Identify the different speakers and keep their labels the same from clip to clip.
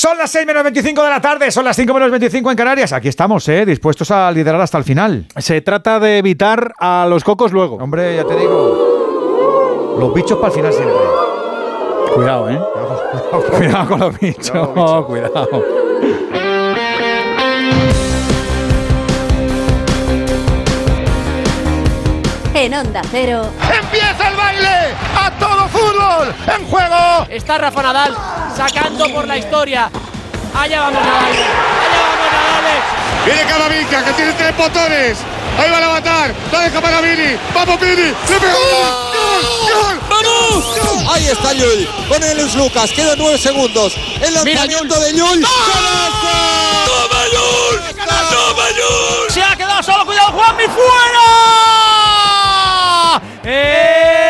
Speaker 1: Son las 6 menos 25 de la tarde, son las 5 menos 25 en Canarias. Aquí estamos, ¿eh? dispuestos a liderar hasta el final.
Speaker 2: Se trata de evitar a los cocos luego.
Speaker 1: Hombre, ya te digo. Los bichos para el final siempre.
Speaker 2: Cuidado, ¿eh? Cuidado con los bichos.
Speaker 1: Cuidado,
Speaker 2: Cuidado.
Speaker 3: En Onda Cero.
Speaker 4: ¡Empieza fútbol! ¡En juego!
Speaker 5: Está Rafa Nadal sacando por la historia. Allá vamos Nadal. Allá vamos Nadal.
Speaker 4: Viene Camavinga, que tiene tres botones. Ahí va a matar. La deja para Vini. ¡Vamos, Vini! ¡Le pegó! ¡Gol! ¡Gol!
Speaker 5: ¡Vamos!
Speaker 6: Ahí está Llull con el Luis Lucas. Quedan nueve segundos. El
Speaker 5: Mira,
Speaker 6: lanzamiento
Speaker 5: Llull.
Speaker 6: de Llull.
Speaker 5: ¡Toma Llull! ¡Toma Llull! Se ha quedado solo. Cuidado, Juanmi. ¡Fuera! ¡Eh!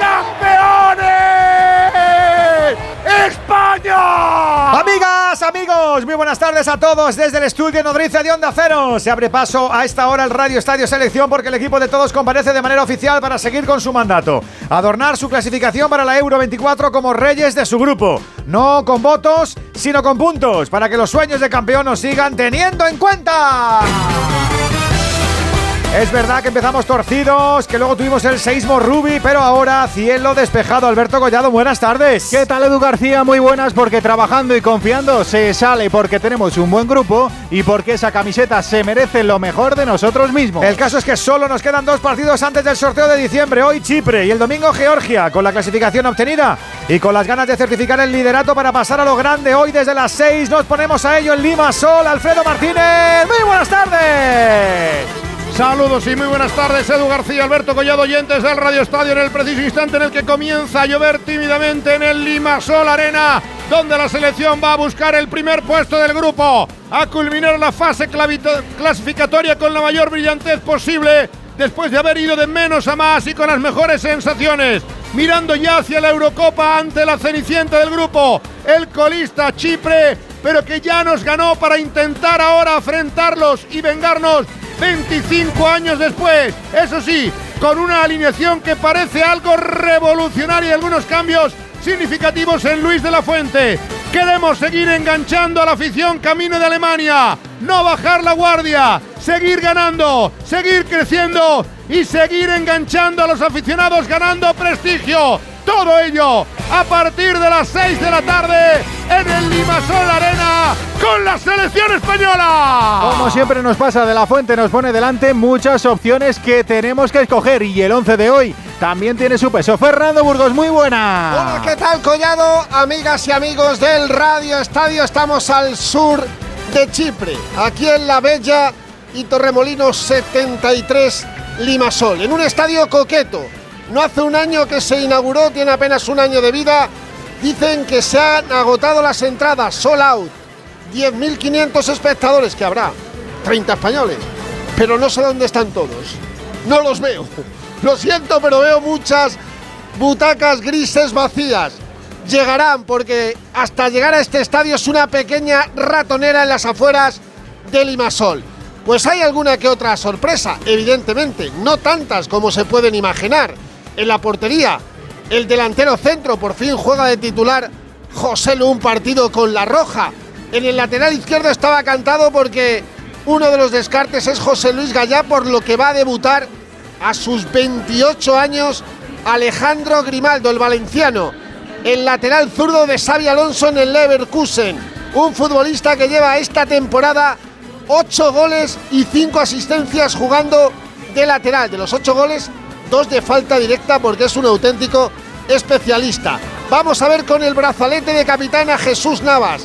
Speaker 1: Amigas, amigos, muy buenas tardes a todos desde el estudio Nodriza de Onda Cero. Se abre paso a esta hora el Radio Estadio Selección porque el equipo de todos comparece de manera oficial para seguir con su mandato. Adornar su clasificación para la Euro 24 como reyes de su grupo. No con votos, sino con puntos, para que los sueños de campeón nos sigan teniendo en cuenta. Es verdad que empezamos torcidos, que luego tuvimos el seismo Rubi, pero ahora cielo despejado. Alberto Collado, buenas tardes.
Speaker 2: ¿Qué tal Edu García? Muy buenas porque trabajando y confiando se sale porque tenemos un buen grupo y porque esa camiseta se merece lo mejor de nosotros mismos.
Speaker 1: El caso es que solo nos quedan dos partidos antes del sorteo de diciembre. Hoy Chipre y el domingo Georgia, con la clasificación obtenida y con las ganas de certificar el liderato para pasar a lo grande. Hoy desde las 6 nos ponemos a ello en Lima Sol. Alfredo Martínez, muy buenas tardes.
Speaker 4: Saludos y muy buenas tardes, Edu García, Alberto Collado, oyentes del Radio Estadio, en el preciso instante en el que comienza a llover tímidamente en el Limasol Arena, donde la selección va a buscar el primer puesto del grupo, a culminar la fase clasificatoria con la mayor brillantez posible, después de haber ido de menos a más y con las mejores sensaciones, mirando ya hacia la Eurocopa ante la cenicienta del grupo, el colista Chipre, pero que ya nos ganó para intentar ahora enfrentarlos y vengarnos 25 años después. Eso sí, con una alineación que parece algo revolucionaria y algunos cambios significativos en Luis de la Fuente. Queremos seguir enganchando a la afición camino de Alemania, no bajar la guardia, seguir ganando, seguir creciendo y seguir enganchando a los aficionados ganando prestigio. Todo ello a partir de las 6 de la tarde en el Limasol Arena con la selección española.
Speaker 2: Como siempre nos pasa, De La Fuente nos pone delante muchas opciones que tenemos que escoger y el 11 de hoy también tiene su peso. Fernando Burgos, muy buena.
Speaker 7: Hola, ¿qué tal Collado? Amigas y amigos del Radio Estadio, estamos al sur de Chipre, aquí en la bella y Torremolinos 73 Limasol, en un estadio coqueto. No hace un año que se inauguró, tiene apenas un año de vida. Dicen que se han agotado las entradas, sold out. 10.500 espectadores que habrá, 30 españoles, pero no sé dónde están todos. No los veo. Lo siento, pero veo muchas butacas grises vacías. Llegarán porque hasta llegar a este estadio es una pequeña ratonera en las afueras de Limasol. Pues hay alguna que otra sorpresa, evidentemente, no tantas como se pueden imaginar. En la portería, el delantero centro por fin juega de titular José Lu un partido con la roja. En el lateral izquierdo estaba cantado porque uno de los descartes es José Luis Gallá, por lo que va a debutar a sus 28 años Alejandro Grimaldo, el valenciano. El lateral zurdo de Xavi Alonso en el Leverkusen. Un futbolista que lleva esta temporada 8 goles y 5 asistencias jugando de lateral. De los 8 goles, dos de falta directa porque es un auténtico especialista. Vamos a ver con el brazalete de capitán a Jesús Navas.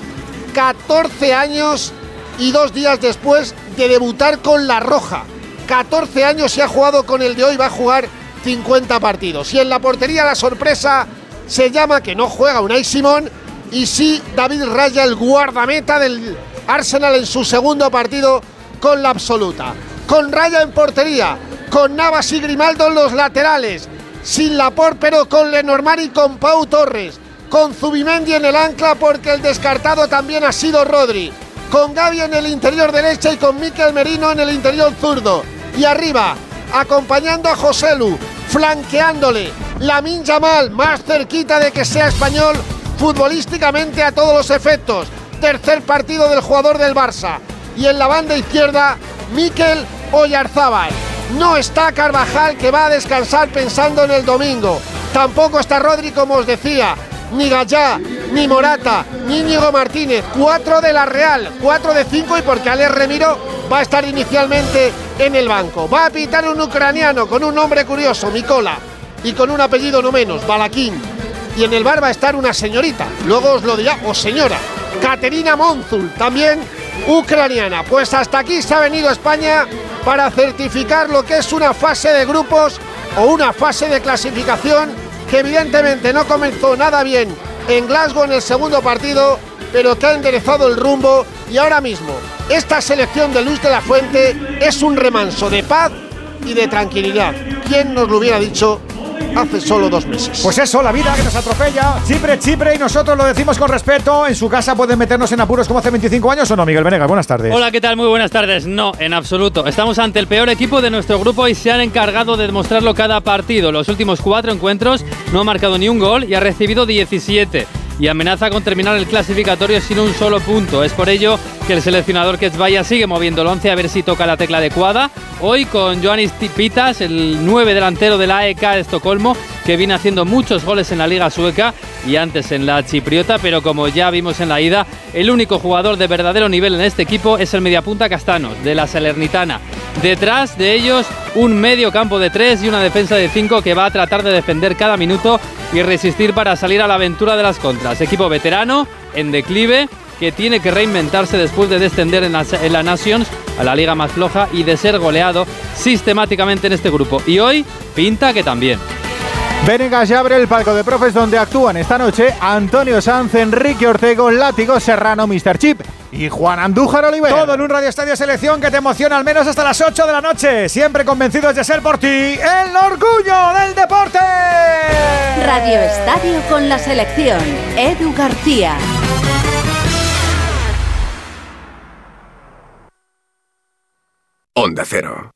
Speaker 7: 14 años y dos días después de debutar con la Roja. 14 años y ha jugado con el de hoy, va a jugar 50 partidos. Y en la portería la sorpresa se llama que no juega Unai Simón y sí David Raya, el guardameta del Arsenal en su segundo partido con la absoluta. Con Raya en portería, con Navas y Grimaldo en los laterales, sin Laporte pero con Lenormand y con Pau Torres, con Zubimendi en el ancla porque el descartado también ha sido Rodri, con Gaby en el interior derecha y con Miquel Merino en el interior zurdo. Y arriba, acompañando a Joselu, flanqueándole, Lamin Yamal más cerquita de que sea español futbolísticamente a todos los efectos. Tercer partido del jugador del Barça. Y en la banda izquierda, Miquel Oyarzábal. No está Carvajal que va a descansar pensando en el domingo. Tampoco está Rodri, como os decía. Ni Gallá, ni Morata, ni Íñigo Martínez. Cuatro de la Real, cuatro de cinco y porque Alex Remiro va a estar inicialmente en el banco. Va a pitar un ucraniano con un nombre curioso, Mikola, y con un apellido no menos, Balaquín. Y en el bar va a estar una señorita, luego os lo dirá, o señora, Caterina Monzul, también ucraniana. Pues hasta aquí se ha venido España para certificar lo que es una fase de grupos o una fase de clasificación que evidentemente no comenzó nada bien en Glasgow en el segundo partido, pero que ha enderezado el rumbo y ahora mismo esta selección de Luis de la Fuente es un remanso de paz y de tranquilidad. ¿Quién nos lo hubiera dicho hace solo dos meses.
Speaker 1: Pues eso, la vida que nos atropella. Chipre, Chipre, y nosotros lo decimos con respeto. En su casa pueden meternos en apuros como hace 25 años o no, Miguel Venegas. Buenas tardes.
Speaker 8: Hola, ¿qué tal? Muy buenas tardes. No, en absoluto. Estamos ante el peor equipo de nuestro grupo y se han encargado de demostrarlo cada partido. Los últimos cuatro encuentros no ha marcado ni un gol y ha recibido 17 y amenaza con terminar el clasificatorio sin un solo punto. Es por ello que el seleccionador Vaya sigue moviendo el 11 a ver si toca la tecla adecuada. Hoy con Joannis Pitas, el 9 delantero de la AEK de Estocolmo, que viene haciendo muchos goles en la liga sueca y antes en la chipriota, pero como ya vimos en la ida, el único jugador de verdadero nivel en este equipo es el mediapunta Castanos, de la Salernitana. Detrás de ellos, un medio campo de tres y una defensa de cinco que va a tratar de defender cada minuto y resistir para salir a la aventura de las contras. Equipo veterano, en declive, que tiene que reinventarse después de descender en la, Nations a la liga más floja y de ser goleado sistemáticamente en este grupo. Y hoy pinta que también.
Speaker 2: Venegas ya abre el palco de profes donde actúan esta noche Antonio Sanz, Enrique Ortego, Látigo Serrano, Mr. Chip y Juan Andújar Oliver.
Speaker 1: Todo en un Radio Estadio Selección que te emociona al menos hasta las 8 de la noche. Siempre convencidos de ser por ti el orgullo del deporte.
Speaker 3: Radio Estadio con la selección. Edu García.
Speaker 9: Onda Cero.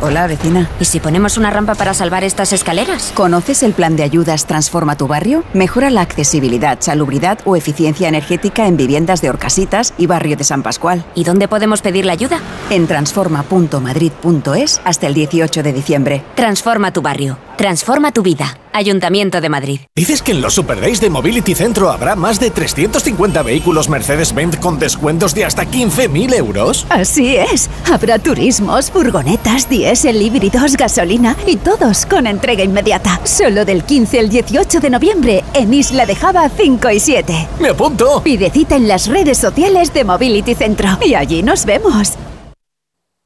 Speaker 10: Hola, vecina. ¿Y si ponemos una rampa para salvar estas escaleras?
Speaker 11: ¿Conoces el plan de ayudas Transforma tu barrio? Mejora la accesibilidad, salubridad o eficiencia energética en viviendas de Orcasitas y barrio de San Pascual.
Speaker 10: ¿Y dónde podemos pedir la ayuda?
Speaker 11: En transforma.madrid.es hasta el 18 de diciembre.
Speaker 10: Transforma tu barrio. Transforma tu vida. Ayuntamiento de Madrid.
Speaker 9: ¿Dices que en los Super Days de Mobility Centro habrá más de 350 vehículos Mercedes-Benz con descuentos de hasta 15.000 euros?
Speaker 11: Así es. Habrá turismos, furgonetas, diésel, híbridos, gasolina y todos con entrega inmediata. Solo del 15 al 18 de noviembre en Isla de Java 5 y 7.
Speaker 9: ¡Me apunto!
Speaker 11: Pide cita en las redes sociales de Mobility Centro y allí nos vemos.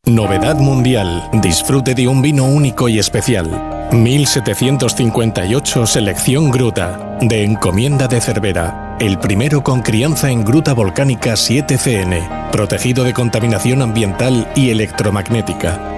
Speaker 9: Novedad mundial. Disfrute de un vino único y especial. 1758 Selección Gruta, de Encomienda de Cervera. El primero con crianza en gruta volcánica 7CN, protegido de contaminación ambiental y electromagnética.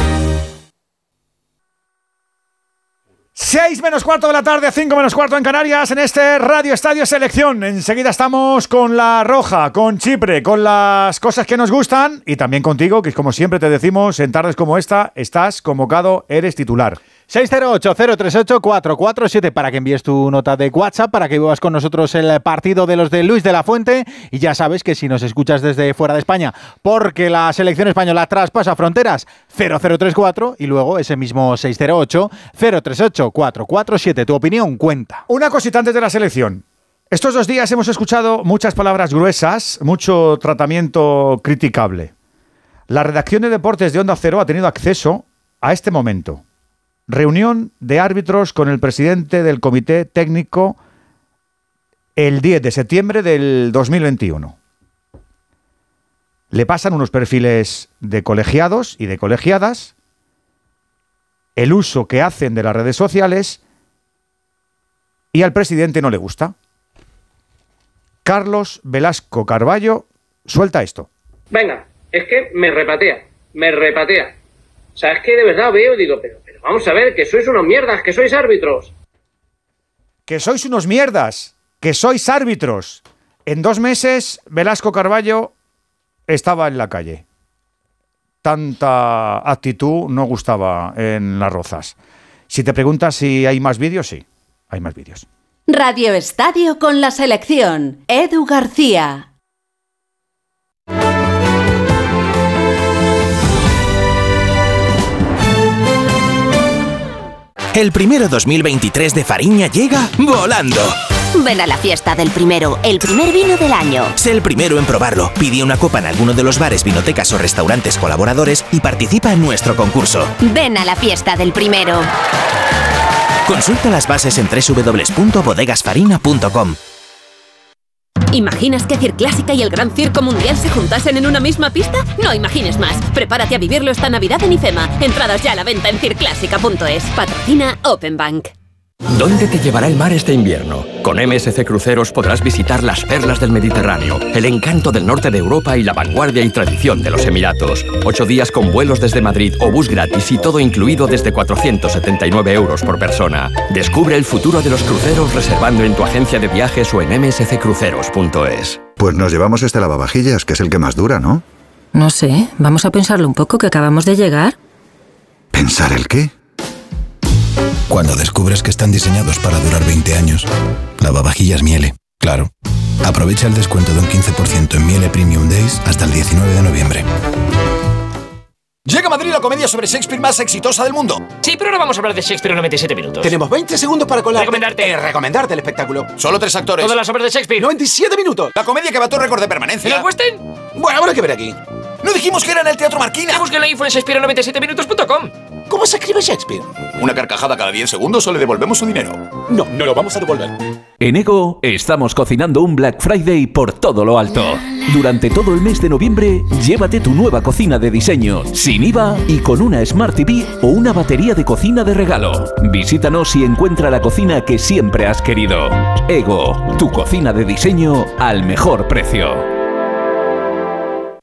Speaker 1: 6 menos cuarto de la tarde, 5 menos cuarto en Canarias, en este Radio Estadio Selección. Enseguida estamos con la Roja, con Chipre, con las cosas que nos gustan y también contigo, que como siempre te decimos, en tardes como esta, estás convocado, eres titular.
Speaker 2: 608-038-447 para que envíes tu nota de WhatsApp, para que vivas con nosotros el partido de los de Luis de la Fuente. Y ya sabes que si nos escuchas desde fuera de España, porque la selección española traspasa fronteras, 0034 y luego ese mismo 608-038-447. Tu opinión cuenta.
Speaker 1: Una cosita antes de la selección. Estos dos días hemos escuchado muchas palabras gruesas, mucho tratamiento criticable. La redacción de deportes de Onda Cero ha tenido acceso a este momento reunión de árbitros con el presidente del comité técnico el 10 de septiembre del 2021. Le pasan unos perfiles de colegiados y de colegiadas, el uso que hacen de las redes sociales y al presidente no le gusta. Carlos Velasco Carballo suelta esto.
Speaker 12: Venga, es que me repatea, me repatea. O sea, es que de verdad veo y digo, pero, vamos a ver, que sois unos mierdas, que sois árbitros.
Speaker 1: Que sois unos mierdas, que sois árbitros. En dos meses, Velasco Carballo estaba en la calle. Tanta actitud no gustaba en las rozas. Si te preguntas si hay más vídeos, sí, hay más vídeos.
Speaker 3: Radio Estadio con la selección. Edu García.
Speaker 13: El primero 2023 de Fariña llega volando.
Speaker 14: Ven a la fiesta del primero, el primer vino del año.
Speaker 13: Sé el primero en probarlo. Pide una copa en alguno de los bares, vinotecas o restaurantes colaboradores y participa en nuestro concurso.
Speaker 14: Ven a la fiesta del primero.
Speaker 13: Consulta las bases en www.bodegasfarina.com.
Speaker 10: ¿Imaginas que Circlásica y el Gran Circo Mundial se juntasen en una misma pista? No imagines más. Prepárate a vivirlo esta Navidad en IFEMA. Entradas ya a la venta en circlásica.es. Patrocina Open Bank.
Speaker 15: ¿Dónde te llevará el mar este invierno? Con MSC Cruceros podrás visitar las perlas del Mediterráneo, el encanto del norte de Europa y la vanguardia y tradición de los Emiratos. Ocho días con vuelos desde Madrid o bus gratis y todo incluido desde 479 euros por persona. Descubre el futuro de los cruceros reservando en tu agencia de viajes o en msccruceros.es.
Speaker 16: Pues nos llevamos este lavavajillas, que es el que más dura, ¿no?
Speaker 17: No sé, vamos a pensarlo un poco que acabamos de llegar.
Speaker 16: ¿Pensar el qué?
Speaker 18: Cuando descubres que están diseñados para durar 20 años, lavavajillas Miele, claro. Aprovecha el descuento de un 15% en Miele Premium Days hasta el 19 de noviembre.
Speaker 19: Llega a Madrid la comedia sobre Shakespeare más exitosa del mundo.
Speaker 20: Sí, pero ahora vamos a hablar de Shakespeare en 97 minutos.
Speaker 19: Tenemos 20 segundos para colar.
Speaker 20: Recomendarte.
Speaker 19: Eh, recomendarte el espectáculo. Solo tres actores.
Speaker 20: Todas las obras de Shakespeare.
Speaker 19: 97 minutos. La comedia que va a tu récord de permanencia.
Speaker 20: ¿En el?
Speaker 19: Bueno, habrá que ver aquí. No dijimos que era en el Teatro Marquina.
Speaker 20: Busquen la info en Shakespeare97minutos.com.
Speaker 19: ¿Cómo se escribe Shakespeare? Una carcajada cada 10 segundos o le devolvemos su dinero. No, no lo vamos a devolver.
Speaker 21: En Ego estamos cocinando un Black Friday por todo lo alto. Durante todo el mes de noviembre, llévate tu nueva cocina de diseño, sin IVA y con una Smart TV o una batería de cocina de regalo. Visítanos y encuentra la cocina que siempre has querido. Ego, tu cocina de diseño al mejor precio.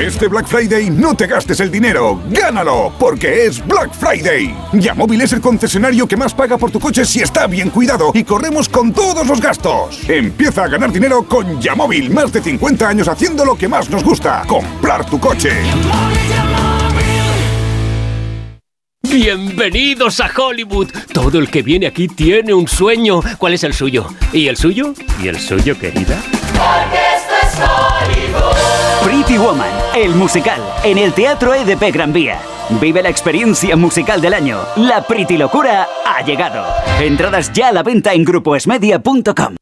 Speaker 19: Este Black Friday no te gastes el dinero, gánalo, porque es Black Friday. Yamóvil es el concesionario que más paga por tu coche si está bien cuidado y corremos con todos los gastos. Empieza a ganar dinero con Yamóvil, más de 50 años haciendo lo que más nos gusta, comprar tu coche.
Speaker 20: Bienvenidos a Hollywood. Todo el que viene aquí tiene un sueño. ¿Cuál es el suyo? ¿Y el suyo? ¿Y el suyo, querida?
Speaker 22: Pretty Woman, el musical, en el Teatro EDP Gran Vía. Vive la experiencia musical del año. La Pretty Locura ha llegado. Entradas ya a la venta en grupoesmedia.com.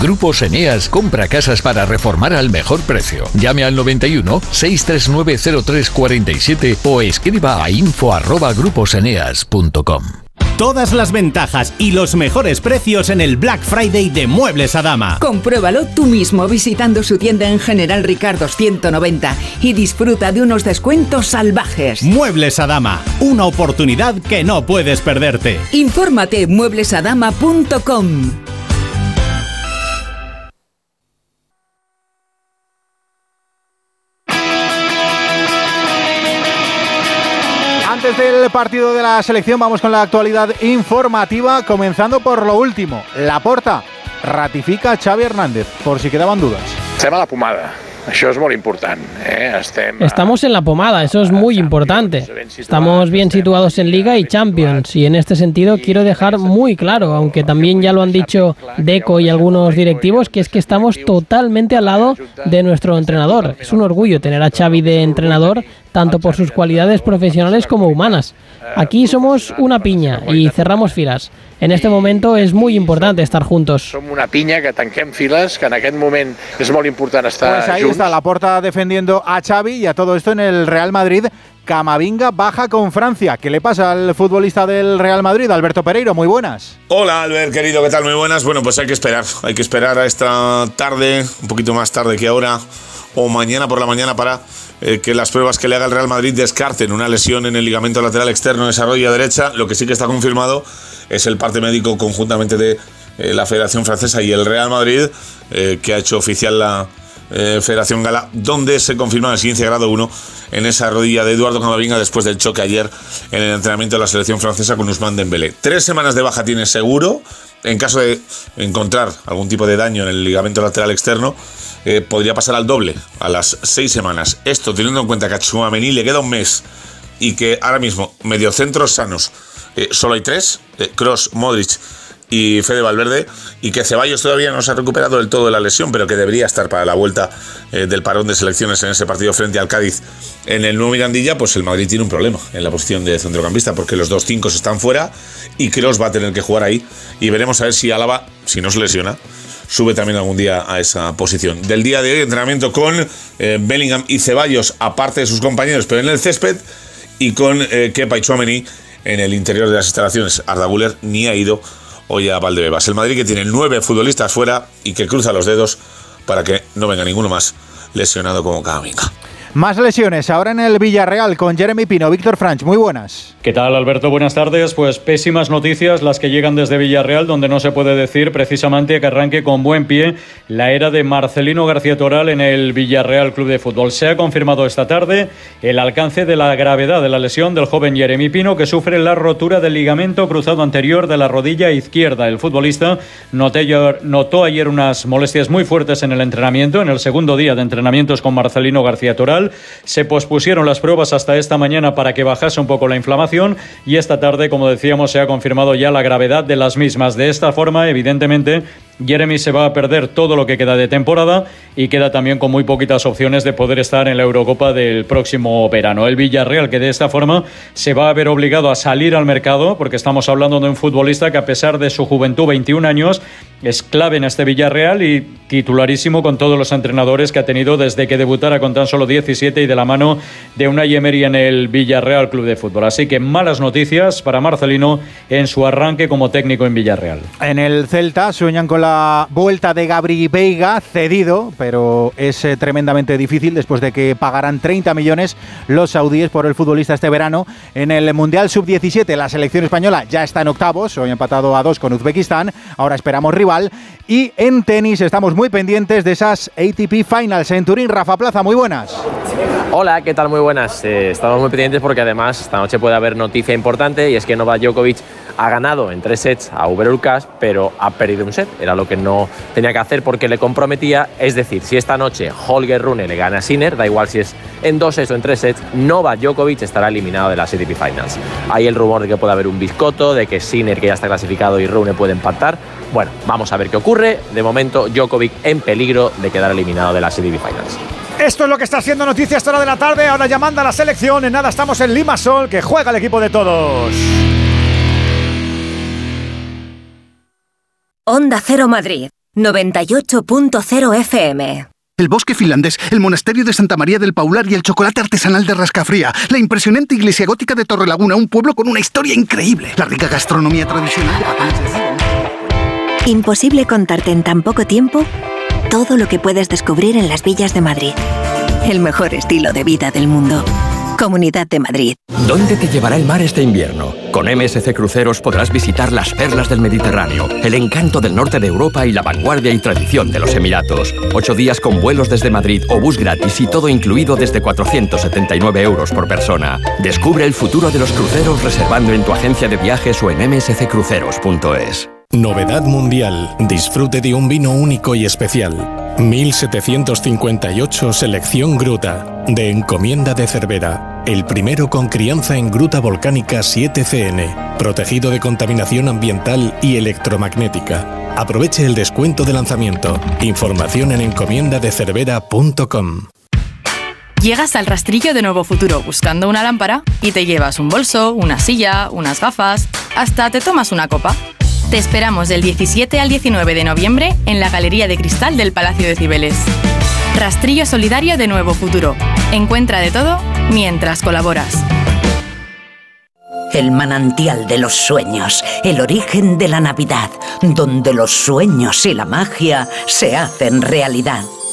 Speaker 23: Grupos Eneas compra casas para reformar al mejor precio. Llame al 91 639 0347 o escriba a info@gruposeneas.com.
Speaker 24: Todas las ventajas y los mejores precios en el Black Friday de Muebles a Dama.
Speaker 11: Compruébalo tú mismo visitando su tienda en General Ricardo 190 y disfruta de unos descuentos salvajes.
Speaker 24: Muebles a Dama, una oportunidad que no puedes perderte.
Speaker 11: Infórmate en mueblesadama.com.
Speaker 2: Antes del partido de la selección vamos con la actualidad informativa, comenzando por lo último. La Porta ratifica a Xavi Hernández, por si quedaban dudas.
Speaker 25: Estem a la pomada. Això és molt important. Eh? Estem,
Speaker 26: Estamos en la pomada, eso es muy importante. Estamos bien situados en Liga y Champions y en este sentido quiero dejar muy claro, aunque también ya lo han dicho Deco y algunos directivos, que es que estamos totalmente al lado de nuestro entrenador. Es un orgullo tener a Xavi de entrenador, tanto por sus cualidades profesionales como humanas. Aquí somos una piña y cerramos filas. En este momento es muy importante estar juntos.
Speaker 25: som una pinya que tanquem files, que en aquest moment és molt important estar
Speaker 2: Pues ahí
Speaker 25: junts.
Speaker 2: está la Porta defendiendo a Xavi y a todo esto en el Real Madrid. Camavinga baja con Francia. ¿Qué le pasa al futbolista del Real Madrid, Alberto Pereiro? Muy buenas.
Speaker 27: Hola Albert, querido, ¿qué tal? Muy buenas. Bueno, pues hay que esperar. Hay que esperar a esta tarde, un poquito más tarde que ahora, o mañana por la mañana para eh, que las pruebas que le haga el Real Madrid descarten una lesión en el ligamento lateral externo de esa rodilla derecha. Lo que sí que está confirmado es el parte médico conjuntamente de eh, la Federación Francesa y el Real Madrid, eh, que ha hecho oficial la Federación Gala, donde se confirma el siguiente grado 1 en esa rodilla de Eduardo Camavinga después del choque ayer en el entrenamiento de la selección francesa con Ousmane Dembélé. Tres semanas de baja tiene seguro. En caso de encontrar algún tipo de daño en el ligamento lateral externo, eh, podría pasar al doble, a las seis semanas. Esto teniendo en cuenta que a Tchouaméni le queda un mes y que ahora mismo mediocentros sanos eh, solo hay tres, Cross, Modric y Fede Valverde, y que Ceballos todavía no se ha recuperado del todo de la lesión, pero que debería estar para la vuelta eh, del parón de selecciones en ese partido frente al Cádiz en el nuevo Mirandilla, pues el Madrid tiene un problema en la posición de centrocampista, porque los dos cinco están fuera y Cross va a tener que jugar ahí, y veremos a ver si Álava, si no se lesiona, sube también algún día a esa posición. Del día de hoy, entrenamiento con eh, Bellingham y Ceballos, aparte de sus compañeros, pero en el césped, y con eh, Kepa y en el interior de las instalaciones. Arda Güler ni ha ido hoy a Valdebebas. El Madrid que tiene nueve futbolistas fuera y que cruza los dedos para que no venga ninguno más lesionado como Camavinga.
Speaker 2: Más lesiones ahora en el Villarreal con Jeremy Pino, Víctor Franch. Muy buenas.
Speaker 28: ¿Qué tal, Alberto? Buenas tardes. Pues pésimas noticias las que llegan desde Villarreal, donde no se puede decir precisamente que arranque con buen pie la era de Marcelino García Toral en el Villarreal Club de Fútbol. Se ha confirmado esta tarde el alcance de la gravedad de la lesión del joven Jeremy Pino, que sufre la rotura del ligamento cruzado anterior de la rodilla izquierda. El futbolista notó ayer, unas molestias muy fuertes en el entrenamiento, en el segundo día de entrenamientos con Marcelino García Toral. Se pospusieron las pruebas hasta esta mañana para que bajase un poco la inflamación y esta tarde, como decíamos, se ha confirmado ya la gravedad de las mismas. De esta forma, evidentemente, Jeremy se va a perder todo lo que queda de temporada y queda también con muy poquitas opciones de poder estar en la Eurocopa del próximo verano. El Villarreal que de esta forma se va a ver obligado a salir al mercado porque estamos hablando de un futbolista que a pesar de su juventud, 21 años, es clave en este Villarreal y titularísimo con todos los entrenadores que ha tenido desde que debutara con tan solo 17 y de la mano de una Emery en el Villarreal Club de Fútbol. Así que malas noticias para Marcelino en su arranque como técnico en Villarreal.
Speaker 2: En el Celta sueñan con la vuelta de Gabri Veiga, cedido, pero es eh, tremendamente difícil después de que pagarán 30 millones los saudíes por el futbolista este verano. En el Mundial Sub-17 la selección española ya está en octavos, hoy empatado a dos con Uzbekistán, ahora esperamos rival. Y en tenis estamos muy pendientes de esas ATP Finals en Turín. Rafa Plaza, muy buenas.
Speaker 29: Hola, ¿qué tal? Muy buenas. Eh, estamos muy pendientes porque además esta noche puede haber noticia importante y es que Novak Djokovic ha ganado en tres sets a Uber Urcas, pero ha perdido un set. Era lo que no tenía que hacer porque le comprometía. Es decir, si esta noche Holger Rune le gana a Sinner, da igual si es en dos sets o en tres sets, Novak Djokovic estará eliminado de las ATP Finals. Hay el rumor de que puede haber un biscoto, de que Sinner, que ya está clasificado, y Rune puede empatar. Bueno, vamos a ver qué ocurre. De momento, Djokovic en peligro de quedar eliminado de las ATP Finals.
Speaker 1: Esto es lo que está haciendo noticia esta hora de la tarde. Ahora llamando a la selección. En nada estamos en Limasol, que juega el equipo de todos.
Speaker 30: Onda Cero Madrid, 98.0 FM.
Speaker 18: El bosque finlandés, el monasterio de Santa María del Paular y el chocolate artesanal de Rascafría. La impresionante iglesia gótica de Torrelaguna, un pueblo con una historia increíble. La rica gastronomía tradicional
Speaker 30: Imposible contarte en tan poco tiempo todo lo que puedes descubrir en las villas de Madrid. El mejor estilo de vida del mundo. Comunidad de Madrid.
Speaker 20: ¿Dónde te llevará el mar este invierno? Con MSC Cruceros podrás visitar las perlas del Mediterráneo, el encanto del norte de Europa y la vanguardia y tradición de los Emiratos. Ocho días con vuelos desde Madrid o bus gratis y todo incluido desde 479 euros por persona. Descubre el futuro de los cruceros reservando en tu agencia de viajes o en msccruceros.es.
Speaker 9: Novedad mundial. Disfrute de un vino único y especial. 1758 Selección Gruta, de Encomienda de Cervera. El primero con crianza en gruta volcánica 7CN, protegido de contaminación ambiental y electromagnética. Aproveche el descuento de lanzamiento. Información en encomiendadecervera.com.
Speaker 31: Llegas al rastrillo de Nuevo Futuro buscando una lámpara y te llevas un bolso, una silla, unas gafas, hasta te tomas una copa. Te esperamos del 17 al 19 de noviembre en la Galería de Cristal del Palacio de Cibeles. Rastrillo Solidario de Nuevo Futuro. Encuentra de todo mientras colaboras.
Speaker 30: El manantial de los sueños, el origen de la Navidad, donde los sueños y la magia se hacen realidad.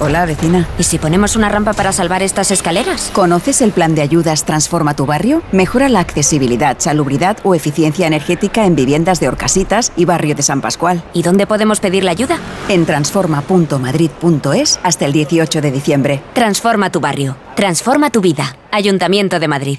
Speaker 11: Hola, vecina.
Speaker 30: ¿Y si ponemos una rampa para salvar estas escaleras?
Speaker 11: ¿Conoces el plan de ayudas Transforma tu barrio? Mejora la accesibilidad, salubridad o eficiencia energética en viviendas de Orcasitas y barrio de San Pascual.
Speaker 30: ¿Y dónde podemos pedir la ayuda?
Speaker 11: En transforma.madrid.es hasta el 18 de diciembre.
Speaker 30: Transforma tu barrio. Transforma tu vida. Ayuntamiento de Madrid.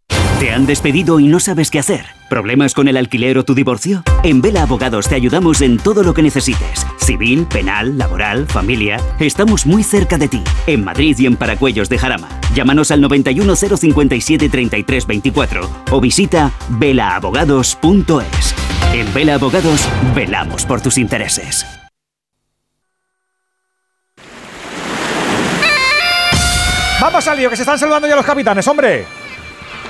Speaker 22: ¿Te han despedido y no sabes qué hacer? ¿Problemas con el alquiler o tu divorcio? En Vela Abogados te ayudamos en todo lo que necesites. Civil, penal, laboral, familia. Estamos muy cerca de ti. En Madrid y en Paracuellos de Jarama. Llámanos al 91057 3324 o visita velaabogados.es. En Vela Abogados velamos por tus intereses.
Speaker 1: Vamos al lío, que se están saludando ya los capitanes, hombre.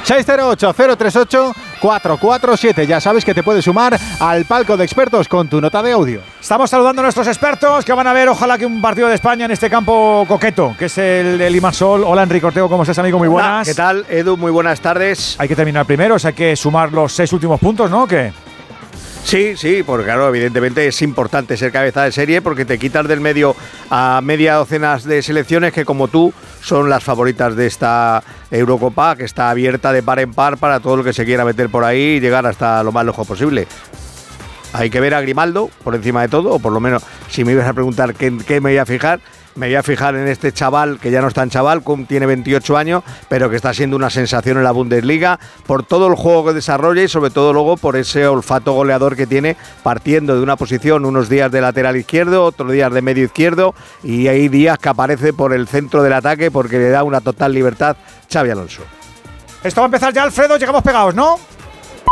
Speaker 2: 608-038-447. Ya sabes que te puedes sumar al palco de expertos con tu nota de audio.
Speaker 1: Estamos saludando a nuestros expertos que van a ver, ojalá que un partido de España en este campo coqueto, que es el de Limasol. Hola Enrique Ortego, ¿cómo estás, amigo? Muy
Speaker 32: Hola,
Speaker 1: buenas.
Speaker 32: ¿Qué tal, Edu? Muy buenas tardes.
Speaker 1: Hay que terminar primero, o sea, hay que sumar los seis últimos puntos, ¿no? ¿O ¿Qué?
Speaker 32: Sí, sí, porque claro, evidentemente es importante ser cabeza de serie porque te quitas del medio a media docenas de selecciones que como tú son las favoritas de esta Eurocopa, que está abierta de par en par para todo el que se quiera meter por ahí y llegar hasta lo más lejos posible. Hay que ver a Grimaldo por encima de todo, o por lo menos si me ibas a preguntar qué me voy a fijar, me voy a fijar en este chaval, que ya no es tan chaval, tiene 28 años, pero que está siendo una sensación en la Bundesliga, por todo el juego que desarrolla y sobre todo luego por ese olfato goleador que tiene, partiendo de una posición unos días de lateral izquierdo, otros días de medio izquierdo, y hay días que aparece por el centro del ataque porque le da una total libertad Xavi Alonso.
Speaker 1: Esto va a empezar ya, Alfredo, llegamos pegados, ¿no?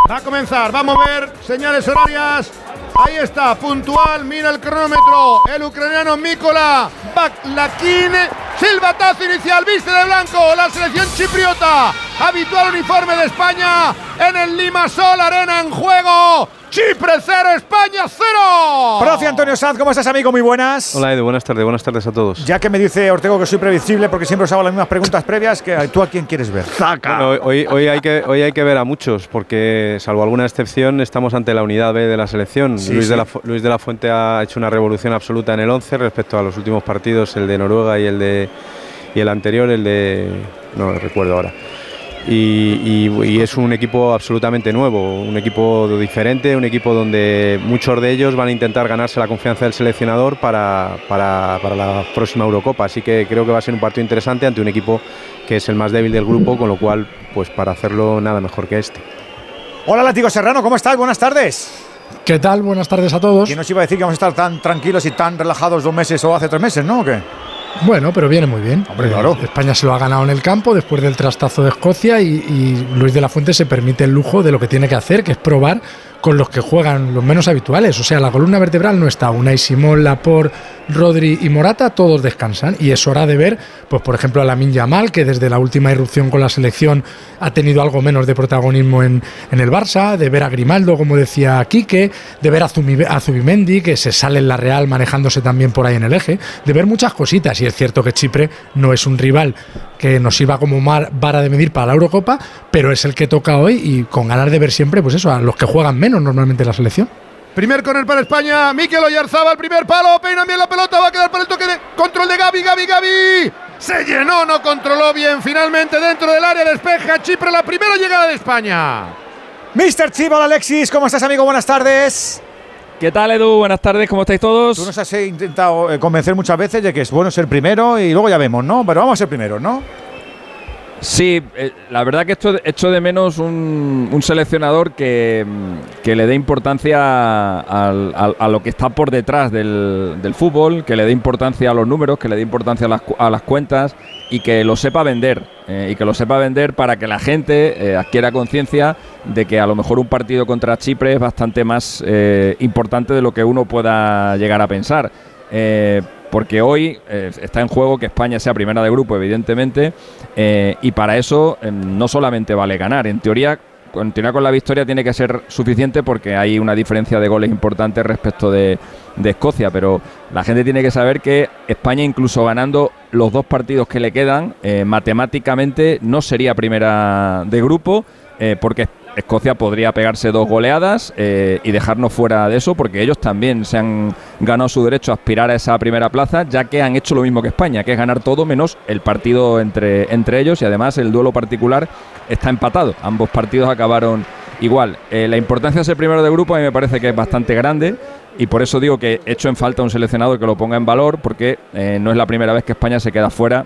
Speaker 4: Va a comenzar, vamos a ver señales horarias. Ahí está, puntual, mira el cronómetro. El ucraniano Mikola Baklakin. Silbatazo inicial, viste de blanco. La selección chipriota. Habitual uniforme de España en el Limasol Arena en juego. Chipre 0, España 0.
Speaker 1: Profe Antonio Sanz, ¿cómo estás, amigo? Muy buenas.
Speaker 33: Hola, Edu, buenas tardes, buenas tardes a todos.
Speaker 1: Ya que me dice Ortego que soy previsible porque siempre os hago las mismas preguntas previas, que ¿tú a quién quieres ver?
Speaker 33: Bueno, hoy, hoy, hay que, hoy hay que ver a muchos porque, salvo alguna excepción, estamos ante la unidad B de la selección.
Speaker 1: Sí,
Speaker 33: Luis,
Speaker 1: sí.
Speaker 33: De la, Luis de la Fuente ha hecho una revolución absoluta en el 11 respecto a los últimos partidos, el de Noruega y el, de, y el anterior, el de... no recuerdo ahora. Y, y- y es un equipo absolutamente nuevo, un equipo diferente, un equipo donde muchos de ellos van a intentar ganarse la confianza del seleccionador para, para- para la próxima Eurocopa. Así que creo que va a ser un partido interesante ante un equipo que es el más débil del grupo, con lo cual, pues para hacerlo nada mejor que este.
Speaker 1: Hola, Látigo Serrano, ¿cómo estás? Buenas tardes.
Speaker 34: ¿Qué tal? Buenas tardes a todos.
Speaker 1: ¿Quién nos iba a decir que vamos a estar tan tranquilos y tan relajados dos meses o hace tres meses, no? ¿O qué?
Speaker 34: Bueno, pero viene muy bien.
Speaker 1: Hombre, claro.
Speaker 34: Eh, España se lo ha ganado en el campo después del trastazo de Escocia y, y Luis de la Fuente se permite el lujo de lo que tiene que hacer, que es probar con los que juegan los menos habituales. O sea, la columna vertebral no está. Unai Simón, Laporte, Rodri y Morata, todos descansan. Y es hora de ver, pues por ejemplo, a Lamin Yamal, que desde la última irrupción con la selección ha tenido algo menos de protagonismo en, en el Barça, de ver a Grimaldo, como decía Quique, de ver a, a Zubimendi, que se sale en la Real manejándose también por ahí en el eje, de ver muchas cositas. Y es cierto que Chipre no es un rival que nos sirva como mar- vara de medir para la Eurocopa, pero es el que toca hoy y con ganas de ver siempre, pues eso, a los que juegan menos normalmente en la selección.
Speaker 4: Primer corner para España. Mikel Oyarzabal, primer palo. Peina bien la pelota. Va a quedar para el toque de control de Gaby. Gaby, Gaby. Se llenó, no controló bien. Finalmente dentro del área despeja Chipre la primera llegada de España.
Speaker 1: Mr. Chival Alexis, ¿cómo estás, amigo? Buenas tardes.
Speaker 35: ¿Qué tal, Edu? Buenas tardes, ¿cómo estáis todos?
Speaker 1: Tú nos has intentado eh, convencer muchas veces de que es bueno ser primero y luego ya vemos, ¿no? Pero vamos a ser primeros, ¿no?
Speaker 35: Sí, eh, la verdad que echo, echo de menos un, un seleccionador que, mm, que le dé importancia al- a lo que está por detrás del, del fútbol, que le dé importancia a los números, que le dé importancia a las, a las cuentas y que lo sepa vender. eh, y que lo sepa vender para que la gente eh, adquiera conciencia de que a lo mejor un partido contra Chipre es bastante más importante de lo que uno pueda llegar a pensar. Porque hoy eh, está en juego que España sea primera de grupo, evidentemente, eh, y para eso eh, no solamente vale ganar, en teoría, teoría con la victoria tiene que ser suficiente porque hay una diferencia de goles importante respecto de, de Escocia, pero la gente tiene que saber que España, incluso ganando los dos partidos que le quedan, eh, matemáticamente no sería primera de grupo, porque Escocia podría pegarse dos goleadas eh, y dejarnos fuera de eso, porque ellos también se han ganado su derecho a aspirar a esa primera plaza, ya que han hecho lo mismo que España, que es ganar todo menos el partido entre, entre ellos y además el duelo particular está empatado. Ambos partidos acabaron igual. Eh, la importancia de ser primero de grupo a mí me parece que es bastante grande. Y por eso digo que echo en falta un seleccionador que lo ponga en valor, porque eh, no es la primera vez que España se queda fuera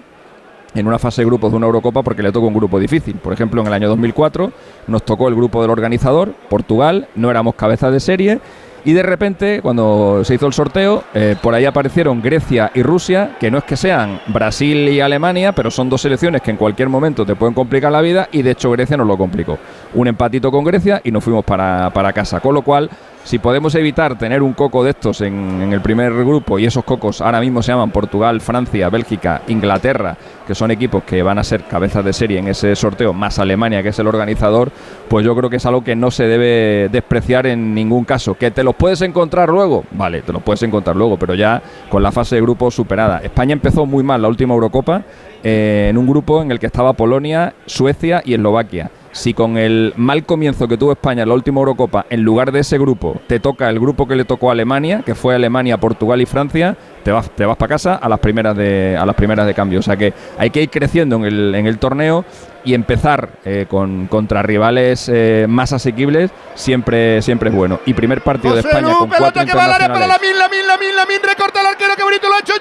Speaker 35: en una fase de grupos de una Eurocopa porque le toca un grupo difícil. Por ejemplo, en el año 2004 nos tocó el grupo del organizador, Portugal, no éramos cabeza de serie y de repente, cuando se hizo el sorteo, eh, por ahí aparecieron Grecia y Rusia, que no es que sean Brasil y Alemania, pero son dos selecciones que en cualquier momento te pueden complicar la vida y de hecho Grecia nos lo complicó. Un empatito con Grecia y nos fuimos para, para casa. Con lo cual, si podemos evitar tener un coco de estos en, el primer grupo y esos cocos ahora mismo se llaman Portugal, Francia, Bélgica, Inglaterra, que son equipos que van a ser cabezas de serie en ese sorteo, más Alemania, que es el organizador, pues yo creo que es algo que no se debe despreciar en ningún caso. ¿Que te los puedes encontrar luego? Vale, te los puedes encontrar luego, pero ya con la fase de grupo superada. España empezó muy mal la última Eurocopa eh, en un grupo en el que estaba Polonia, Suecia y Eslovaquia. Si con el mal comienzo que tuvo España en la última Eurocopa, en lugar de ese grupo, te toca el grupo que le tocó a Alemania, que fue Alemania, Portugal y Francia, te vas, te vas para casa a las primeras de a las primeras de cambio. O sea que hay que ir creciendo en el, en el torneo y empezar eh, con contra rivales eh, más asequibles siempre siempre es bueno. Y primer partido de España
Speaker 4: Lu,
Speaker 35: con cuatro
Speaker 4: que va área para la min, la min, la min, la min, recorta el arquero, qué bonito lo ha hecho.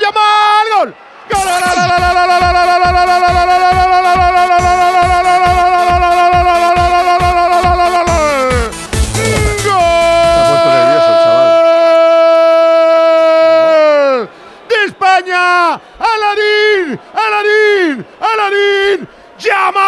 Speaker 4: Yamal.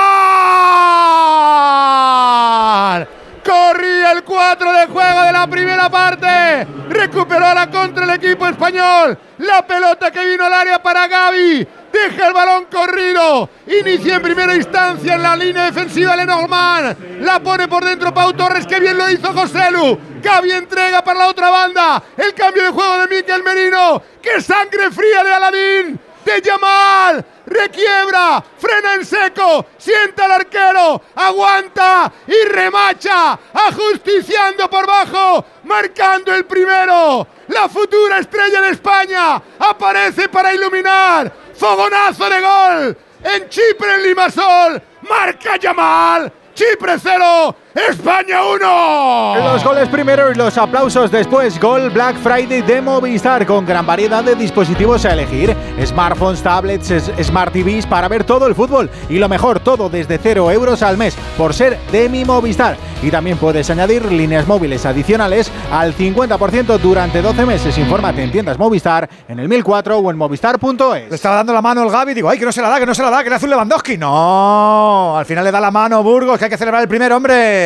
Speaker 4: Corría el 4 de juego de la primera parte. Recuperó la contra el equipo español. La pelota que vino al área para Gaby. Deja el balón corrido. Inicia en primera instancia en la línea defensiva Lenormand. La pone por dentro Pau Torres. Que bien lo hizo Joselu. Gaby entrega para la otra banda. El cambio de juego de Miquel Merino. ¡Qué sangre fría de Aladín! de Yamal, requiebra, frena en seco, sienta al arquero, aguanta y remacha, ajusticiando por bajo, marcando el primero. La futura estrella de España aparece para iluminar. Fogonazo de gol en Chipre, en Limasol. Marca Yamal. Chipre 0, España 1.
Speaker 2: Los goles primero y los aplausos después. Gol Black Friday de Movistar con gran variedad de dispositivos a elegir. Smartphones, tablets, Smart TVs para ver todo el fútbol. Y lo mejor, todo desde 0 euros al mes por ser de mi Movistar. Y también puedes añadir líneas móviles adicionales al 50% durante 12 meses. Infórmate en tiendas Movistar, en el 1004 o en movistar.es.
Speaker 1: Le estaba dando la mano el Gaby. Digo, ay, que no se la da, que no se la da, que le hace un Lewandowski. No, al final le da la mano Burgos, que hay que celebrar el primer hombre.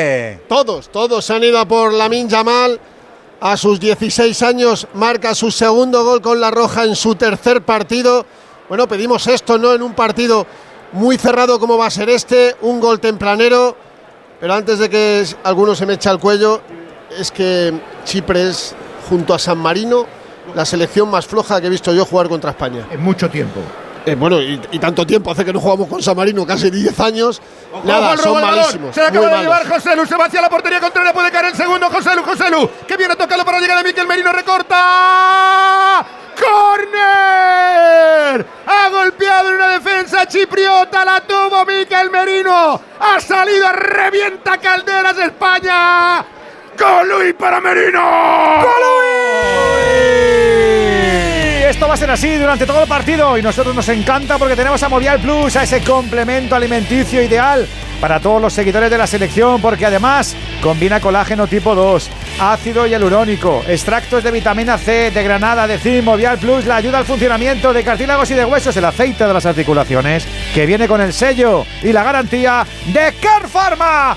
Speaker 7: Todos, todos se han ido a por Lamin Yamal. A sus 16 años marca su segundo gol con la roja en su tercer partido. Bueno, pedimos esto, ¿no? En un partido muy cerrado como va a ser este, un gol tempranero. Pero antes de que alguno se me eche al cuello, es que Chipre es, junto a San Marino, la selección más floja que he visto yo jugar contra España.
Speaker 4: En mucho tiempo.
Speaker 7: Eh, bueno, y, y tanto tiempo hace que no jugamos con San Marino, casi 10 años.
Speaker 4: Ojo
Speaker 7: Nada, son
Speaker 4: balón.
Speaker 7: malísimos.
Speaker 4: Se la acaba de
Speaker 7: malos.
Speaker 4: llevar José Lu. Se va hacia la portería contraria. Puede caer el segundo. José Lu, José Lu. Que viene a tocarlo para llegar a Miquel Merino. Recorta. ¡Corner! Ha golpeado en una defensa chipriota. La tuvo Miquel Merino. Ha salido revienta calderas España. ¡Golui para Merino!
Speaker 1: Y esto va a ser así durante todo el partido y nosotros nos encanta porque tenemos a Movial Plus, a ese complemento alimenticio ideal para todos los seguidores de la selección porque además combina colágeno tipo 2, ácido hialurónico, extractos de vitamina C, de granada, de zinc, Movial Plus le ayuda al funcionamiento de cartílagos y de huesos, el aceite de las articulaciones que viene con el sello y la garantía de Care Pharma.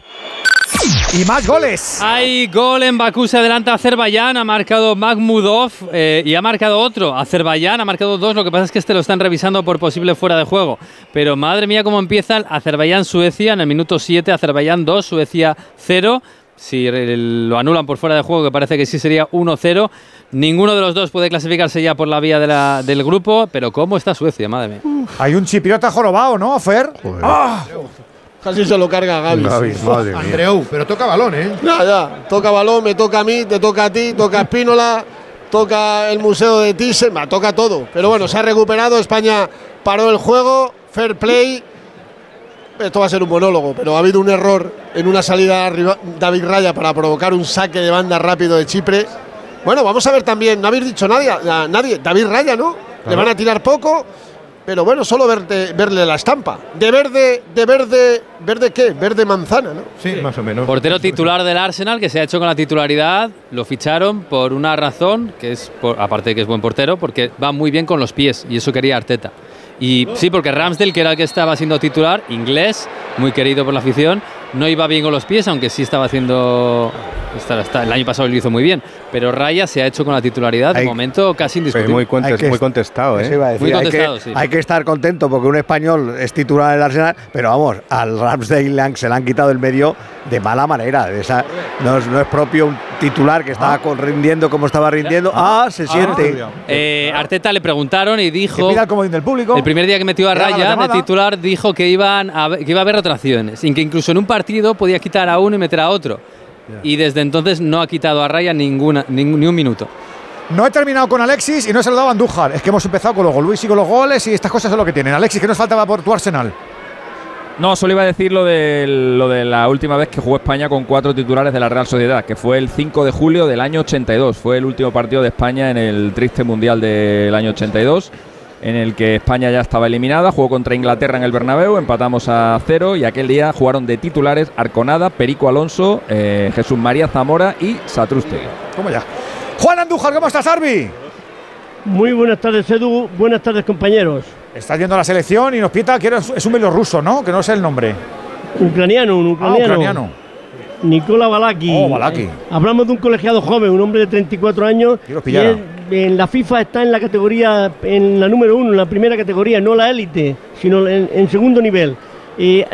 Speaker 1: Y más goles.
Speaker 8: Hay gol en Bakú, se adelanta Azerbaiyán, ha marcado Magmudov eh, y ha marcado otro. Azerbaiyán ha marcado dos, lo que pasa es que este lo están revisando por posible fuera de juego. Pero madre mía cómo empieza el Azerbaiyán-Suecia en el minuto 7, Azerbaiyán 2, Suecia 0. Si lo anulan por fuera de juego, que parece que sí sería 1-0, ninguno de los dos puede clasificarse ya por la vía de la- del grupo. Pero ¿cómo está Suecia, madre mía?
Speaker 1: Hay un chipriota jorobado, ¿no, Fer? ¡Ah!
Speaker 7: Casi se lo carga Gaby.
Speaker 1: Gaby, madre mía.
Speaker 4: Andreu, pero toca balón, ¿eh?
Speaker 7: Ya, ya. Toca balón, me toca a mí, te toca a ti, toca a Espínola, toca el Museo de Thyssen, toca todo. Pero bueno, se ha recuperado, España paró el juego, fair play. Esto va a ser un monólogo, pero ha habido un error en una salida arriba- David Raya para provocar un saque de banda rápido de Chipre. Bueno, vamos a ver también, no habéis dicho nadie, a- nadie, David Raya, ¿no? Le van a tirar poco.
Speaker 36: Pero bueno, solo verte, verle la estampa. De verde, de verde, ¿verde qué? Verde manzana, ¿no?
Speaker 18: Sí, más o menos.
Speaker 8: Portero titular del Arsenal que se ha hecho con la titularidad, lo ficharon por una razón, que es, por- aparte de que es buen portero, porque va muy bien con los pies y eso quería Arteta. Y sí, porque Ramsdale, que era el que estaba siendo titular, inglés, muy querido por la afición, no iba bien con los pies, aunque sí estaba haciendo. está- está- el año pasado lo hizo muy bien. Pero Raya se ha hecho con la titularidad, de
Speaker 37: Hay-
Speaker 8: momento casi indiscutible.
Speaker 38: muy, contes-
Speaker 37: Hay que-
Speaker 38: muy contestado, ¿eh?
Speaker 37: Iba a decir,
Speaker 8: Muy
Speaker 37: hay,
Speaker 8: contestado,
Speaker 37: que,
Speaker 8: sí.
Speaker 37: hay que estar contento porque un español es titular del Arsenal, pero vamos, al Ramsdale se le han quitado el medio de mala manera. de esa- no, es, no es propio un titular que estaba con- rindiendo como estaba rindiendo. Ah, se siente.
Speaker 8: Eh, Arteta le preguntaron y dijo.
Speaker 1: Pida el del público.
Speaker 8: El primer día que metió a Raya de titular dijo que, iban a, haber- que iba a haber rotaciones y que incluso en un partido podía quitar a uno y meter a otro. Y desde entonces no ha quitado a Raya ninguna, ni, ni un minuto.
Speaker 1: No he terminado con Alexis y no he saludado a Andújar. Es que hemos empezado con los Luis y con los goles y estas cosas son lo que tienen. Alexis, ¿qué nos faltaba por tu Arsenal?
Speaker 35: No, solo iba a decir lo de, lo de la última vez que jugó España con cuatro titulares de la Real Sociedad, que fue el 5 de julio del año 82. Fue el último partido de España en el triste Mundial del año 82, en el que España ya estaba eliminada. Jugó contra Inglaterra en el Bernabéu, empatamos a cero y aquel día jugaron de titulares Arconada, Perico Alonso, eh, Jesús María Zamora y Satrústegui.
Speaker 1: ¿Cómo ya? Juan Andújar, ¿cómo estás, Arbi?
Speaker 39: Muy buenas tardes, Edu. Buenas tardes, compañeros.
Speaker 1: Estás viendo la selección y nos pita que es un bielorruso, ¿no? Que no sé el nombre.
Speaker 39: Ucraniano, un
Speaker 1: Ah,
Speaker 39: ucraniano. Nicola Balaki.
Speaker 1: Oh, Balaki.
Speaker 39: Hablamos de un colegiado joven, un hombre de 34 años. Y él, en la FIFA está en la categoría, en la número uno, en la primera categoría, no la élite, sino en, en segundo nivel. Eh,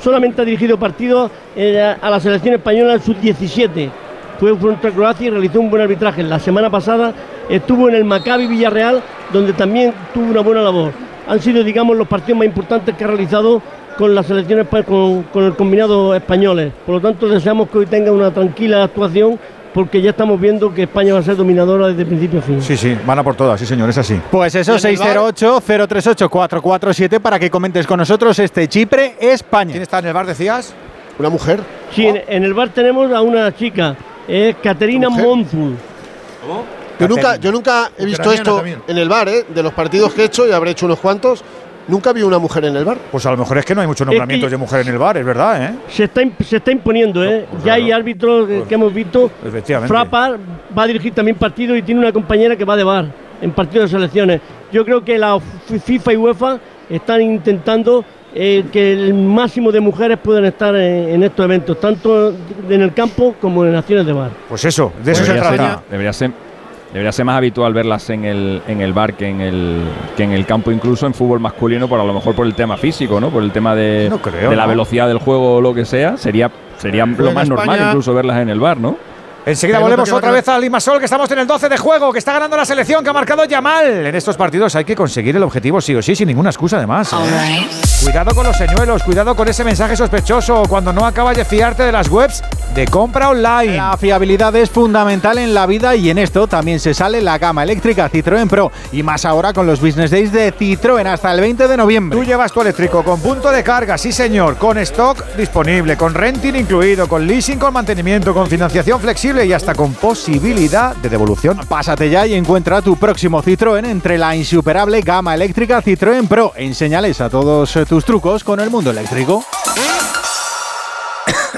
Speaker 39: solamente ha dirigido partidos eh, a la selección española en sub-17. Fue contra Croacia y realizó un buen arbitraje. La semana pasada estuvo en el Maccabi Villarreal, donde también tuvo una buena labor. Han sido, digamos, los partidos más importantes que ha realizado con la selección espa- con, con el combinado españoles. Por lo tanto, deseamos que hoy tenga una tranquila actuación, porque ya estamos viendo que España va a ser dominadora desde principio a fin.
Speaker 1: Sí, sí, van a por todas, sí, señor, es así.
Speaker 2: Pues eso, 608-038-447 para que comentes con nosotros este Chipre, España. ¿Quién
Speaker 1: está en el bar, decías?
Speaker 36: Una mujer.
Speaker 39: Sí, en, en el bar tenemos a una chica, es Caterina Monzul.
Speaker 36: Yo nunca, yo nunca he visto
Speaker 39: Ucraniana
Speaker 36: esto
Speaker 39: también.
Speaker 36: en el bar, ¿eh? de los partidos que he hecho, y habré hecho unos cuantos. Nunca vi una mujer en el bar.
Speaker 1: Pues a lo mejor es que no hay muchos
Speaker 39: Es que-
Speaker 1: nombramientos de mujer en el bar, es verdad, ¿eh?
Speaker 39: Se está, imp- se está imponiendo, ¿eh? ya hay árbitros eh, que hemos visto.
Speaker 1: Efectivamente.
Speaker 39: Frappa va a dirigir también partidos y tiene una compañera que va de bar en partidos de selecciones. Yo creo que la FIFA y UEFA están intentando eh, que el máximo de mujeres puedan estar en, en estos eventos, tanto en el campo como en acciones de bar.
Speaker 1: Pues eso, de eso se trata.
Speaker 35: ser, debería, ser, debería ser más habitual verlas en el, en el bar que en el, que en el campo, incluso en fútbol masculino, por a lo mejor por el tema físico, ¿no? Por el tema de,
Speaker 1: No creo,
Speaker 35: de la
Speaker 1: ¿no?
Speaker 35: velocidad del juego o lo que sea. Sería, sería lo más normal incluso verlas en el bar, ¿no?
Speaker 1: Enseguida
Speaker 35: Pero
Speaker 1: volvemos otra vez al Limasol, que estamos en el 12 de juego, que está ganando la selección, que ha marcado Yamal. En estos partidos hay que conseguir el objetivo sí o sí, sin ninguna excusa además. ¿eh? Cuidado con los señuelos, cuidado con ese mensaje sospechoso cuando no acabas de fiarte de las webs de compra online.
Speaker 2: La fiabilidad es fundamental en la vida y en esto también se sale la gama eléctrica Citroën Pro y más ahora con los Business Days de Citroën hasta el 20 de noviembre.
Speaker 1: Tú llevas tu eléctrico con punto de carga, sí señor, con stock disponible, con renting incluido, con leasing, con mantenimiento, con financiación flexible y hasta con posibilidad de devolución.
Speaker 2: Pásate ya y encuentra tu próximo Citroën entre la insuperable gama eléctrica Citroën Pro. Enseñales a todos eh, tus trucos con el mundo eléctrico.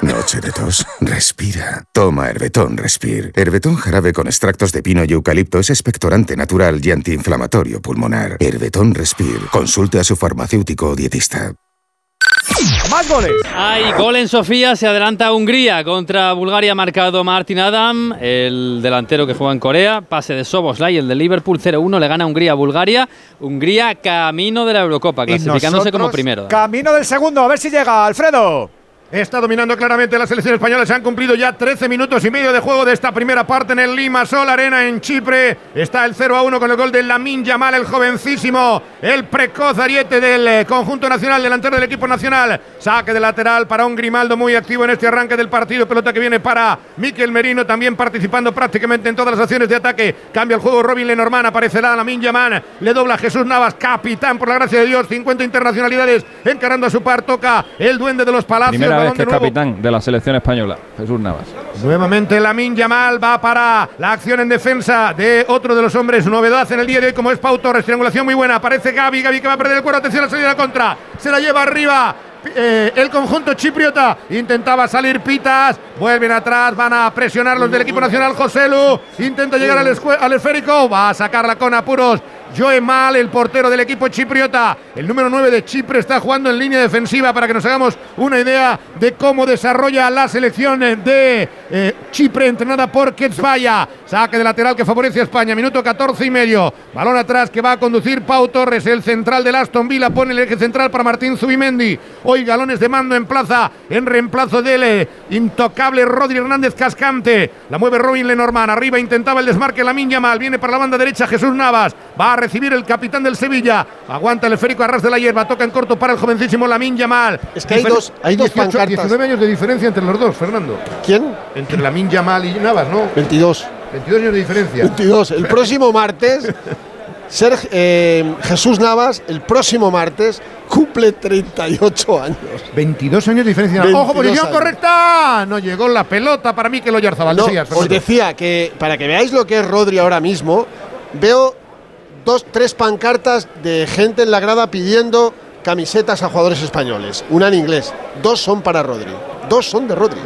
Speaker 40: Noche de tos. Respira. Toma Herbetón Respir. Herbetón jarabe con extractos de pino y eucalipto es expectorante natural y antiinflamatorio pulmonar. Herbetón Respir. Consulte a su farmacéutico o dietista.
Speaker 1: ¡Más goles!
Speaker 8: Hay gol en Sofía, se adelanta Hungría contra Bulgaria, marcado Martin Adam, el delantero que juega en Corea. Pase de Soboslai, el de Liverpool 0-1, le gana Hungría a Bulgaria. Hungría camino de la Eurocopa, clasificándose como primero.
Speaker 1: Camino del segundo, a ver si llega Alfredo.
Speaker 4: Está dominando claramente la selección española. Se han cumplido ya 13 minutos y medio de juego de esta primera parte en el Lima Sol Arena en Chipre. Está el 0 a 1 con el gol de Lamin Yamal, el jovencísimo, el precoz ariete del eh, conjunto nacional, delantero del equipo nacional. Saque de lateral para un Grimaldo muy activo en este arranque del partido. Pelota que viene para Miquel Merino, también participando prácticamente en todas las acciones de ataque. Cambia el juego Robin Lenormand, aparecerá Lamin Yamal, le dobla Jesús Navas, capitán por la gracia de Dios, 50 internacionalidades encarando a su par. Toca el duende de los palacios.
Speaker 35: Primera vez que es capitán de la selección española, Jesús Navas.
Speaker 4: Nuevamente Lamin Yamal va para la acción en defensa de otro de los hombres novedad en el día de hoy como es Pau Torres. Triangulación muy buena. Aparece Gaby, Gaby que va a perder el cuero. Atención a la salida de la contra. Se la lleva arriba. eh, el conjunto chipriota intentaba salir Pitas, vuelven atrás, van a presionar los del equipo nacional. Joselu intenta llegar al, al esférico, va a sacarla con apuros. Joe Mal, el portero del equipo chipriota, el número 9 de Chipre, está jugando en línea defensiva para que nos hagamos una idea de cómo desarrolla la selección de eh, Chipre, entrenada por Ketsvaya. Saque de lateral que favorece a España, minuto 14 y medio. Balón atrás que va a conducir Pau Torres, el central del Aston Villa, pone el eje central para Martín Zubimendi. Hoy galones de mando en plaza, en reemplazo del eh, intocable Rodri Hernández Cascante. La mueve Robin Lenormand, arriba intentaba el desmarque Lamin Yamal, viene para la banda derecha Jesús Navas, va a recibir el capitán del Sevilla, aguanta el esférico a ras de la hierba, toca en corto para el jovencísimo Lamin Yamal.
Speaker 36: Es que hay dos- hay dos pancartas.
Speaker 4: 19 años de diferencia entre los dos, Fernando.
Speaker 36: ¿Quién?
Speaker 4: Entre Lamin Yamal y Navas, ¿no?
Speaker 36: 22.
Speaker 4: 22 años de diferencia.
Speaker 36: 22. El próximo martes, Serg- eh, Jesús Navas, el próximo martes, cumple 38 años.
Speaker 4: 22 años de diferencia.
Speaker 36: 22
Speaker 4: ¡Ojo, posición
Speaker 36: años.
Speaker 4: correcta! No llegó la pelota para mí que lo Yarzabal.
Speaker 36: No, os decía que para que veáis lo que es Rodri ahora mismo, veo dos, tres pancartas de gente en la grada pidiendo camisetas a jugadores españoles. Una en inglés. Dos son para Rodri. Dos son de Rodri.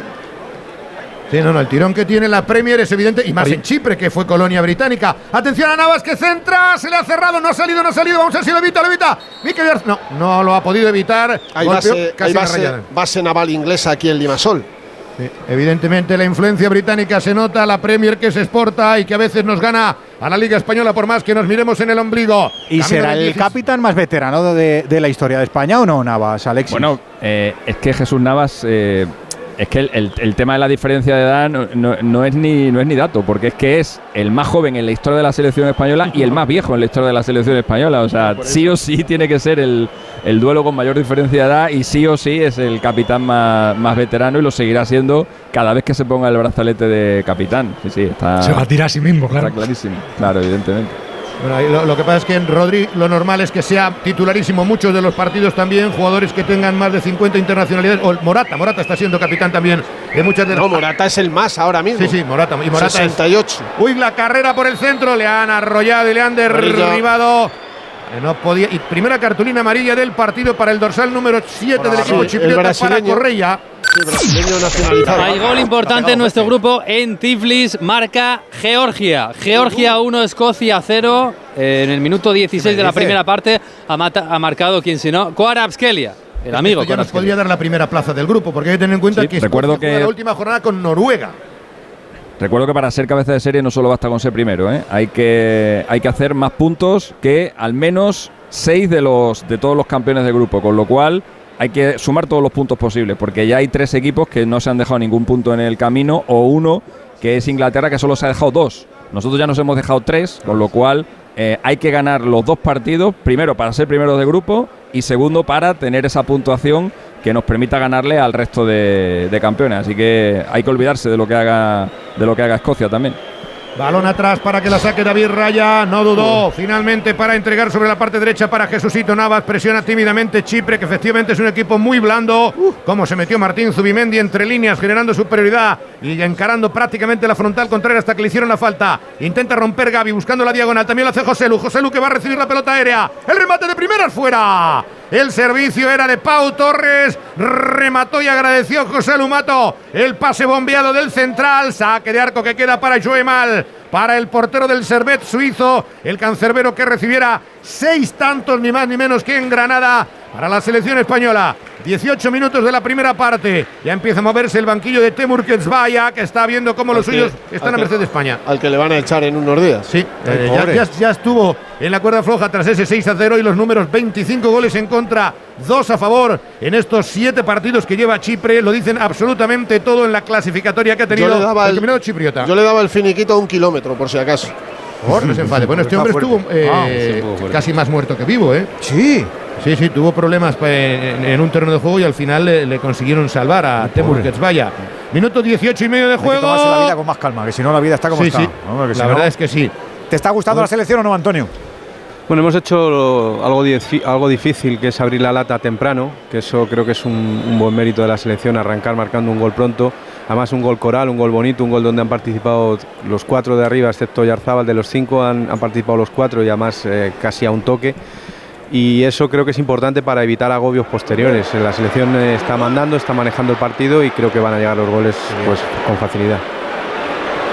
Speaker 4: Sí, no, no, el tirón que tiene la Premier es evidente, y más en Chipre, que fue colonia británica. Atención a Navas, que centra, se le ha cerrado, no ha salido, no ha salido, vamos a ver si lo evita, lo evita. Mikel no, no lo ha podido evitar.
Speaker 36: Hay
Speaker 4: Golpeó
Speaker 36: base,
Speaker 4: casi
Speaker 36: hay
Speaker 4: la
Speaker 36: base-
Speaker 4: rayada.
Speaker 36: base naval inglesa aquí en Limasol.
Speaker 4: Sí, evidentemente la influencia británica se nota, la Premier que se exporta y que a veces nos gana a la Liga Española por más que nos miremos en el ombligo.
Speaker 2: ¿Y
Speaker 4: Camino
Speaker 2: será el
Speaker 4: 16.
Speaker 2: capitán más veterano de, de la historia de España o no, Navas, Alexis?
Speaker 35: Bueno, eh, es que Jesús Navas, eh, es que el, el- el tema de la diferencia de edad no, no- no es ni, no es ni dato, porque es que es el más joven en la historia de la selección española y el más viejo en la historia de la selección española. O sea, sí o sí tiene que ser el, el duelo con mayor diferencia de edad y sí o sí es el capitán más, más veterano y lo seguirá siendo cada vez que se ponga el brazalete de capitán. Sí, sí, está,
Speaker 34: Se va a tirar a sí mismo, claro.
Speaker 35: está clarísimo. Claro, evidentemente.
Speaker 4: Bueno, lo, lo que pasa es que en Rodri lo normal es que sea titularísimo muchos de los partidos también, jugadores que tengan más de 50 internacionalidades. O Morata, Morata está siendo capitán también de muchas de las.
Speaker 36: No, Morata es el más ahora mismo.
Speaker 4: Sí, sí, Morata. Y Morata es-
Speaker 36: 68.
Speaker 4: Uy, la carrera por el centro, le han arrollado y le han derribado. Eh, No podía. Y primera cartulina amarilla del partido para el dorsal número 7 del
Speaker 36: Sí,
Speaker 4: equipo
Speaker 36: el
Speaker 4: chipriota para. Correia.
Speaker 36: Sí.
Speaker 8: Hay gol importante en nuestro grupo en Tiflis, marca Georgia. Georgia 1, Escocia 0. Eh, en el minuto 16 de la primera parte ha, mata- ha marcado, quien si no, Kvaratskhelia, el amigo
Speaker 4: Esto ya nos podría dar la primera plaza del grupo, porque hay que tener en cuenta
Speaker 35: Sí,
Speaker 4: que
Speaker 35: recuerdo que-
Speaker 4: la última jornada con Noruega.
Speaker 35: Recuerdo que para ser cabeza de serie no solo basta con ser primero, ¿eh? hay, que, hay que hacer más puntos que al menos seis de, los, de todos los campeones de grupo, con lo cual hay que sumar todos los puntos posibles, porque ya hay tres equipos que no se han dejado ningún punto en el camino, o uno que es Inglaterra que solo se ha dejado dos. Nosotros ya nos hemos dejado tres, con lo cual eh, hay que ganar los dos partidos, primero para ser primeros de grupo y segundo para tener esa puntuación que nos permita ganarle al resto de, de campeones. Así que hay que olvidarse de lo que haga de lo que haga Escocia también.
Speaker 4: Balón atrás para que la saque David Raya. No dudó. Finalmente para entregar sobre la parte derecha para Jesucito Navas. Presiona tímidamente Chipre, que efectivamente es un equipo muy blando. Como se metió Martín Zubimendi entre líneas, generando superioridad y encarando prácticamente la frontal contraria hasta que le hicieron la falta. Intenta romper Gaby buscando la diagonal. También lo hace José Lu. José Lu que va a recibir la pelota aérea. El remate de primeras fuera. El servicio era de Pau Torres. Remató y agradeció José Lumato. El pase bombeado del central. Saque de arco que queda para Joemal. Para el portero del Servet suizo. El cancerbero que recibiera seis tantos, ni más ni menos que en Granada. Para la selección española. 18 minutos de la primera parte. Ya empieza a moverse el banquillo de Temur Ketsvaya, que está viendo cómo los
Speaker 36: que-
Speaker 4: suyos están a
Speaker 36: que-
Speaker 4: merced de España.
Speaker 36: Al que le van a echar en unos días.
Speaker 4: Sí, Eh, ya, ya- ya estuvo en la cuerda floja tras ese 6 a 0 y los números 25 goles en contra, 2 a favor en estos 7 partidos que lleva Chipre. Lo dicen absolutamente todo en la clasificatoria que ha tenido
Speaker 36: Yo le daba
Speaker 4: el
Speaker 36: el-
Speaker 4: chipriota.
Speaker 36: Yo le daba el finiquito a un kilómetro, por si acaso.
Speaker 4: Por, no se enfade. Bueno, este hombre estuvo eh, casi más muerto que vivo, ¿eh? Sí. Sí, sí, tuvo problemas pa- en, en un terreno de juego y al final le, le consiguieron salvar a Temur Ketsvaya. Minuto 18 y medio de
Speaker 1: Hay que
Speaker 4: juego.
Speaker 1: tomarse la vida con más calma, que si no la vida está como
Speaker 4: Sí,
Speaker 1: está.
Speaker 4: sí.
Speaker 1: Hombre, que si
Speaker 4: La
Speaker 1: no-
Speaker 4: verdad es que sí.
Speaker 1: ¿Te está gustando la selección o no, Antonio?
Speaker 33: Bueno, hemos hecho algo, algo difícil, que es abrir la lata temprano, que eso creo que es un, un, buen mérito de la selección, arrancar marcando un gol pronto. Además, un gol coral, un gol bonito, un gol donde han participado los cuatro de arriba, excepto Yarzábal, de los cinco han, han participado los cuatro y además eh, casi a un toque. Y eso creo que es importante para evitar agobios posteriores. La selección eh, está mandando, está manejando el partido y creo que van a llegar los goles pues, con facilidad.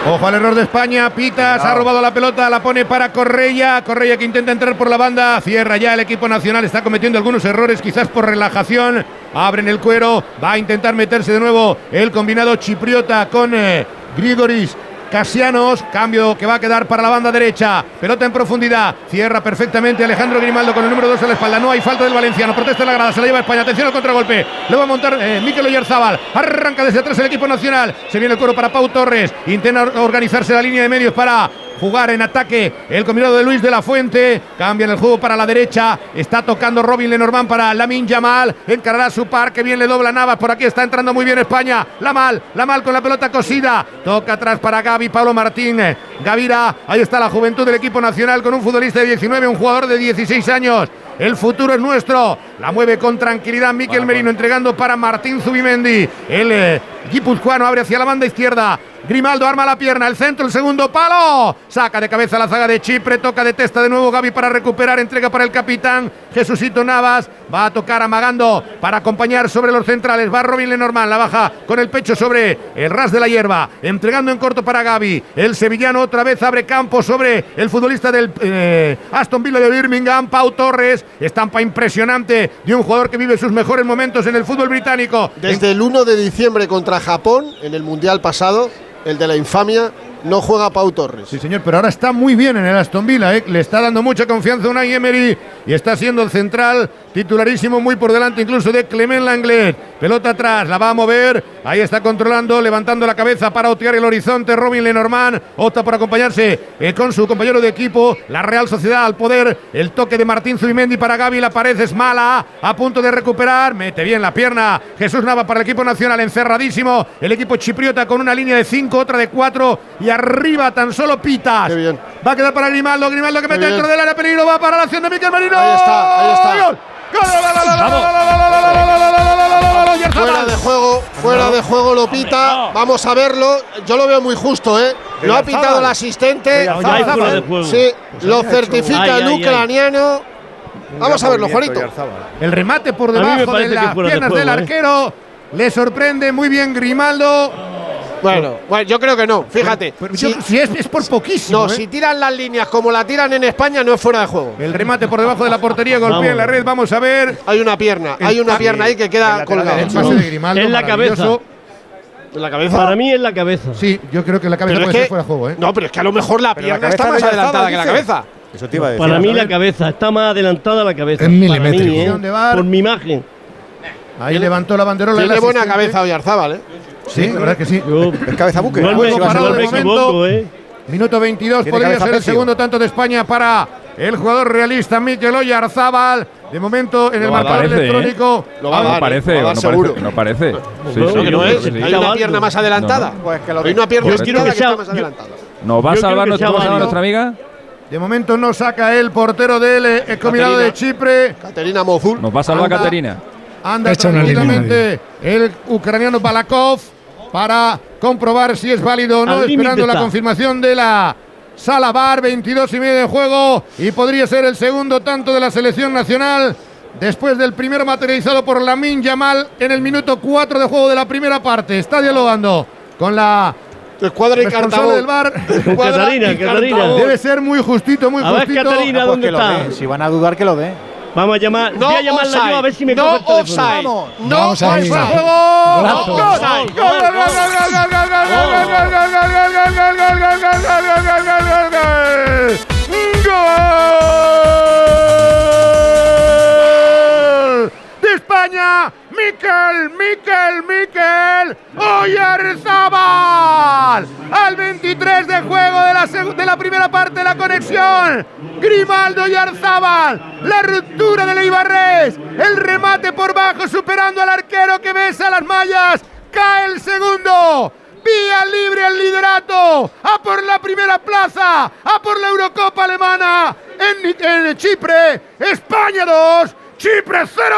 Speaker 4: Ojo al error de España, Pitas ha robado la pelota, la pone para Correia, Correia que intenta entrar por la banda, cierra ya el equipo nacional, está cometiendo algunos errores quizás por relajación, abren el cuero, va a intentar meterse de nuevo el combinado chipriota con eh, Grigoris Casianos, cambio que va a quedar para la banda derecha. Pelota en profundidad. Cierra perfectamente Alejandro Grimaldo con el número 2 a la espalda. No hay falta del Valenciano. Protesta la grada. Se la lleva España. Atención al contragolpe. Lo va a montar eh, Miquel Oyarzábal. Arranca desde atrás el equipo nacional. Se viene el coro para Pau Torres. Intenta organizarse la línea de medios para jugar en ataque el combinado de Luis de la Fuente. Cambia en el juego para la derecha. Está tocando Robin Lenormand para Lamin Yamal. Encarará su par. Que bien le dobla Navas. Por aquí está entrando muy bien España. La mal, la mal con la pelota cosida. Toca atrás para Gaby Pablo Martín. Gavira. Ahí está la juventud del equipo nacional con un futbolista de 19, un jugador de 16 años. El futuro es nuestro. La mueve con tranquilidad Miquel Merino entregando para Martín Zubimendi. El eh, guipuzcoano abre hacia la banda izquierda. Grimaldo arma la pierna, el centro, el segundo palo. Saca de cabeza la zaga de Chipre, toca de testa de nuevo Gaby para recuperar, entrega para el capitán Jesucito Navas. Va a tocar amagando para acompañar sobre los centrales. Va Robin Lenormand, la baja con el pecho sobre el ras de la hierba. Entregando en corto para Gaby. El sevillano otra vez abre campo sobre el futbolista del eh, Aston Villa de Birmingham, Pau Torres. Estampa impresionante de un jugador que vive sus mejores momentos en el fútbol británico.
Speaker 7: Desde el 1 de diciembre contra Japón, en el Mundial pasado, el de la infamia, no juega Pau Torres.
Speaker 4: Sí, señor, pero ahora está muy bien en el Aston Villa, ¿eh? le está dando mucha confianza a Unai Emery y está siendo el central titularísimo muy por delante incluso de Clement Langlet. Pelota atrás, la va a mover, ahí está controlando, levantando la cabeza para otear el horizonte Robin Lenormand, opta por acompañarse eh, con su compañero de equipo, la Real Sociedad al poder, el toque de Martín Zubimendi para Gaby, la pared es mala, a punto de recuperar, mete bien la pierna, Jesús Nava para el equipo nacional encerradísimo, el equipo chipriota con una línea de 5, otra de 4 y arriba tan solo Pitas. Va a quedar para Grimaldo, Grimaldo que mete dentro del área peligro, va para la acción de Miquel Marino.
Speaker 7: Ahí está, ahí está.
Speaker 4: ¡Gol!
Speaker 7: Fuera de juego, fuera de juego lo pita. Vamos a verlo. Yo lo veo muy justo, ¿eh? Lo ha pitado el asistente. Sí, lo certifica el ucraniano. Vamos a verlo, Juanito.
Speaker 4: El remate por debajo de las piernas del arquero. Le sorprende muy bien Grimaldo.
Speaker 7: Bueno, bueno, yo creo que no. Fíjate.
Speaker 4: si, si es, es, por poquísimo.
Speaker 7: No,
Speaker 4: ¿eh?
Speaker 7: si tiran las líneas como la tiran en España, no es fuera de juego.
Speaker 4: El remate por debajo de la portería, golpea en la red. Vamos a ver.
Speaker 7: Hay una pierna, hay una pierna ahí que queda colgada.
Speaker 4: El pase de Grimaldo,
Speaker 39: en la cabeza.
Speaker 7: ¿En la cabeza?
Speaker 39: Para mí es la cabeza.
Speaker 4: Sí, yo creo que la cabeza
Speaker 7: Pero
Speaker 4: puede
Speaker 7: es
Speaker 4: ser
Speaker 7: que-
Speaker 4: fuera de juego, ¿eh?
Speaker 7: No, pero es que a lo mejor la
Speaker 4: Pero la
Speaker 7: pierna está más
Speaker 4: de
Speaker 7: adelantada que la cabeza.
Speaker 1: Eso te iba a decir.
Speaker 39: Para mí la cabeza está más adelantada la cabeza.
Speaker 34: Es milimétrico.
Speaker 39: mí, ¿eh? Por mi imagen.
Speaker 4: Ahí levantó la banderola.
Speaker 7: Tiene buena
Speaker 4: asistente.
Speaker 7: cabeza Oyarzábal, ¿eh?
Speaker 4: Sí, la verdad que sí.
Speaker 39: Yo
Speaker 1: Es cabeza buque.
Speaker 4: Juego parado de
Speaker 39: me
Speaker 4: momento.
Speaker 39: equivoco, ¿eh?
Speaker 4: Minuto 22
Speaker 1: Tiene
Speaker 4: podría ser el segundo tanto de España para el jugador realista Mikel Oyarzábal. De momento en el marcador
Speaker 35: parece, ¿eh?
Speaker 4: electrónico.
Speaker 7: Lo va a
Speaker 35: No
Speaker 7: dar, ¿eh?
Speaker 35: parece,
Speaker 7: dar
Speaker 35: no
Speaker 7: seguro.
Speaker 35: parece, no parece.
Speaker 39: No es.
Speaker 7: Hay una pierna más adelantada.
Speaker 1: Pues que lo
Speaker 7: Hay una pierna que está más
Speaker 39: yo-
Speaker 7: adelantada.
Speaker 35: ¿Nos va a salvar,
Speaker 39: que
Speaker 35: nuestro-
Speaker 39: sea
Speaker 35: ¿nos va a salvar
Speaker 39: válido.
Speaker 35: nuestra amiga?
Speaker 4: De momento no saca el portero del eh, combinado de. Chipre.
Speaker 7: Caterina Mozul.
Speaker 35: ¿Nos va a salvar. Caterina?
Speaker 4: Anda tranquilamente el ucraniano Balakov para comprobar si es válido o no,
Speaker 39: Al
Speaker 4: esperando la confirmación de la sala VAR, 22 y medio de juego y podría ser el segundo tanto de la selección nacional después del primero materializado por Lamin Yamal en el minuto 4 de juego de la primera parte. Está dialogando con la
Speaker 7: Escuadra y
Speaker 4: responsable
Speaker 7: Cartabó.
Speaker 4: del.
Speaker 39: Catarina, Catarina.
Speaker 4: Debe ser muy justito, muy
Speaker 39: A ver,
Speaker 4: justito.
Speaker 39: Catarina,
Speaker 2: Pues
Speaker 39: ¿dónde está?
Speaker 2: Si van a dudar, que lo dé.
Speaker 39: Vamos a llamar.
Speaker 7: No
Speaker 39: voy a llamarla yo a ver si me
Speaker 7: no offside,
Speaker 4: Vamos.
Speaker 7: no offside.
Speaker 4: ¡Fuera España! ¡Miquel, Miquel, Miquel! ¡Oyarzábal! Al 23 de juego de la, primera parte de la conexión. Grimaldo Oyarzábal. La ruptura de Leibarres. El remate por bajo superando al arquero que besa las mallas. Cae el segundo. Vía libre al liderato. A por la primera plaza. A por la Eurocopa alemana. En, en Chipre. España 2. Chipre 0.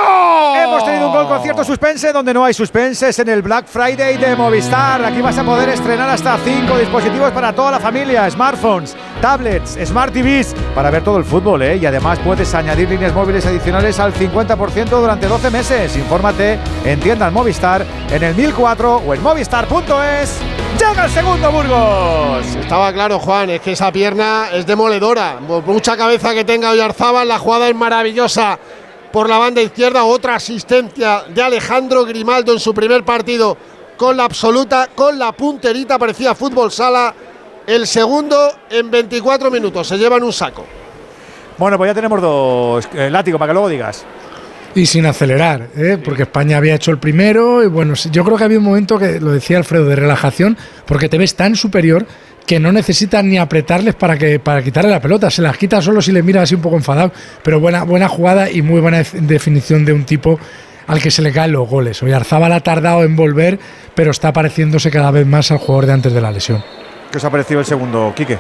Speaker 1: Hemos tenido un gol con cierto suspense donde no hay suspenses en el Black Friday de Movistar. Aquí vas a poder estrenar hasta 5 dispositivos para toda la familia, smartphones, tablets, smart TVs, para ver todo el fútbol, ¿eh? Y además puedes añadir líneas móviles adicionales al 50% durante 12 meses. Infórmate en tiendas Movistar, en el 1004 o en movistar.es. Llega el segundo Burgos.
Speaker 7: Estaba claro, Juan, es que esa pierna es demoledora. Mucha cabeza que tenga Oyarzábal, la jugada es maravillosa por la banda izquierda. Otra asistencia de Alejandro Grimaldo en su primer partido con la absoluta, con la punterita, parecía fútbol sala. El segundo en 24 minutos. Se llevan un saco.
Speaker 1: Bueno, pues ya tenemos dos. Eh, látigo, para que luego digas.
Speaker 34: Y sin acelerar, ¿eh? porque España había hecho el primero. Y bueno, yo creo que había un momento que lo decía Alfredo de relajación, porque te ves tan superior que no necesitas ni apretarles para que para quitarle la pelota, se las quita solo si le miras así un poco enfadado, pero buena buena jugada y muy buena definición de un tipo al que se le caen los goles. Hoy Arzábal ha tardado en volver, pero está pareciéndose cada vez más al jugador de antes de la lesión.
Speaker 1: ¿Qué os ha parecido el segundo, Quique?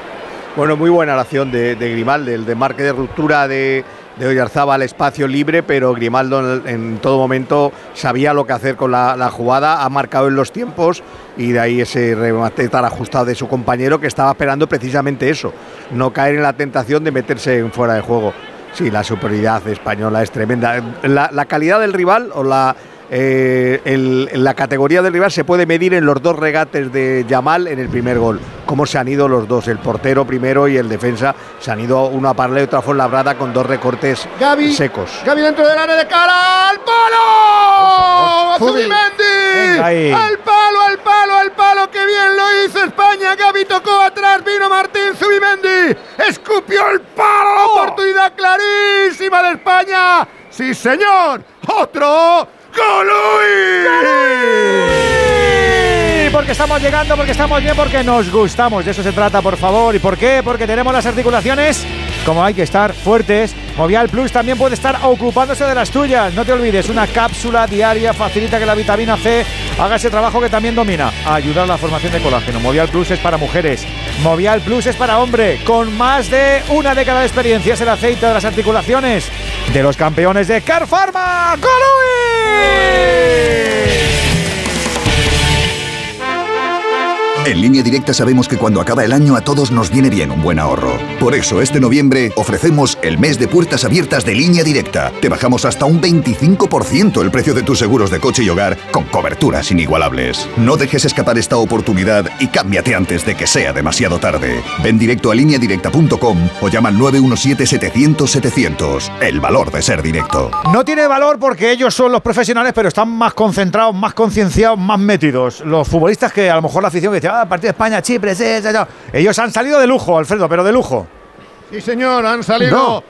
Speaker 32: Bueno, muy buena la acción de, de Grimaldo, el de marque de ruptura de, de Oyarzábal espacio libre, pero Grimaldo en, todo momento sabía lo que hacer con la, jugada, ha marcado en los tiempos y de ahí ese remate tan ajustado de su compañero que estaba esperando precisamente eso, no caer en la tentación de meterse fuera de juego. Sí, la superioridad española es tremenda. La calidad del rival o la eh, el, la categoría del rival se puede medir en los dos regates de Yamal en el primer gol. Cómo se han ido los dos, el portero primero y el defensa. Se han ido uno a Parle y otra fue labrada con dos recortes
Speaker 4: Gaby,
Speaker 32: secos.
Speaker 4: Gaby dentro del área de cara al palo. Zubimendi. Al palo, al palo, al palo. Que bien lo hizo España. Gaby tocó atrás. Vino Martín Zubimendi. Escupió el palo. La oportunidad clarísima de España. Sí, señor. Otro.
Speaker 1: ¡Golui! Porque estamos llegando, porque estamos bien, porque nos gustamos. De eso se trata, por favor. ¿Y por qué? Porque tenemos las articulaciones como hay que estar fuertes. Movial Plus también puede estar ocupándose de las tuyas. No te olvides, una cápsula diaria facilita que la vitamina C haga ese trabajo que también domina. Ayudar a la formación de colágeno. Movial Plus es para mujeres. Movial Plus es para hombre. Con más de una década de experiencia es el aceite de las articulaciones de los campeones de Car Pharma.
Speaker 18: En línea directa sabemos que cuando acaba el año a todos nos viene bien un buen ahorro. Por eso este noviembre ofrecemos el mes de puertas abiertas de línea directa. Te bajamos hasta un 25% el precio de tus seguros de coche y hogar con coberturas inigualables. No dejes escapar esta oportunidad y cámbiate antes de que sea demasiado tarde. Ven directo a lineadirecta.com o llama al 917-700-700. El valor de ser directo.
Speaker 1: No tiene valor porque ellos son los profesionales, pero están más concentrados, más concienciados, más metidos. Los futbolistas que a lo mejor la afición que ah, partido de España, Chipre, sí, sí, sí. Ellos han salido de lujo, Alfredo, pero de lujo.
Speaker 4: Sí, señor, han salido.
Speaker 1: No.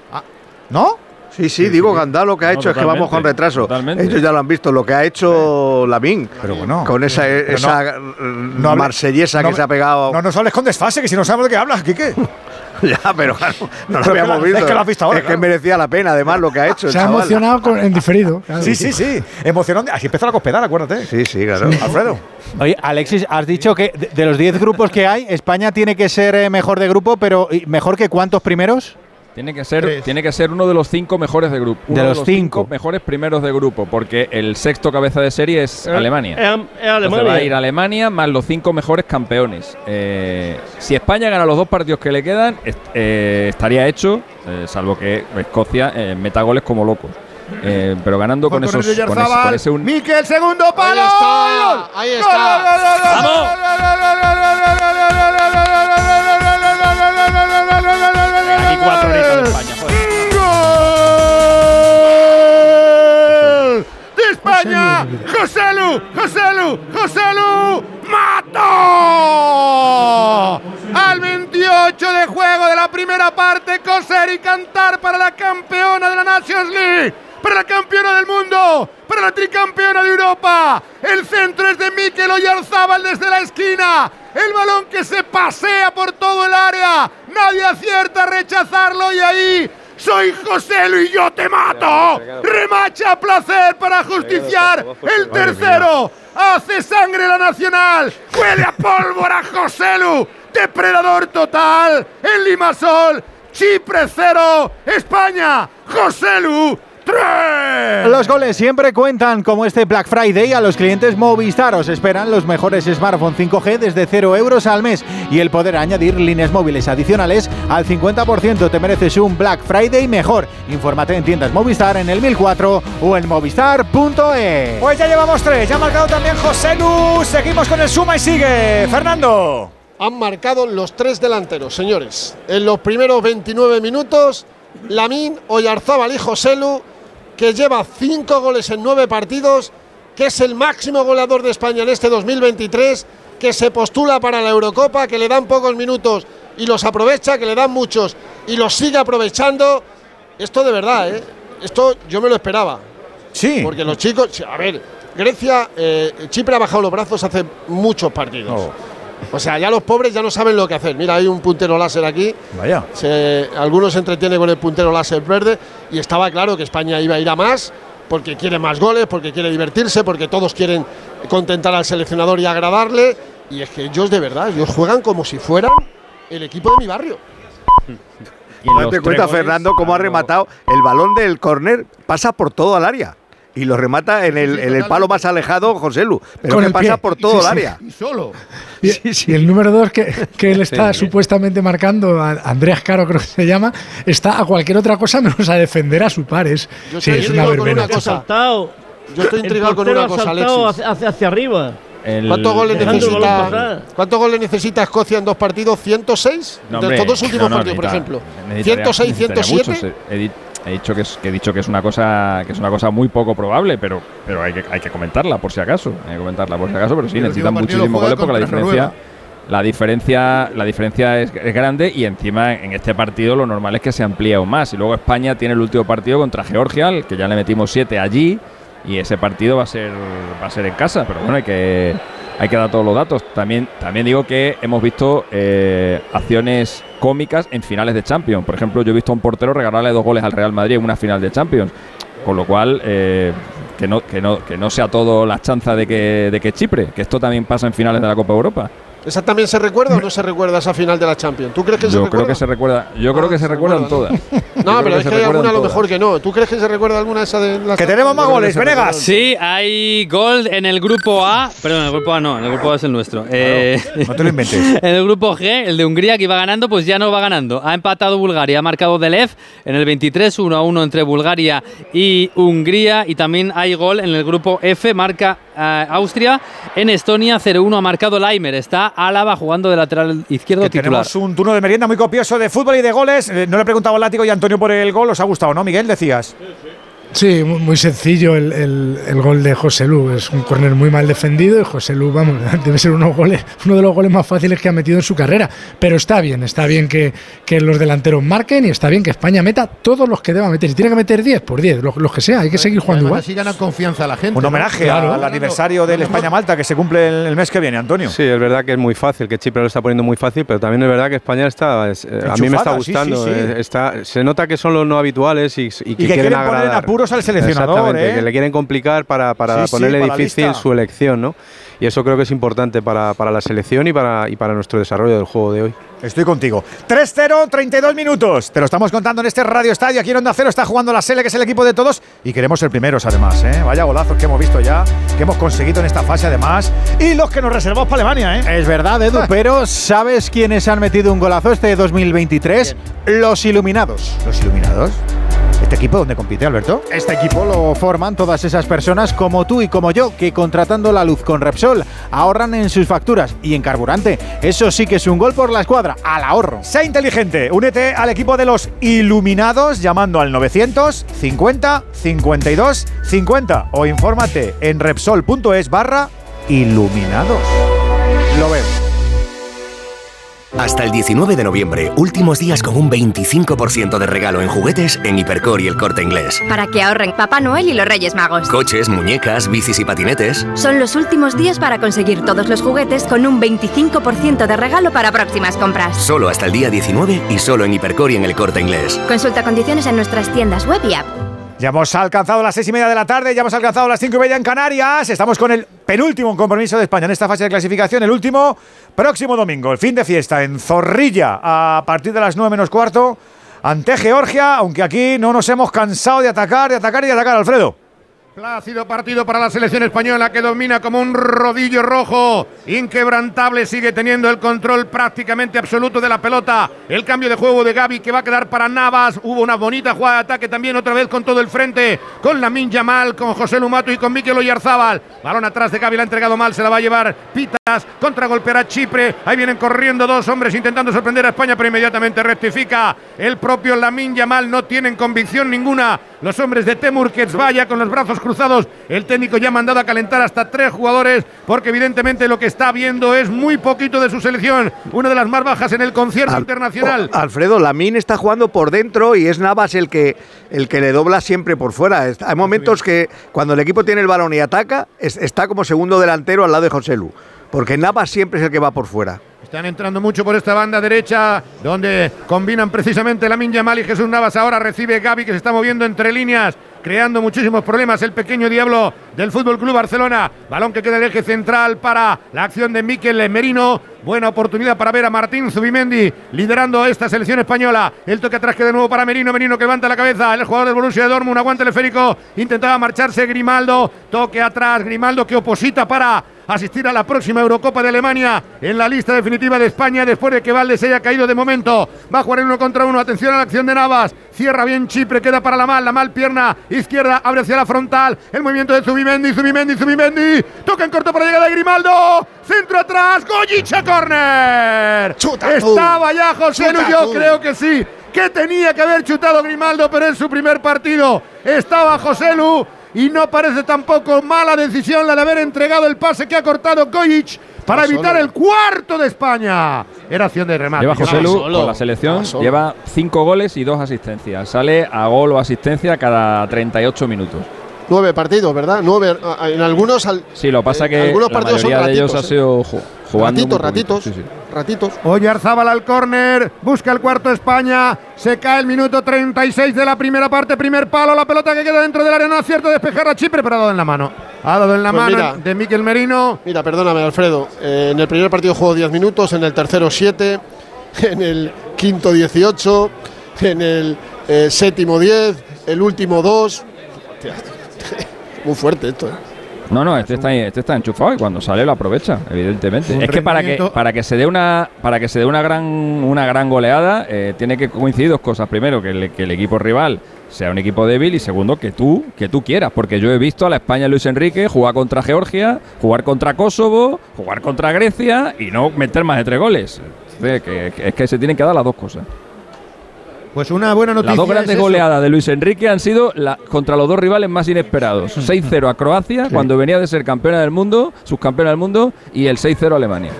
Speaker 1: ¿No?
Speaker 32: Sí, sí, digo Gandá lo que ha
Speaker 35: No,
Speaker 32: hecho es que vamos con retraso.
Speaker 35: totalmente.
Speaker 32: Ellos ya lo han visto, lo que ha hecho Lavín.
Speaker 1: Pero bueno.
Speaker 32: Con esa,
Speaker 1: pero
Speaker 32: esa
Speaker 1: no
Speaker 32: marsellesa
Speaker 1: no
Speaker 32: que se ha pegado.
Speaker 1: No nos hables con desfase, que si no sabemos de qué hablas, Quique.
Speaker 32: ya, pero claro, no lo
Speaker 1: Pero
Speaker 32: habíamos visto.
Speaker 1: es que lo has visto ahora,
Speaker 32: Es que merecía la pena, además, lo que ha hecho. el
Speaker 34: Se ha
Speaker 32: chaval.
Speaker 34: emocionado con- en diferido. claro.
Speaker 1: Sí, sí, sí. Emocionante. Así empezó la cospedal, acuérdate.
Speaker 32: Sí, sí, claro.
Speaker 1: Alfredo.
Speaker 2: Oye, Alexis, has dicho que de, de los 10 grupos que hay, España tiene que ser eh, mejor de grupo, pero ¿y ¿mejor que cuántos primeros?
Speaker 35: Tiene que ser, tiene que ser uno de los cinco mejores de grupo. Uno
Speaker 2: De los cinco.
Speaker 35: mejores primeros de grupo, porque el sexto cabeza de serie es
Speaker 39: Eh,
Speaker 35: Alemania.
Speaker 39: es- es
Speaker 35: Entonces
Speaker 39: Alemania.
Speaker 35: va a ir Alemania más los cinco mejores campeones. Eh, si España gana los dos partidos que le quedan, est- eh, estaría hecho, eh, salvo que Escocia eh, meta goles como locos. Eh, pero ganando con, esos, con, ese, con ese un-
Speaker 4: Miquel, segundo palo.
Speaker 7: Ahí está, ahí está.
Speaker 35: Aquí ¡De España!
Speaker 4: ¡Joselu! ¡Joselu! ¡Joselu! ¡Mato! Al 28 de juego de la primera parte, coser y cantar para la campeona de la Nations League, para la campeona del mundo, para la tricampeona de Europa. El centro es de Mikel Oyarzábal desde la esquina. El balón que se pasea por todo el área. Nadie acierta a rechazarlo y ahí Soy José Lu y yo te mato. Remacha placer para justiciar el tercero. Hace sangre la nacional. Huele a pólvora José Lu. Depredador total. El Limasol. Chipre cero. España. José Lu. ¡Tres!
Speaker 2: Los goles siempre cuentan, como este Black Friday, a los clientes Movistar. Os esperan los mejores smartphones 5G desde 0 euros al mes y el poder añadir líneas móviles adicionales al 50%. Te mereces un Black Friday mejor. Infórmate en tiendas Movistar en el 1004 o en movistar.es.
Speaker 1: Pues ya llevamos tres, ya ha marcado también José. Seguimos con el suma y sigue. Fernando.
Speaker 7: Han marcado los tres delanteros, señores. En los primeros 29 minutos, Lamín, Oyarzábal y Joselu, que lleva cinco goles en nueve partidos, que es el máximo goleador de España en este 2023, que se postula para la Eurocopa, que le dan pocos minutos y los aprovecha, que le dan muchos y los sigue aprovechando. Esto de verdad, ¿eh? Esto yo me lo esperaba.
Speaker 1: Sí.
Speaker 7: Porque los chicos, a ver, Grecia, eh, Chipre ha bajado los brazos hace muchos partidos. O sea, ya los pobres ya no saben lo que hacer. Mira, hay un puntero láser aquí.
Speaker 1: Vaya.
Speaker 7: Se- algunos se entretienen con el puntero láser verde y estaba claro que España iba a ir a más porque quiere más goles, porque quiere divertirse, porque todos quieren contentar al seleccionador y agradarle. Y es que ellos de verdad, ellos juegan como si fueran el equipo de mi barrio.
Speaker 32: Date cuenta, Fernando, cómo ha rematado. El balón del córner pasa por todo el área. Y lo remata en el, en el palo más alejado José Lu. Pero
Speaker 34: Con
Speaker 32: que
Speaker 34: el
Speaker 32: pasa
Speaker 34: pie.
Speaker 32: por todo
Speaker 34: Sí,
Speaker 32: el
Speaker 34: sí.
Speaker 32: área.
Speaker 4: Y solo.
Speaker 34: Y, y el número 2 que, que él está
Speaker 32: Sí.
Speaker 34: supuestamente marcando, a Andreas Caro creo que se llama, está a cualquier otra cosa menos a defender a su pares.
Speaker 7: Yo
Speaker 34: Sí,
Speaker 7: estoy
Speaker 34: es una
Speaker 7: intrigado con
Speaker 34: verbena.
Speaker 7: una cosa.
Speaker 39: Saltado.
Speaker 7: Yo estoy
Speaker 39: El
Speaker 7: intrigado con una cosa,
Speaker 39: saltado
Speaker 7: Alexis.
Speaker 39: hacia, hacia- hacia arriba.
Speaker 7: ¿Cuántos goles necesita? ¿Cuántos goles necesita Escocia en dos partidos? ¿106?
Speaker 35: No,
Speaker 7: de
Speaker 35: hombre,
Speaker 7: estos dos últimos
Speaker 35: no, no,
Speaker 7: partidos, por ejemplo.
Speaker 35: necesitaría-
Speaker 7: 106,
Speaker 35: necesitaría
Speaker 7: 107.
Speaker 35: muchos. He, di- he dicho que es, que he dicho que es una cosa que es una cosa muy poco probable, pero pero hay que, hay que comentarla por si acaso, hay que comentarla por si acaso, pero sí necesitan muchísimos goles porque la diferencia
Speaker 4: Noruega.
Speaker 35: la diferencia la diferencia es, es grande y encima en este partido lo normal es que se amplíe aún más y luego España tiene el último partido contra Georgia, al que ya le metimos siete allí y ese partido va a ser va a ser en casa, pero bueno hay que hay que dar todos los datos. También también digo que hemos visto eh, acciones cómicas en finales de Champions. Por ejemplo, yo he visto a un portero regalarle dos goles al Real Madrid en una final de Champions. Con lo cual, eh, que, no, que, no, que no sea todo la chanza de que, de que Chipre, que esto también pasa en finales de la Copa Europa.
Speaker 7: ¿Esa también se recuerda o no se recuerda esa final de la Champions? ¿Tú crees que se
Speaker 35: Yo
Speaker 7: recuerda?
Speaker 35: creo que se recuerda, yo creo que se recuerdan todas. Yo
Speaker 7: No, pero es
Speaker 35: se
Speaker 7: que hay alguna a lo
Speaker 35: todas.
Speaker 7: mejor que no. ¿Tú crees que se recuerda alguna de esas de las
Speaker 1: Que tenemos más goles,
Speaker 7: se
Speaker 1: Venegas.
Speaker 8: Sí, hay gol en el grupo A. Perdón, en el grupo A no, en el grupo A es el nuestro. Eh,
Speaker 1: No te lo inventes.
Speaker 8: en el grupo G, el de Hungría que iba ganando, pues ya no va ganando. Ha empatado Bulgaria, ha marcado Delev en el 23, 1 a 1 entre Bulgaria y Hungría. Y también hay gol en el grupo F, marca eh, Austria. En Estonia, 0-1 ha marcado Laimer. Está Álava jugando de lateral izquierdo
Speaker 1: Que
Speaker 8: titular.
Speaker 1: tenemos un turno de merienda muy copioso de fútbol y de goles. Eh, no le he preguntado al Látigo y a Antonio por el gol. ¿Os ha gustado, no, Miguel? Decías.
Speaker 34: Sí, mu- muy sencillo el, el- el gol de José Lu. Es un córner muy mal defendido y José Lu, vamos, debe ser unos goles, uno de los goles más fáciles que ha metido en su carrera. Pero está bien, está bien que, que los delanteros marquen y está bien que España meta todos los que deba meter. Si tiene que meter 10, por 10, los, los que sea, hay que seguir jugando
Speaker 4: Además,
Speaker 34: igual.
Speaker 4: así gana confianza la gente.
Speaker 1: Un
Speaker 4: ¿no?
Speaker 1: homenaje
Speaker 34: Claro.
Speaker 1: al aniversario del España-Malta que se cumple el, el mes que viene, Antonio.
Speaker 33: Sí, es verdad que es muy fácil, que Chipre lo está poniendo muy fácil, pero también es verdad que España está, es- eh, a mí me está
Speaker 1: sí,
Speaker 33: gustando.
Speaker 1: sí, sí.
Speaker 33: eh, está, se nota que son los no habituales y, y que,
Speaker 1: que
Speaker 33: quieren
Speaker 1: quieren poner apuros al seleccionador,
Speaker 33: Exactamente,
Speaker 1: ¿eh?
Speaker 33: que le quieren complicar para, para
Speaker 1: Sí, sí,
Speaker 33: ponerle
Speaker 1: para la
Speaker 33: difícil su elección, ¿no? Y eso creo que es importante para, para la selección y para, y para nuestro desarrollo del juego de hoy.
Speaker 1: Estoy contigo. 3-0, 32 minutos. Te lo estamos contando en este Radio Estadio. Aquí en Onda Cero está jugando la Sele, que es el equipo de todos. Y queremos ser primeros, además. ¿eh? Vaya golazos que hemos visto ya, que hemos conseguido en esta fase, además. Y los que nos reservamos para Alemania, ¿eh?
Speaker 2: Es verdad, Edu, pero ¿sabes quiénes han metido un golazo este 2023? Los Iluminados.
Speaker 1: ¿Los Iluminados? ¿Este equipo dónde compite, Alberto?
Speaker 2: Este equipo lo forman todas esas personas como tú y como yo, que contratando la luz con Repsol ahorran en sus facturas y en carburante. Eso sí que es un gol por la escuadra, al ahorro.
Speaker 1: Sé inteligente, únete al equipo de los Iluminados llamando al 950 52 50 o infórmate en Repsol.es barra Iluminados.
Speaker 2: Lo veo.
Speaker 13: Hasta el 19 de noviembre, últimos días con un 25% de regalo en juguetes en Hipercor y el Corte Inglés.
Speaker 3: Para que ahorren Papá Noel y los Reyes Magos.
Speaker 13: Coches, muñecas, bicis y patinetes.
Speaker 3: Son los últimos días para conseguir todos los juguetes con un 25% de regalo para próximas compras.
Speaker 13: Solo hasta el día 19 y solo en Hipercor y en el Corte Inglés.
Speaker 3: Consulta condiciones en nuestras tiendas web y app.
Speaker 1: Ya hemos alcanzado las seis y media de la tarde, ya hemos alcanzado las cinco y media en Canarias. Estamos con el penúltimo compromiso de España en esta fase de clasificación, el último próximo domingo, el fin de fiesta en Zorrilla a partir de las nueve menos cuarto ante Georgia, aunque aquí no nos hemos cansado de atacar, de atacar y de atacar, Alfredo.
Speaker 4: Plácido partido para la selección española que domina como un rodillo rojo. Inquebrantable, sigue teniendo el control prácticamente absoluto de la pelota. El cambio de juego de Gaby que va a quedar para Navas. Hubo una bonita jugada de ataque también otra vez con todo el frente. Con Lamin Yamal, con José Lumato y con Mikel Oyarzábal. Balón atrás de Gaby, la ha entregado mal, se la va a llevar Pitas. Contragolpeará Chipre. Ahí vienen corriendo dos hombres intentando sorprender a España, pero inmediatamente rectifica. El propio Lamin Yamal no tienen convicción ninguna. Los hombres de Temur vaya con los brazos cruzados. El técnico ya ha mandado a calentar hasta tres jugadores porque evidentemente lo que está viendo es muy poquito de su selección. Una de las más bajas en el concierto internacional.
Speaker 32: Oh, Alfredo, Lamín está jugando por dentro y es Navas el que, el que le dobla siempre por fuera. Hay momentos que cuando el equipo tiene el balón y ataca, es- está como segundo delantero al lado de José Lu. Porque Navas siempre es el que va por fuera.
Speaker 4: Están entrando mucho por esta banda derecha, donde combinan precisamente la Yamal y Jesús Navas. Ahora recibe Gaby, que se está moviendo entre líneas, creando muchísimos problemas. El pequeño diablo del Fútbol Club Barcelona. Balón que queda el eje central para la acción de Miquel Merino. Buena oportunidad para ver a Martín Zubimendi liderando esta selección española. El toque atrás que de nuevo para Merino. Merino que levanta la cabeza. El jugador del Borussia Dortmund, aguante el esférico. Intentaba marcharse Grimaldo. Toque atrás. Grimaldo que oposita para asistir a la próxima Eurocopa de Alemania en la lista definitiva de España después de que Valdes haya caído de momento. Va a jugar en uno contra uno. Atención a la acción de Navas. Cierra bien Chipre, queda para la mal, la mal pierna izquierda, abre hacia la frontal. El movimiento de Zubimendi, Zubimendi, Zubimendi. Toca en corto para llegar de Grimaldo. Centro atrás, Goyicha corner. Estaba ya José Lu,
Speaker 7: Chuta
Speaker 4: yo creo que sí. Que tenía que haber chutado Grimaldo, pero en su primer partido estaba José Lu y no parece tampoco mala decisión la de haber entregado el pase que ha cortado Goyic para
Speaker 32: Va
Speaker 4: evitar
Speaker 32: solo.
Speaker 4: el cuarto de España. Era acción de remate.
Speaker 35: Lleva José Lu con la selección, lleva cinco goles y dos asistencias. Sale a gol o asistencia cada 38 minutos.
Speaker 7: Nueve partidos, ¿verdad? Nueve. a- En algunos. al-
Speaker 35: Sí, lo que pasa
Speaker 7: eh,
Speaker 35: que
Speaker 7: algunos
Speaker 35: la mayoría de ellos ha
Speaker 7: ¿eh?
Speaker 35: sido jugando.
Speaker 7: Ratitos, ratitos.
Speaker 35: Sí, sí.
Speaker 7: Ratitos.
Speaker 4: Oyarzábal al córner, busca el cuarto España, se cae el minuto 36 de la primera parte, primer palo, la pelota que queda dentro del área, no acierta despejar a Chipre, pero ha dado en la mano. Ha dado en la
Speaker 7: Pues
Speaker 4: mano
Speaker 7: mira.
Speaker 4: de Miquel Merino.
Speaker 7: Mira, perdóname, Alfredo. eh, en el primer partido jugó 10 minutos, en el tercero 7, en el quinto 18, en el eh, séptimo 10, el último 2. Muy fuerte esto, ¿eh?
Speaker 35: No, no, este está, este está enchufado y cuando sale lo aprovecha, evidentemente. Es que para que para que se dé una para que se dé una gran una gran goleada eh, tiene que coincidir dos cosas. Primero que el, que el equipo rival sea un equipo débil y segundo que tú que tú quieras, porque yo he visto a la España de Luis Enrique jugar contra Georgia, jugar contra Kosovo, jugar contra Grecia y no meter más de tres goles. Es que, que- es que se tienen que dar las dos cosas.
Speaker 4: Pues una buena noticia.
Speaker 35: Las dos
Speaker 4: es
Speaker 35: grandes
Speaker 4: eso.
Speaker 35: goleadas de Luis Enrique han sido la- contra los dos rivales más inesperados. 6-0 a Croacia, cuando venía de ser campeona del mundo, subcampeona del mundo, y el 6-0 a Alemania.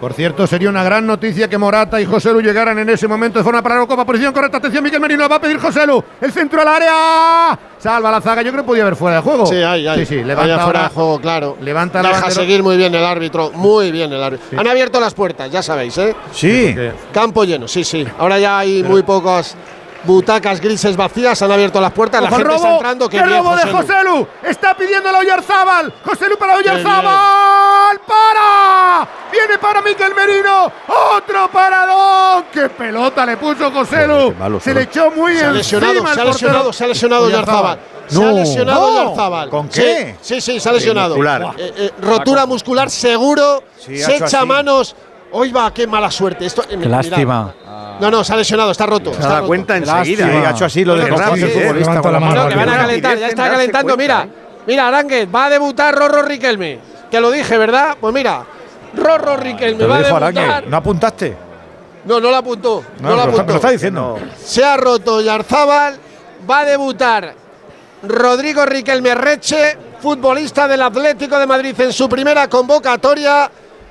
Speaker 4: Por cierto, sería una gran noticia que Morata y José Lu llegaran en ese momento de forma para la Eurocopa. Posición correcta, atención, Miquel Merino, va a pedir José Lu. El centro al área. Salva la zaga, yo creo que podía haber fuera de juego.
Speaker 7: Sí, ahí, ahí.
Speaker 4: Sí, sí, levanta
Speaker 7: fuera de juego, claro.
Speaker 4: Levanta la
Speaker 7: Deja seguir muy bien el árbitro, muy bien el árbitro. Han abierto las puertas, ya sabéis, ¿eh?
Speaker 4: Sí.
Speaker 7: Campo lleno, sí, sí. Ahora ya hay muy pocas butacas grises vacías, han abierto las puertas, la
Speaker 4: Ojo,
Speaker 7: gente
Speaker 4: el
Speaker 7: está entrando. Que
Speaker 4: el robo de José Lu. Está pidiendo la Oyarzábal. José Lu para Oyarzábal. ¡Para! Viene para Miquel Merino. Otro paradón. ¡Qué pelota le puso José Lu! Se le echó muy
Speaker 7: Se ha lesionado,
Speaker 4: encima
Speaker 7: se ha lesionado, se ha lesionado Oyarzábal. Se ha lesionado
Speaker 4: No.
Speaker 7: Oyarzábal.
Speaker 4: ¿Con qué?
Speaker 7: Sí, sí, se ha lesionado.
Speaker 4: muscular.
Speaker 7: Eh, eh, rotura muscular seguro.
Speaker 4: Sí,
Speaker 7: se echa
Speaker 4: así.
Speaker 7: manos. Hoy va, qué mala suerte. Esto,
Speaker 2: Qué lástima.
Speaker 7: No, no, se ha lesionado, está roto.
Speaker 32: Se da cuenta enseguida. Ha hecho así lo de rápido,
Speaker 7: sí,
Speaker 32: eh.
Speaker 7: sí,
Speaker 34: levanta la mano.
Speaker 7: No, que van a calentar, ya está calentando. Mira,
Speaker 32: ¿eh?
Speaker 7: mira, Aránguez, va a debutar Rorro Riquelme. Que lo dije, ¿verdad? Pues mira, Rorro Riquelme
Speaker 4: Te
Speaker 7: va a debutar.
Speaker 4: ¿No apuntaste?
Speaker 7: No, no lo apuntó. No,
Speaker 4: No, está- me lo
Speaker 7: apuntó.
Speaker 4: está diciendo.
Speaker 7: Se ha roto Yarzábal. Va a debutar Rodrigo Riquelme Reche, futbolista del Atlético de Madrid en su primera convocatoria.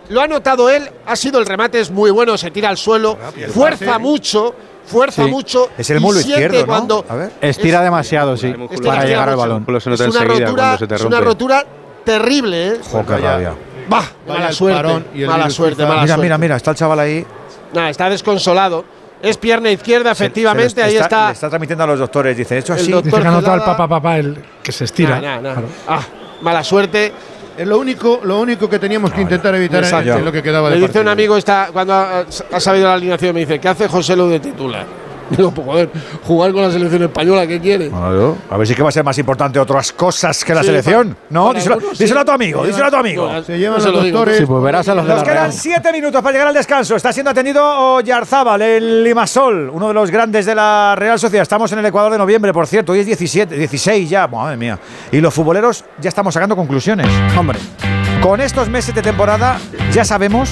Speaker 7: Lo ha notado él, ha sido el remate es muy bueno, se tira al suelo, fuerza mucho, fuerza
Speaker 2: Sí.
Speaker 7: mucho.
Speaker 2: Es el
Speaker 7: siente
Speaker 2: izquierdo, ¿no?
Speaker 7: cuando
Speaker 2: A ver. Estira demasiado, sí,
Speaker 7: Estira
Speaker 2: para llegar al balón.
Speaker 33: Lo se nota
Speaker 7: es una rotura,
Speaker 33: cuando se te
Speaker 7: es una
Speaker 33: rompe.
Speaker 7: rotura terrible, ¿eh?
Speaker 2: Jo, qué rabia.
Speaker 7: Bah, mala
Speaker 4: el
Speaker 7: suerte,
Speaker 4: el
Speaker 7: mala suerte, mala
Speaker 2: Mira,
Speaker 7: suerte.
Speaker 2: mira, mira, está el chaval ahí.
Speaker 7: Nah, está desconsolado. Es pierna izquierda, efectivamente,
Speaker 1: se
Speaker 7: ahí está.
Speaker 1: Le está transmitiendo a los doctores. Dice, hecho
Speaker 7: El
Speaker 1: así.
Speaker 7: doctor
Speaker 34: Dice que ha notado el papá, papá, el que se estira.
Speaker 7: Nah, nah, nah.
Speaker 34: Claro.
Speaker 7: Ah, mala suerte.
Speaker 4: Es lo único, lo único que teníamos que intentar evitar en lo que quedaba
Speaker 7: Me
Speaker 4: de
Speaker 7: dice
Speaker 4: partido.
Speaker 7: un amigo está, cuando ha, ha sabido la alineación, me dice, ¿qué hace José Lu de titular? Digo, pues joder, jugar con la selección española, ¿qué quiere?
Speaker 1: Claro. A ver si que va a ser más importante otras cosas que la
Speaker 7: Sí,
Speaker 1: selección.
Speaker 7: para-
Speaker 1: No,
Speaker 7: para
Speaker 1: díselo,
Speaker 7: algunos sí.
Speaker 1: díselo a tu amigo, díselo a tu amigo.
Speaker 7: No,
Speaker 4: Se llevan
Speaker 7: no se
Speaker 4: los doctores.
Speaker 2: Sí, pues verás a los de
Speaker 1: Nos
Speaker 2: la
Speaker 1: quedan
Speaker 2: Real.
Speaker 1: siete minutos para llegar al descanso. Está siendo atendido Oyarzábal, el Limasol, uno de los grandes de la Real Sociedad. Estamos en el Ecuador de noviembre, por cierto. Hoy es 17, 16 ya. Madre mía. Y los futboleros ya estamos sacando conclusiones.
Speaker 2: Hombre,
Speaker 1: Con estos meses de temporada ya sabemos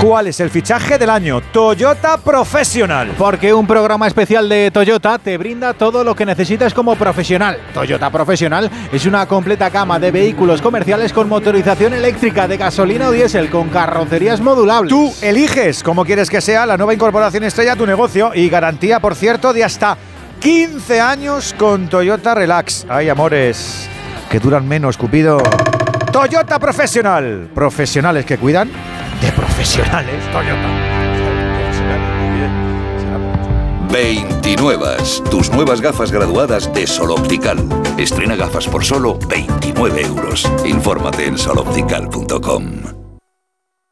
Speaker 1: cuál es el fichaje del año. Toyota Professional.
Speaker 2: porque un programa especial de Toyota te brinda todo lo que necesitas como profesional. Toyota Profesional es una completa gama de vehículos comerciales con motorización eléctrica de gasolina o diésel con carrocerías modulables.
Speaker 1: Tú eliges cómo quieres que sea la nueva incorporación estrella a tu negocio y garantía, por cierto, de hasta 15 años con Toyota Relax. Hay amores que duran menos, Cupido. Toyota Professional. Profesionales que cuidan de profesionales. Toyota.
Speaker 41: 29. Tus nuevas gafas graduadas de Sol Optical. Estrena gafas por solo 29 euros. Infórmate en soloptical.com.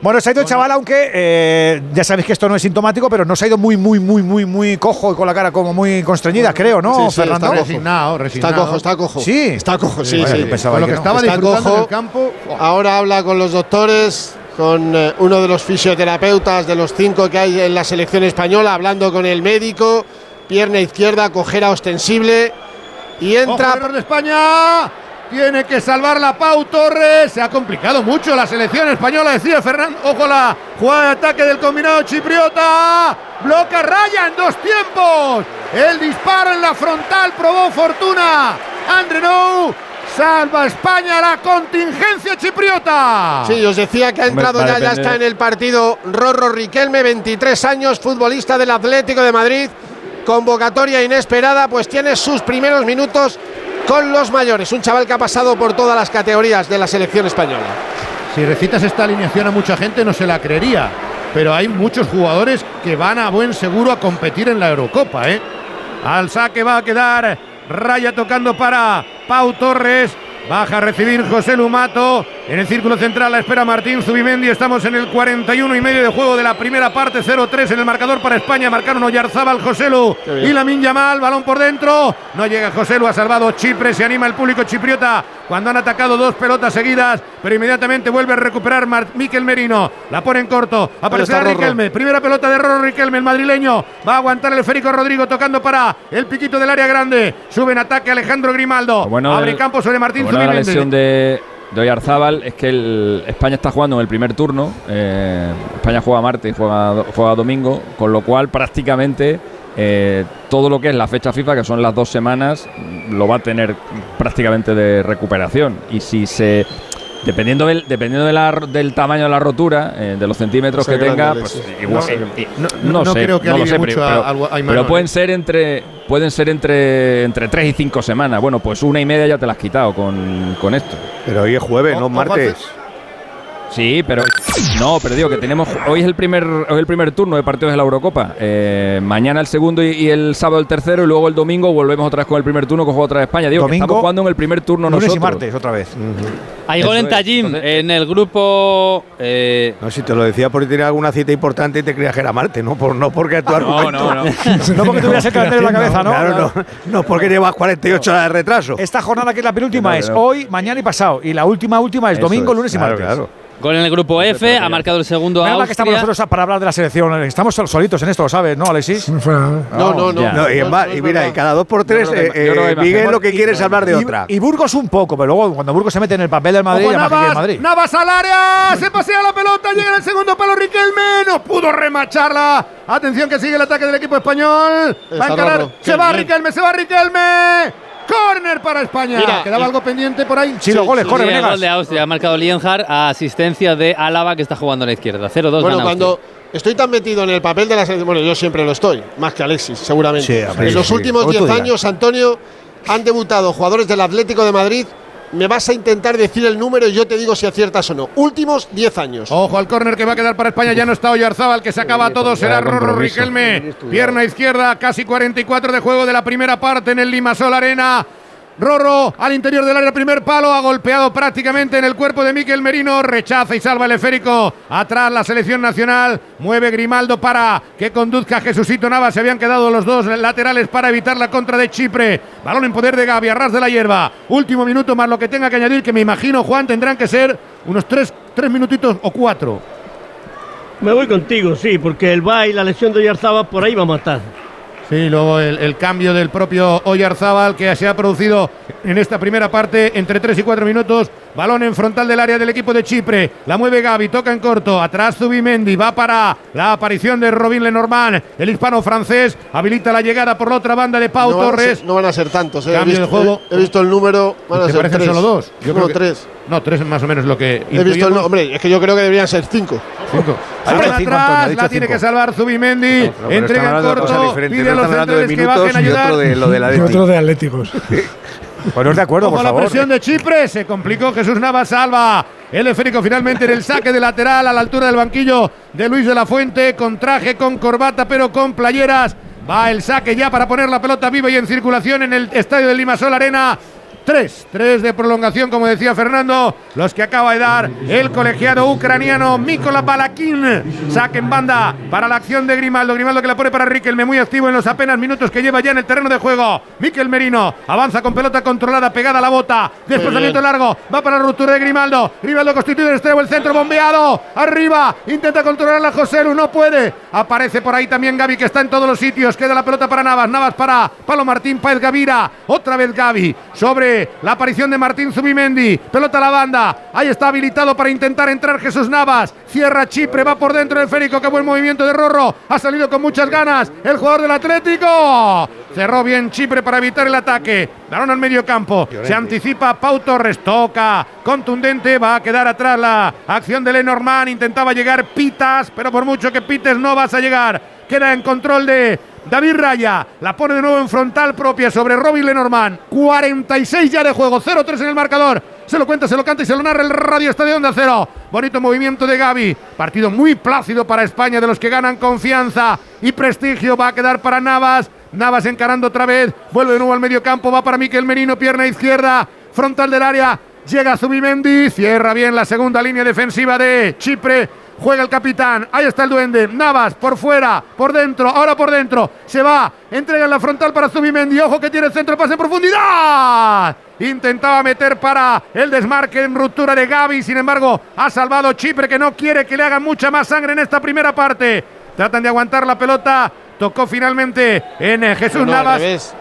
Speaker 1: Bueno, se ha ido el chaval, aunque eh, ya sabéis que esto no es sintomático, pero no se ha ido muy, muy, muy, muy, muy cojo y con la cara como muy constreñida, creo, ¿no,
Speaker 7: Sí, sí,
Speaker 1: Fernando?
Speaker 7: está cojo.
Speaker 4: Resignado,
Speaker 7: Está
Speaker 4: resignado.
Speaker 7: cojo, está cojo.
Speaker 1: Sí.
Speaker 7: Está cojo, sí, sí.
Speaker 4: Con lo
Speaker 1: que
Speaker 4: que
Speaker 1: no.
Speaker 4: estaba
Speaker 7: Está
Speaker 4: disfrutando en
Speaker 7: cojo.
Speaker 4: el campo.
Speaker 7: Ahora habla con los doctores, con eh, uno de los fisioterapeutas de los cinco que hay en la selección española, hablando con el médico, pierna izquierda, cojera ostensible y
Speaker 4: Ojo,
Speaker 7: entra.
Speaker 4: de España. Tiene que salvarla Pau Torres. Se ha complicado mucho la selección española, decía Fernando. Ojo la jugada de ataque del combinado chipriota. Bloca raya en dos tiempos. El disparo en la frontal probó fortuna. Andre Nou salva a España la contingencia chipriota.
Speaker 7: Sí, os decía que ha entrado ya, ya está en el partido Rorro Riquelme, 23 años, futbolista del Atlético de Madrid, convocatoria inesperada, pues tiene sus primeros minutos con los mayores, un chaval que ha pasado por todas las categorías de la selección española.
Speaker 4: Si recitas esta alineación a mucha gente no se la creería, pero hay muchos jugadores que van a buen seguro a competir en la Eurocopa, ¿eh? Al saque va a quedar Raya tocando para Pau Torres. Baja a recibir José Lumato. En el círculo central la espera Martín Zubimendi. Estamos en el 41 y medio de juego de la primera parte. 0-3 en el marcador para España. Marcaron Oyarzábal,
Speaker 7: Qué bien.
Speaker 4: y Lamin Yamal. Balón por dentro. No llega Joselu. Ha salvado Chipre. Se anima el público chipriota cuando han atacado dos pelotas seguidas. Pero inmediatamente vuelve a recuperar Mar- Miquel Merino. La pone en corto. Aparecerá. Riquelme. Primera pelota de Rorro Riquelme, el madrileño. Va a aguantar el esférico Rodrigo tocando para el piquito del área grande. Sube en ataque Alejandro Grimaldo.
Speaker 35: Bueno
Speaker 4: Abre campo sobre Martín
Speaker 35: bueno la lesión de, de Oyarzábal es que el- España está jugando en el primer turno. eh, España juega martes y juega, juega domingo, con lo cual prácticamente eh, todo lo que es la fecha FIFA, que son las dos semanas, lo va a tener prácticamente de recuperación. Y si se. Dependiendo del, dependiendo de la ro- del tamaño de la rotura, eh, de los centímetros que tenga, pues
Speaker 7: sí.
Speaker 35: igual-
Speaker 4: No,
Speaker 35: eh,
Speaker 4: no-
Speaker 35: no,
Speaker 4: no- no
Speaker 35: sé,
Speaker 4: creo que
Speaker 35: no lo sé,
Speaker 4: mucho
Speaker 35: pero,
Speaker 4: a-
Speaker 35: pero-
Speaker 4: al- a
Speaker 35: pero
Speaker 4: Imanol,
Speaker 35: pueden
Speaker 4: ¿eh?
Speaker 35: ser entre pueden ser entre entre 3 y 5 semanas. Bueno, pues una y media ya te la has quitado con, con esto.
Speaker 32: Pero hoy es jueves,
Speaker 4: O-
Speaker 32: no martes.
Speaker 35: Sí, pero no, pero digo que tenemos hoy es el primer hoy el primer turno de partidos de la Eurocopa. Eh, mañana el segundo y, y el sábado el tercero y luego el domingo volvemos otra vez con el primer turno que juega otra vez España. Digo que
Speaker 1: Domingo,
Speaker 35: estamos jugando en el primer turno
Speaker 1: Lunes y
Speaker 35: nosotros.
Speaker 1: martes, otra vez.
Speaker 8: Hay
Speaker 35: Eso
Speaker 8: gol en
Speaker 35: es.
Speaker 8: Tallín, en el grupo. eh,
Speaker 32: No, si te lo decía porque tenía alguna cita importante y te creías que era Marte, no, por, no porque tu
Speaker 8: no,
Speaker 32: argumento.
Speaker 8: no, no.
Speaker 1: no porque tuvieras el calendario en la cabeza, ¿no?
Speaker 32: Claro, no, no porque llevas 48 horas de retraso.
Speaker 1: Esta jornada que es la penúltima
Speaker 32: Claro,
Speaker 1: es
Speaker 32: claro.
Speaker 1: hoy, mañana y pasado. Y la última, última es
Speaker 32: Eso
Speaker 1: domingo,
Speaker 32: es,
Speaker 1: lunes y
Speaker 32: claro,
Speaker 1: martes.
Speaker 32: claro.
Speaker 8: Gol en el grupo F, ha marcado el segundo
Speaker 1: Menos que estamos nosotros para hablar de la selección. Estamos sol- solitos en esto, lo sabes, ¿no, Alexis?
Speaker 7: No, no, no.
Speaker 32: No, y, y mira, y cada dos por tres, eh, eh, Miguel lo que quiere es hablar de
Speaker 1: Y-
Speaker 32: otra.
Speaker 1: Y Burgos un poco, pero luego cuando Burgos se mete en el papel del Madrid,
Speaker 4: Navas,
Speaker 1: Madrid.
Speaker 4: Navas al área, se pasea la pelota, llega el segundo palo Riquelme, no pudo remacharla. Atención que sigue el ataque del equipo español. Va a encarar, se va. Riquelme, se va Riquelme. Corner para España.
Speaker 7: Mira,
Speaker 4: Quedaba
Speaker 7: y-
Speaker 4: algo pendiente por ahí.
Speaker 1: Sí, los goles,
Speaker 8: Sí,
Speaker 1: corre,
Speaker 8: el
Speaker 1: Venegas.
Speaker 8: gol de Austria ha marcado Lienhard a asistencia de Álava que está jugando a la izquierda. 0-2
Speaker 7: Bueno,
Speaker 8: gana
Speaker 7: cuando estoy tan metido en el papel de la selección, bueno, yo siempre lo estoy, más que Alexis, seguramente.
Speaker 32: Sí,
Speaker 7: en los
Speaker 32: sí,
Speaker 7: últimos
Speaker 32: como tú
Speaker 7: 10
Speaker 32: digas.
Speaker 7: años, Antonio, han debutado jugadores del Atlético de Madrid. Me vas a intentar decir el número y yo te digo si aciertas o no. Últimos 10 años.
Speaker 4: Ojo al córner que va a quedar para España. Ya no está Oyarzábal, que se acaba todo. Será Rorro Riquelme. Pierna izquierda, casi 44 de juego de la primera parte en el Limasol Arena. Rorro al interior del área, primer palo, ha golpeado prácticamente en el cuerpo de Miquel Merino, rechaza y salva el esférico. Atrás la selección nacional, mueve Grimaldo para que conduzca a Jesucito Navas. Se habían quedado los dos laterales para evitar la contra de Chipre. Balón en poder de Gaby, a ras de la hierba. Último minuto más lo que tenga que añadir, que me imagino, Juan, tendrán que ser unos tres, tres minutitos o cuatro.
Speaker 39: Me voy contigo, sí, porque el va y la lesión de Oyarzabal por ahí vamos a estar.
Speaker 4: Sí, luego el, cambio del propio Oyarzábal que se ha producido en esta primera parte entre 3 y 4 minutos. Balón en frontal del área del equipo de Chipre. La mueve Gaby, toca en corto. Atrás Zubimendi. Va para la aparición de Robin Lenormand. El hispano francés habilita la llegada por la otra banda de Pau
Speaker 7: no,
Speaker 4: Torres.
Speaker 7: ser, no van a ser tantos. eh. He,
Speaker 4: Cambio
Speaker 7: visto,
Speaker 4: de juego.
Speaker 7: he- he visto el número. Van a
Speaker 4: ¿Te
Speaker 7: ser
Speaker 4: parecen
Speaker 7: tres.
Speaker 4: solo dos? Yo
Speaker 7: no,
Speaker 4: creo que-
Speaker 7: tres.
Speaker 4: No, tres es más o menos lo que.
Speaker 7: He visto el nu- Hombre, es que yo creo que deberían ser cinco.
Speaker 4: Cinco.
Speaker 1: Cinco,
Speaker 4: atrás,
Speaker 1: Antonio,
Speaker 4: la tiene
Speaker 1: cinco.
Speaker 4: que salvar Zubimendi.
Speaker 32: pero
Speaker 4: entrega en corto. Pide a los centrales que bajen a
Speaker 32: minutos y
Speaker 4: ayudar.
Speaker 32: otro de lo del
Speaker 34: Y
Speaker 32: Atleti.
Speaker 34: otro de Atléticos.
Speaker 1: Poneros de acuerdo,
Speaker 4: Ojo
Speaker 1: por
Speaker 4: la
Speaker 1: favor.
Speaker 4: presión de Chipre, se complicó Jesús Navas, salva el esférico finalmente en el saque de lateral a la altura del banquillo de Luis de la Fuente, con traje, con corbata, pero con playeras. Va el saque ya para poner la pelota viva y en circulación en el estadio de Limasol Arena. Tres, tres de prolongación, como decía Fernando, los que acaba de dar el colegiado ucraniano Mikola Balakin. Saque en banda para la acción de Grimaldo. Grimaldo que la pone para Riquelme, muy activo en los apenas minutos que lleva ya en el terreno de juego. Miquel Merino avanza con pelota controlada, pegada a la bota. Desplazamiento largo, va para la ruptura de Grimaldo. Grimaldo constituye el extremo, el centro bombeado. Arriba, intenta controlar a José Lu, no puede. Aparece por ahí también Gaby, que está en todos los sitios. Queda la pelota para Navas, Navas para Palo Martín, Paez Gavira. Otra vez Gaby sobre la aparición de Martín Zubimendi. Pelota a la banda. Ahí está habilitado para intentar entrar Jesús Navas. Cierra Chipre, va por dentro del Férico. Qué buen movimiento de Rorro. Ha salido con muchas ganas el jugador del Atlético. Cerró bien Chipre para evitar el ataque. Balón al medio campo. Se anticipa Pau Torres. Toca. Contundente. Va a quedar atrás la acción de Lenormand. Intentaba llegar Pitas, pero por mucho que Pites no vas a llegar. Queda en control de David Raya. La pone de nuevo en frontal propia sobre Robin Lenormand. 46 ya de juego. 0-3 en el marcador. Se lo cuenta, se lo canta y se lo narra el Radio Estadio Onda Cero. Bonito movimiento de Gaby. Partido muy plácido para España, de los que ganan confianza y prestigio. Va a quedar para Navas. Navas encarando otra vez. Vuelve de nuevo al medio campo. Va para Miquel Merino, pierna izquierda. Frontal del área. Llega Zubimendi. Cierra bien la segunda línea defensiva de Chipre. Juega el capitán. Ahí está el duende. Navas por fuera, por dentro, ahora por dentro. Se va. Entrega en la frontal para Zubimendi. Ojo que tiene el centro, pase en profundidad. Intentaba meter para el desmarque en ruptura de Gaby. Sin embargo, ha salvado Chipre que no quiere que le hagan mucha más sangre en esta primera parte. Tratan de aguantar la pelota. Tocó finalmente en eh, Jesús
Speaker 7: No,
Speaker 4: Navas.
Speaker 7: Al revés.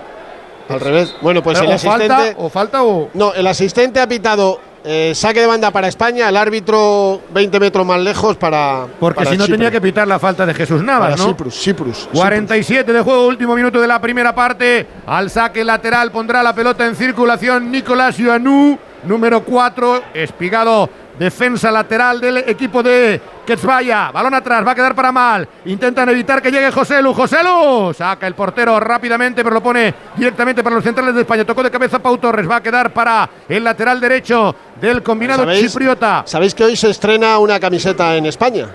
Speaker 7: Al revés. Bueno, pues
Speaker 4: Pero
Speaker 7: el
Speaker 4: o falta,
Speaker 7: asistente.
Speaker 4: o falta o.
Speaker 7: No, el asistente ha pitado eh, saque de banda para España, el árbitro 20 metros más lejos para.
Speaker 4: Porque
Speaker 7: para
Speaker 4: si no
Speaker 7: Chipre.
Speaker 4: tenía que pitar la falta de Jesús Navas, ¿no?
Speaker 7: Cyprus, Cyprus,
Speaker 4: 47 de juego, último minuto de la primera parte. Al saque lateral pondrá la pelota en circulación Nicolás Ioannou, número 4, espigado. Defensa lateral del equipo de Quetzvaya. Balón atrás, va a quedar para mal. Intentan evitar que llegue José Lu. José Lu saca el portero rápidamente, pero lo pone directamente para los centrales de España. Tocó de cabeza Pau Torres. Va a quedar para el lateral derecho del combinado
Speaker 7: ¿Sabéis?
Speaker 4: chipriota.
Speaker 7: ¿Sabéis que hoy se estrena una camiseta en España?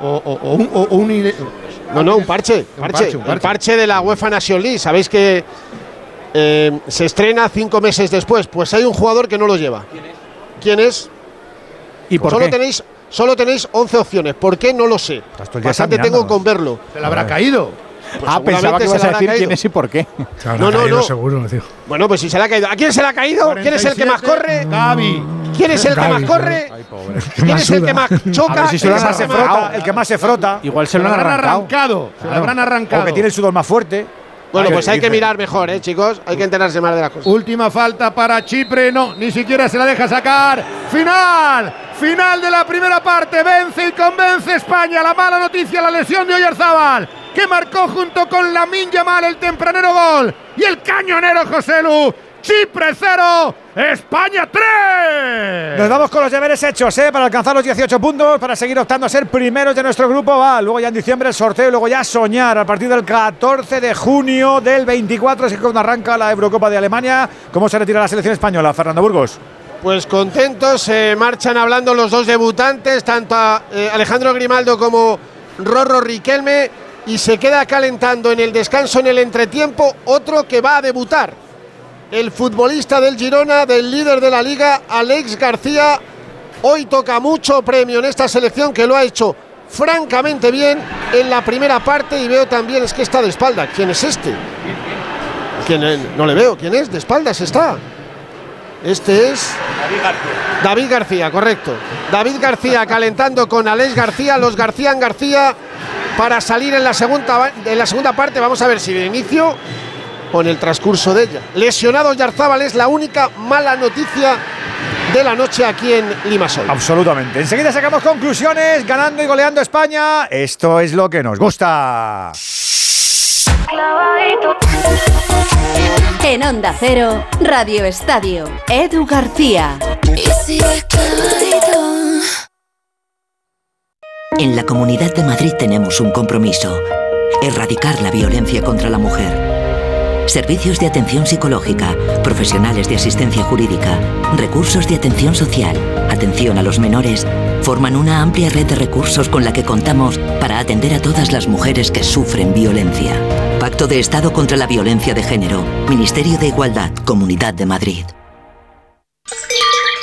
Speaker 4: O, o- o un, o un ide-
Speaker 7: No, no, un parche.
Speaker 4: Un
Speaker 7: parche,
Speaker 4: parche, un
Speaker 7: El
Speaker 4: parche.
Speaker 7: parche de la UEFA Nation League. ¿Sabéis que eh, se estrena cinco meses después? Pues hay un jugador que no lo lleva. ¿Quién es?
Speaker 1: ¿Y por
Speaker 7: solo
Speaker 1: qué?
Speaker 7: tenéis Solo tenéis 11 opciones. ¿por qué? No lo sé. Bastante tengo con verlo.
Speaker 4: Se le habrá caído.
Speaker 7: Pues
Speaker 2: ah, pensaba que ibas
Speaker 7: se
Speaker 2: a decir quién es y por qué.
Speaker 34: Se
Speaker 7: No, no, no.
Speaker 34: seguro, tío.
Speaker 7: Bueno, pues si se le ha caído. ¿A quién se le ha caído? ¿Quién es el que más corre?
Speaker 4: Gaby.
Speaker 7: ¿Quién es el que más corre? ¿Quién es el que más choca?
Speaker 1: Si se
Speaker 7: ¿El
Speaker 1: lo
Speaker 7: que
Speaker 1: han
Speaker 7: más se
Speaker 1: arrancado.
Speaker 7: frota?
Speaker 1: El que más se frota.
Speaker 2: Igual se
Speaker 4: Se
Speaker 2: lo
Speaker 4: lo
Speaker 2: han
Speaker 4: habrán
Speaker 2: arrancado.
Speaker 4: arrancado. Se lo habrán arrancado.
Speaker 1: O que tiene el sudor más fuerte.
Speaker 7: Bueno, pues hay que mirar mejor, ¿eh, chicos? Hay que enterarse más de las cosas.
Speaker 4: Última falta para Chipre, no, ni siquiera se la deja sacar. Final, final de la primera parte, vence y convence España. La mala noticia, la lesión de Oyarzábal, que marcó junto con la Yamal el tempranero gol y el cañonero José Lu. Chipre 0, España 3.
Speaker 1: Nos vamos con los deberes hechos, ¿eh? Para alcanzar los 18 puntos, para seguir optando a ser primeros de nuestro grupo. Va, luego ya en diciembre el sorteo y luego ya soñar a partir del 14 de junio del 24, así que cuando arranca la Eurocopa de Alemania. ¿Cómo se retira la selección española, Fernando Burgos?
Speaker 7: Pues contentos, se marchan hablando los dos debutantes, tanto a, eh, Alejandro Grimaldo como Rorro Riquelme, y se queda calentando en el descanso, en el entretiempo, otro que va a debutar. El futbolista del Girona, del líder de la liga, Alex García, hoy toca mucho premio en esta selección que lo ha hecho francamente bien en la primera parte y veo también, es que está de espalda. ¿Quién es este? ¿Quién? No le veo, ¿quién es? De espaldas está. Este es David García, correcto. David García calentando con Alex García, los García en García para salir en la segunda en la segunda parte. Vamos a ver si de inicio o en el transcurso de ella. Lesionado Yarzábal es la única mala noticia de la noche aquí en Limasol.
Speaker 1: Absolutamente. Enseguida sacamos conclusiones, ganando y goleando España. Esto es lo que nos gusta.
Speaker 3: En Onda Cero, Radio Estadio, Edu García.
Speaker 30: En la Comunidad de Madrid tenemos un compromiso. Erradicar la violencia contra la mujer. Servicios de atención psicológica, profesionales de asistencia jurídica, recursos de atención social, atención a los menores, forman una amplia red de recursos con la que contamos para atender a todas las mujeres que sufren violencia. Pacto de Estado contra la Violencia de Género, Ministerio de Igualdad, Comunidad de Madrid.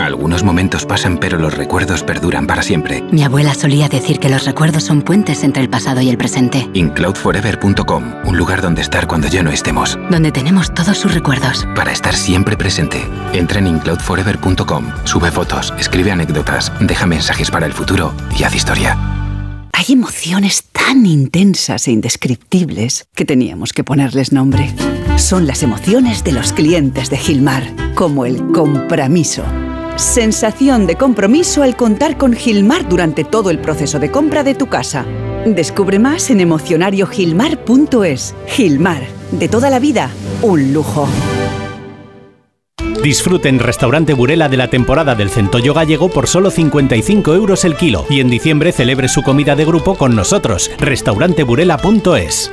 Speaker 42: Algunos momentos pasan, pero los recuerdos perduran para siempre.
Speaker 43: Mi abuela solía decir que los recuerdos son puentes entre el pasado y el presente,
Speaker 42: Incloudforever.com, un lugar donde estar cuando ya no estemos.
Speaker 43: donde tenemos todos sus recuerdos.
Speaker 42: Para estar siempre presente. Entra en incloudforever.com, sube fotos, escribe anécdotas, deja mensajes para el futuro y haz historia.
Speaker 11: Hay emociones tan intensas e indescriptibles que teníamos que ponerles nombre. Son las emociones de los clientes de Gilmar, como el compromiso. Sensación de compromiso al contar con Gilmar durante todo el proceso de compra de tu casa. Descubre más en emocionariogilmar.es. Gilmar, de toda la vida, un lujo.
Speaker 44: Disfruten Restaurante Burela de la temporada del centollo gallego por solo 55 euros el kilo y en diciembre celebre su comida de grupo con nosotros. Restauranteburela.es.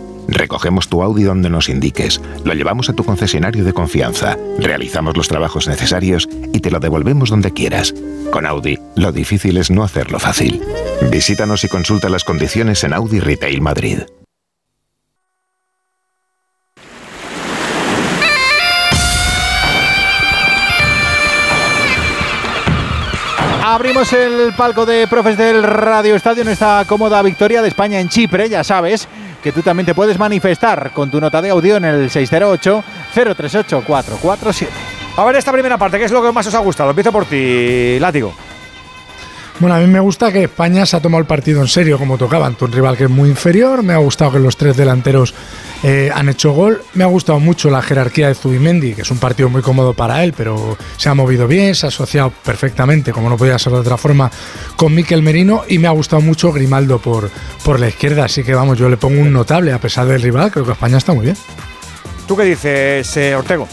Speaker 45: Recogemos tu Audi donde nos indiques, lo llevamos a tu concesionario de confianza, realizamos los trabajos necesarios y te lo devolvemos donde quieras. Con Audi, lo difícil es no hacerlo fácil. Visítanos y consulta las condiciones en Audi Retail Madrid.
Speaker 2: Abrimos el palco de profes del Radio Estadio en esta cómoda victoria de España en Chipre. Ya sabes que tú también te puedes manifestar con tu nota de audio en el 608-038-447.
Speaker 1: A ver esta primera parte, ¿qué es lo que más os ha gustado? Empiezo por ti, Látigo.
Speaker 34: Bueno, a mí me gusta que España se ha tomado el partido en serio como tocaba ante un rival que es muy inferior. Me ha gustado que los tres delanteros eh, han hecho gol. Me ha gustado mucho la jerarquía de Zubimendi, que es un partido muy cómodo para él, pero se ha movido bien, se ha asociado perfectamente, como no podía ser de otra forma, con Miquel Merino. Y me ha gustado mucho Grimaldo por, por la izquierda. Así que vamos, yo le pongo un notable a pesar del rival. Creo que España está muy bien.
Speaker 1: ¿Tú qué dices, eh, Ortego?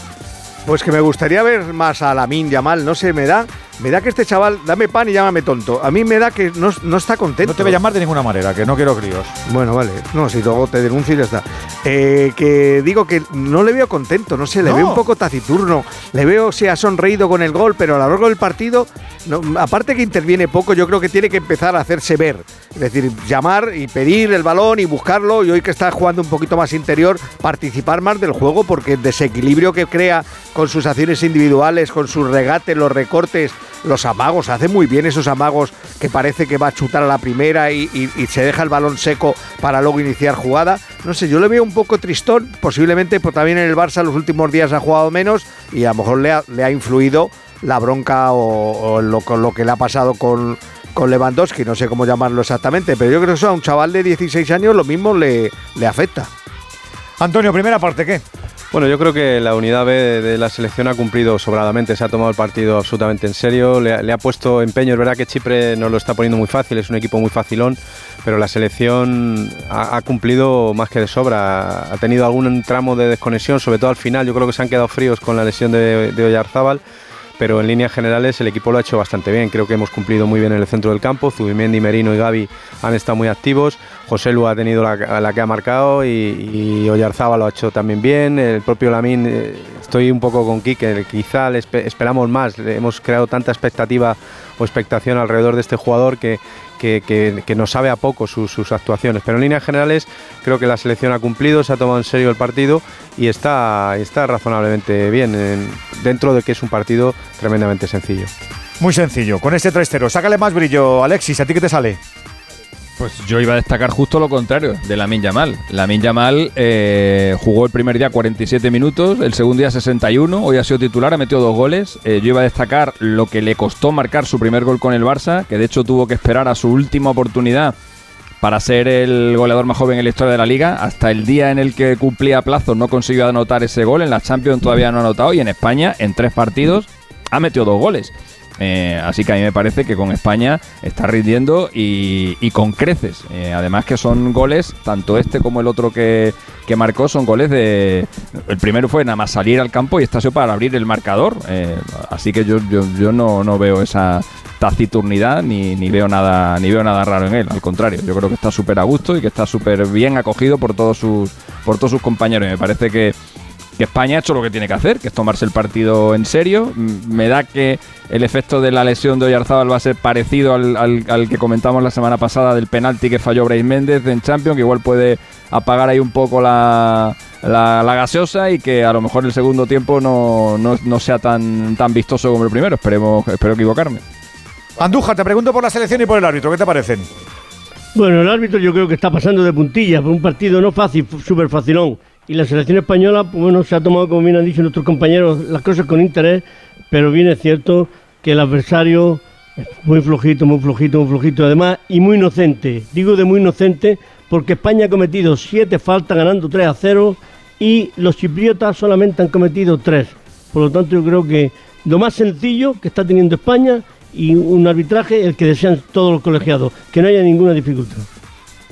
Speaker 32: Pues que me gustaría ver más a Lamin Yamal, no sé, me da me da que este chaval, dame pan y llámame tonto. A mí me da que no, no está contento.
Speaker 1: No te voy a llamar de ninguna manera, que no quiero críos.
Speaker 32: Bueno, vale. No, si luego te denuncio y ya está. Eh, que digo que no le veo contento, no sé, le veo un poco taciturno. Le veo, se ha sonreído con el gol, pero a lo largo del partido, aparte que interviene poco, yo creo que tiene que empezar a hacerse ver. Es decir, llamar y pedir el balón y buscarlo. Y hoy que está jugando un poquito más interior, participar más del juego, porque el desequilibrio que crea con sus acciones individuales, con sus regates, los recortes los amagos, hace muy bien esos amagos que parece que va a chutar a la primera y, se deja el balón seco para luego iniciar jugada. No sé, yo le veo un poco tristón, posiblemente pues, también en el Barça los últimos días ha jugado menos y a lo mejor le ha, influido la bronca o, lo, lo que le ha pasado con, con Lewandowski, no sé cómo llamarlo exactamente, pero yo creo que eso a un chaval de 16 años lo mismo le, le afecta.
Speaker 1: Antonio, primera parte, ¿qué?
Speaker 33: Bueno, yo creo que la unidad B de la selección ha cumplido sobradamente, se ha tomado el partido absolutamente en serio, le, ha puesto empeño, es verdad que Chipre no lo está poniendo muy fácil, es un equipo muy facilón, pero la selección ha, cumplido más que de sobra, ha tenido algún tramo de desconexión, sobre todo al final, yo creo que se han quedado fríos con la lesión de, de Oyarzábal pero en líneas generales el equipo lo ha hecho bastante bien. Creo que hemos cumplido muy bien en el centro del campo. Zubimendi, Merino y Gaby han estado muy activos. José Lu ha tenido la, que ha marcado y, y Oyarzaba lo ha hecho también bien. El propio Lamín, eh, estoy un poco con Kike, quizá le esperamos más. Hemos creado tanta expectativa o expectación alrededor de este jugador que, que, nos sabe a poco sus, actuaciones. Pero en líneas generales creo que la selección ha cumplido, se ha tomado en serio el partido y está, está razonablemente bien dentro de que es un partido tremendamente sencillo.
Speaker 1: Muy sencillo, con este 3-0. Sácale más brillo, Alexis, ¿a ti qué te sale?
Speaker 35: Pues yo iba a destacar justo lo contrario de Lamin Yamal. Lamin Yamal eh, jugó el primer día 47 minutos, el segundo día 61, hoy ha sido titular, ha metido dos goles. Eh, yo iba a destacar lo que le costó marcar su primer gol con el Barça, que de hecho tuvo que esperar a su última oportunidad para ser el goleador más joven en la historia de la liga. Hasta el día en el que cumplía plazo no consiguió anotar ese gol. En la Champions todavía no ha anotado y en España, en tres partidos, ha metido dos goles. Eh, así que a mí me parece que con España está rindiendo y, con creces. Eh, además que son goles, tanto este como el otro que, marcó, son goles de... El primero fue nada más salir al campo y está para abrir el marcador. Eh, así que yo, yo, no, veo esa taciturnidad ni, ni, veo nada ni veo nada raro en él al contrario yo creo que está súper a gusto y que está súper bien acogido por todos sus por todos sus compañeros y me parece que que España ha hecho lo que tiene que hacer, que es tomarse el partido en serio. Me da que el efecto de la lesión de Oyarzábal va a ser parecido al, que comentamos la semana pasada del penalti que falló Brais Méndez en Champions, que igual puede apagar ahí un poco la, la, gaseosa y que a lo mejor el segundo tiempo no, no, sea tan, tan vistoso como el primero. Esperemos, espero equivocarme.
Speaker 1: Andújar, te pregunto por la selección y por el árbitro, ¿qué te parecen?
Speaker 39: Bueno, el árbitro yo creo que está pasando de puntillas, por un partido no fácil, súper facilón y la selección española, pues bueno, se ha tomado, como bien han dicho nuestros compañeros, las cosas con interés, pero bien es cierto que el adversario es muy flojito, muy flojito, muy flojito, además, y muy inocente. Digo de muy inocente porque España ha cometido siete faltas ganando 3 a 0 y los chipriotas solamente han cometido tres. Por lo tanto, yo creo que lo más sencillo que está teniendo España y un arbitraje el que desean todos los colegiados, que no haya ninguna dificultad.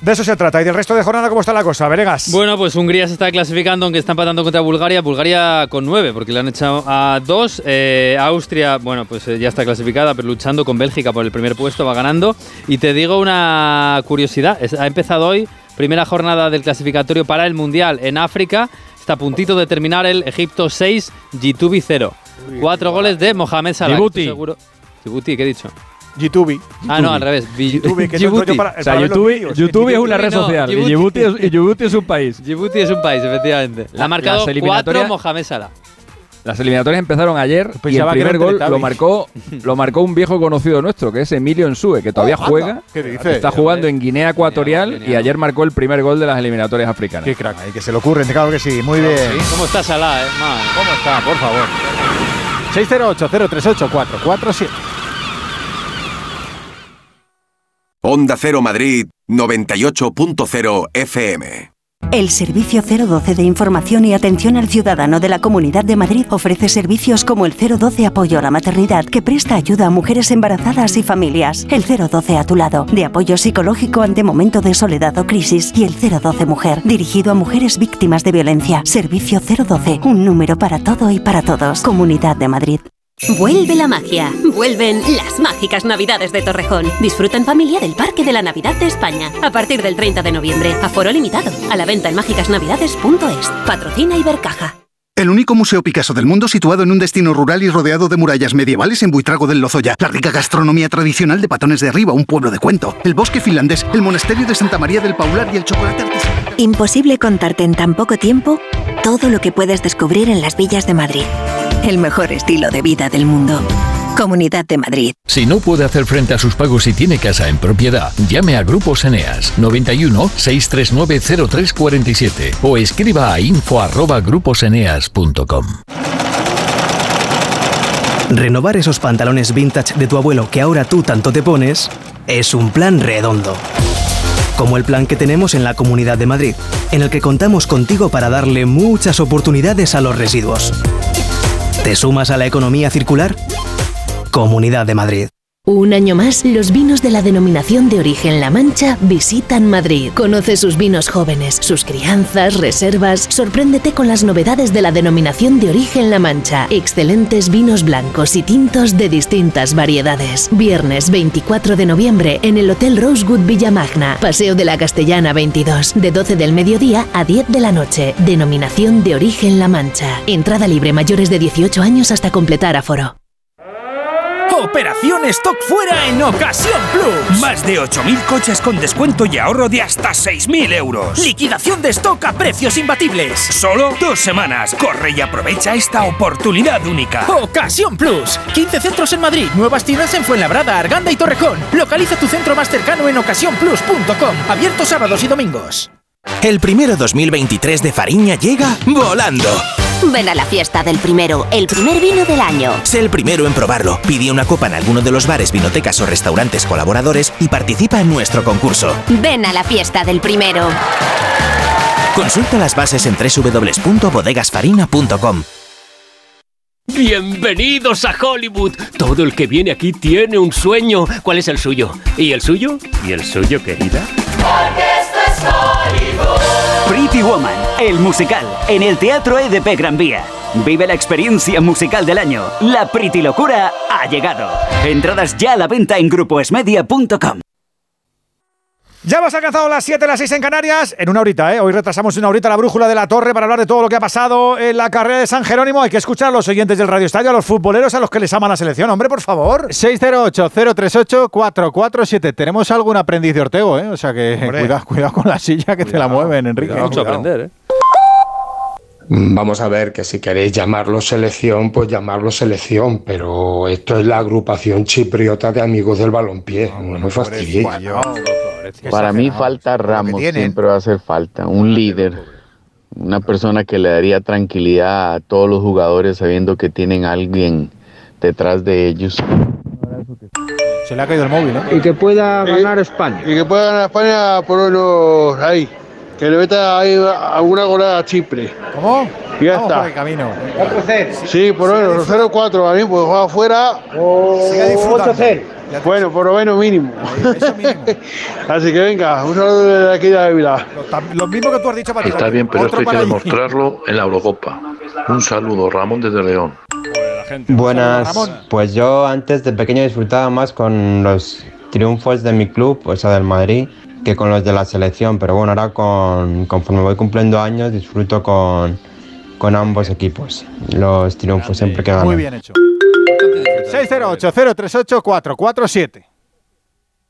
Speaker 1: De eso se trata. ¿Y del resto de jornada cómo está la cosa? Veregas.
Speaker 8: Bueno, pues Hungría se está clasificando, aunque está empatando contra Bulgaria. Bulgaria con nueve, porque le han echado a dos. Eh, Austria, bueno, pues eh, ya está clasificada, pero luchando con Bélgica por el primer puesto, va ganando. Y te digo una curiosidad: ha empezado hoy, primera jornada del clasificatorio para el Mundial en África. Está a puntito de terminar el Egipto 6, Gitubi 0. Cuatro goles de Mohamed Salah.
Speaker 1: Djibouti.
Speaker 8: Seguro. Djibouti, ¿qué he dicho?
Speaker 2: YouTube.
Speaker 8: Ah, no, al revés.
Speaker 1: YouTube, que
Speaker 35: Djibouti. o sea, YouTube, YouTube es una red social y Djibouti es, es, un país.
Speaker 8: Djibouti es un país, efectivamente. La, ha marcado cuatro Mohamed Salah.
Speaker 35: Las eliminatorias empezaron ayer y el primer gol lo marcó, lo marcó un viejo conocido nuestro, que es Emilio Ensue, que todavía
Speaker 2: Oh,
Speaker 35: juega.
Speaker 2: ¿Qué dice?
Speaker 35: Está jugando en Guinea Ecuatorial y ayer marcó el primer gol de las eliminatorias africanas.
Speaker 2: Qué crack.
Speaker 1: Ahí que se le ocurren, claro que sí. Muy bien.
Speaker 8: ¿Cómo está Salah, eh? Man.
Speaker 2: ¿Cómo está? Por favor. 608-038-447.
Speaker 46: Onda Cero Madrid 98.0 FM.
Speaker 11: El Servicio 012 de Información y Atención al Ciudadano de la Comunidad de Madrid ofrece servicios como el 012 Apoyo a la Maternidad, que presta ayuda a mujeres embarazadas y familias, el 012 a tu lado, de apoyo psicológico ante momento de soledad o crisis, y el 012 Mujer, dirigido a mujeres víctimas de violencia. Servicio 012, un número para todo y para todos. Comunidad de Madrid.
Speaker 10: Vuelve la magia. Vuelven las mágicas Navidades de Torrejón. Disfruta en familia del Parque de la Navidad de España. A partir del 30 de noviembre. Aforo limitado. A la venta en mágicasnavidades.es. Patrocina Ibercaja.
Speaker 18: El único museo Picasso del mundo situado en un destino rural y rodeado de murallas medievales en Buitrago del Lozoya. La rica gastronomía tradicional de Patones de Arriba, un pueblo de cuento. El bosque finlandés, el monasterio de Santa María del Paular y el chocolate artesanal.
Speaker 11: Imposible contarte en tan poco tiempo todo lo que puedes descubrir en las villas de Madrid. El mejor estilo de vida del mundo. Comunidad de Madrid.
Speaker 47: Si no puede hacer frente a sus pagos y tiene casa en propiedad, llame a Grupos Eneas 91 639 0347 o escriba a info arroba gruposeneas.com.
Speaker 44: Renovar esos pantalones vintage de tu abuelo que ahora tú tanto te pones es un plan redondo. Como el plan que tenemos en la Comunidad de Madrid, en el que contamos contigo para darle muchas oportunidades a los residuos. ¿Te sumas a la economía circular? Comunidad de Madrid.
Speaker 48: Un año más, los vinos de la denominación de origen La Mancha visitan Madrid. Conoce sus vinos jóvenes, sus crianzas, reservas. Sorpréndete con las novedades de la denominación de origen La Mancha. Excelentes vinos blancos y tintos de distintas variedades. Viernes 24 de noviembre en el Hotel Rosewood Villamagna, Paseo de la Castellana 22, de 12 del mediodía a 10 de la noche. Denominación de origen La Mancha. Entrada libre mayores de 18 años hasta completar aforo.
Speaker 49: Operación Stock Fuera en Ocasión Plus. Más de 8.000 coches con descuento y ahorro de hasta 6.000 euros. Liquidación de stock a precios imbatibles. Solo dos semanas. Corre y aprovecha esta oportunidad única. Ocasión Plus. 15 centros en Madrid, nuevas tiendas en Fuenlabrada, Arganda y Torrejón. Localiza tu centro más cercano en ocasiónplus.com. Abierto sábados y domingos.
Speaker 13: El primero 2023 de Fariña llega volando.
Speaker 10: Ven a la fiesta del primero, el primer vino del año.
Speaker 13: Sé el primero en probarlo. Pide una copa en alguno de los bares, vinotecas o restaurantes colaboradores y participa en nuestro concurso.
Speaker 10: Ven a la fiesta del primero.
Speaker 13: Consulta las bases en www.bodegasfarina.com.
Speaker 20: Bienvenidos a Hollywood. Todo el que viene aquí tiene un sueño. ¿Cuál es el suyo? ¿Y el suyo? ¿Y el suyo, querida?
Speaker 50: Porque esto es Hollywood.
Speaker 22: Pretty Woman, el musical, en el Teatro EDP Gran Vía. Vive la experiencia musical del año. La Pretty Locura ha llegado. Entradas ya a la venta en grupoesmedia.com.
Speaker 1: Ya hemos alcanzado las 7, las 6 en Canarias. En una horita, ¿eh? Hoy retrasamos una horita la brújula de la torre para hablar de todo lo que ha pasado en la carrera de San Jerónimo. Hay que escuchar a los oyentes del Radio Estadio, a los futboleros, a los que les aman la selección. Hombre, por favor.
Speaker 2: 608-038-447. Tenemos algún aprendiz de Ortego, ¿eh? O sea que
Speaker 1: Hombre.
Speaker 2: cuidado, cuidado con la silla que te la mueven, Enrique.
Speaker 1: Mucho aprender,
Speaker 8: ¿eh?
Speaker 51: Vamos a ver que si queréis llamarlo selección, pues llamarlo selección, pero esto es la agrupación chipriota de amigos del balompié. no me fastidiéis.
Speaker 52: Para mí falta Ramos, siempre va a hacer falta, un líder, una persona que le daría tranquilidad a todos los jugadores sabiendo que tienen a alguien detrás de ellos.
Speaker 2: Se le ha caído el móvil, ¿eh?
Speaker 52: Y que pueda ganar España.
Speaker 53: Y que pueda ganar España por unos ahí. Que le meta ahí alguna golada a Chipre.
Speaker 1: ¿Cómo?
Speaker 53: Y ya
Speaker 1: Vamos
Speaker 53: está.
Speaker 1: por el camino.
Speaker 53: Sí, por lo menos 0-4 a mí, pues juega afuera.
Speaker 1: Disfrutando.
Speaker 53: 8-0. Bueno, por lo menos mínimo. Así que venga, un saludo desde aquí de Ávila.
Speaker 1: Lo mismo que tú has dicho, Patrick.
Speaker 54: Está bien, pero esto hay que
Speaker 1: para
Speaker 54: demostrarlo en la Eurocopa. Un saludo, Ramón desde León.
Speaker 55: Buenas, pues yo antes de pequeño disfrutaba más con los triunfos de mi club, o sea del Madrid, que con los de la selección, pero bueno, ahora con, conforme voy cumpliendo años disfruto con, con ambos equipos, los triunfos siempre que ganan.
Speaker 2: Muy bien hecho. 608-038-447.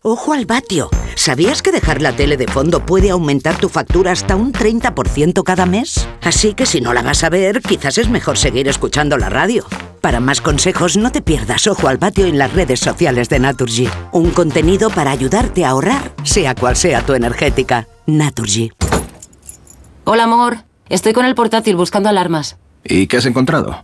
Speaker 30: Ojo al vatio. ¿Sabías que dejar la tele de fondo puede aumentar tu factura hasta un 30% cada mes? Así que si no la vas a ver, quizás es mejor seguir escuchando la radio. Para más consejos, no te pierdas Ojo al Patio en las redes sociales de Naturgy. Un contenido para ayudarte a ahorrar, sea cual sea tu energética. Naturgy.
Speaker 10: Hola, amor. Estoy con el portátil buscando alarmas.
Speaker 56: ¿Y qué has encontrado?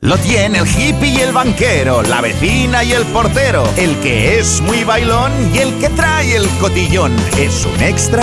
Speaker 13: Lo tiene el hippie y el banquero, la vecina y el portero, el que es muy bailón y el que trae el cotillón. Es un extra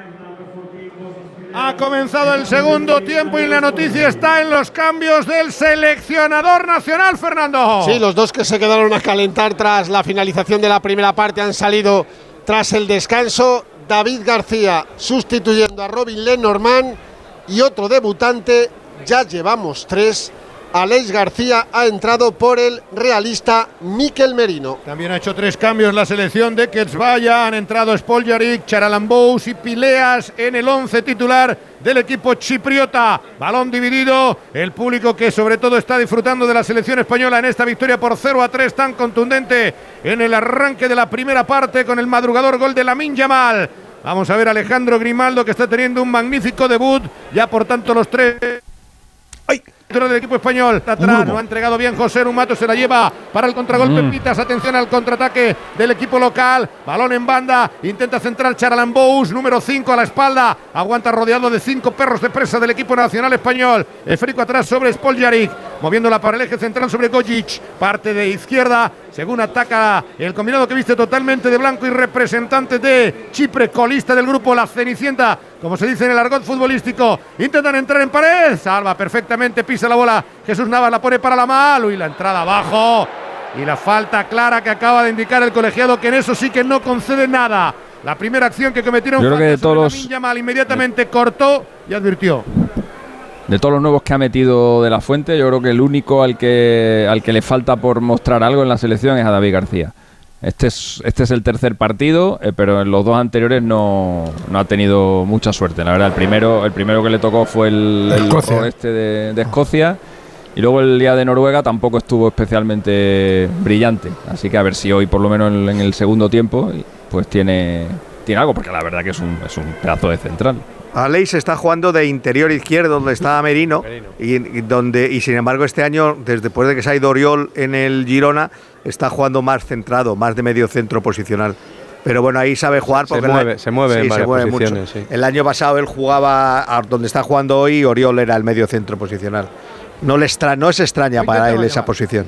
Speaker 4: Ha comenzado el segundo tiempo y la noticia está en los cambios del seleccionador nacional, Fernando.
Speaker 7: Sí, los dos que se quedaron a calentar tras la finalización de la primera parte han salido tras el descanso. David García sustituyendo a Robin Lenormand y otro debutante, ya llevamos tres. Aleix García ha entrado por el realista Miquel Merino.
Speaker 4: También ha hecho tres cambios la selección de Ketzvaya. Han entrado Spoljaric, Charalambous y Pileas en el once titular del equipo chipriota. Balón dividido. El público que sobre todo está disfrutando de la selección española en esta victoria por 0 a 3 tan contundente en el arranque de la primera parte con el madrugador gol de Lamin Yamal. Vamos a ver a Alejandro Grimaldo que está teniendo un magnífico debut. Ya por tanto los tres. ¡Ay! Del equipo español. Atrás, lo ha entregado bien José Rumato, se la lleva para el contragolpe
Speaker 35: Mm.
Speaker 4: Pitas. Atención al contraataque del equipo local. Balón en banda, intenta centrar Charalambous, número 5 a la espalda. Aguanta rodeado de cinco perros de presa del equipo nacional español. Esférico atrás sobre Spoljaric, moviéndola para el eje central sobre Gojic. Parte de izquierda, según ataca el combinado que viste totalmente de blanco y representante de Chipre, colista del grupo La Cenicienta, como se dice en el argot futbolístico. Intentan entrar en pared, salva perfectamente, pisa la bola. Jesús Navas la pone para la mano y la entrada abajo. Y la falta clara que acaba de indicar el colegiado, que en eso sí que no concede nada. La primera acción que cometieron
Speaker 35: Yo creo que de todos
Speaker 4: Yamal, inmediatamente cortó y advirtió.
Speaker 35: De todos los nuevos que ha metido de la fuente, yo creo que el único al que, al que le falta por mostrar algo en la selección es a David García. Este es, este es el tercer partido, eh, pero en los dos anteriores no, no ha tenido mucha suerte. La verdad, el primero, el primero que le tocó fue el, el oeste de, de Escocia. Y luego el día de Noruega tampoco estuvo especialmente brillante. Así que a ver si hoy, por lo menos en, en el segundo tiempo, pues tiene, tiene algo, porque la verdad que es un, es un pedazo de central.
Speaker 32: Aleix está jugando de interior izquierdo, donde estaba Merino, y, y donde y sin embargo este año, desde después de que se ha ido Oriol en el Girona, está jugando más centrado, más de medio centro posicional. Pero bueno, ahí sabe jugar
Speaker 33: Se
Speaker 32: porque el
Speaker 33: mueve-
Speaker 32: año-
Speaker 33: se mueve en
Speaker 32: mucho.
Speaker 33: posiciones, sí.
Speaker 32: El año pasado él jugaba a donde está jugando hoy, Oriol era el medio centro posicional. No le extra, no es extraña para él esa posición.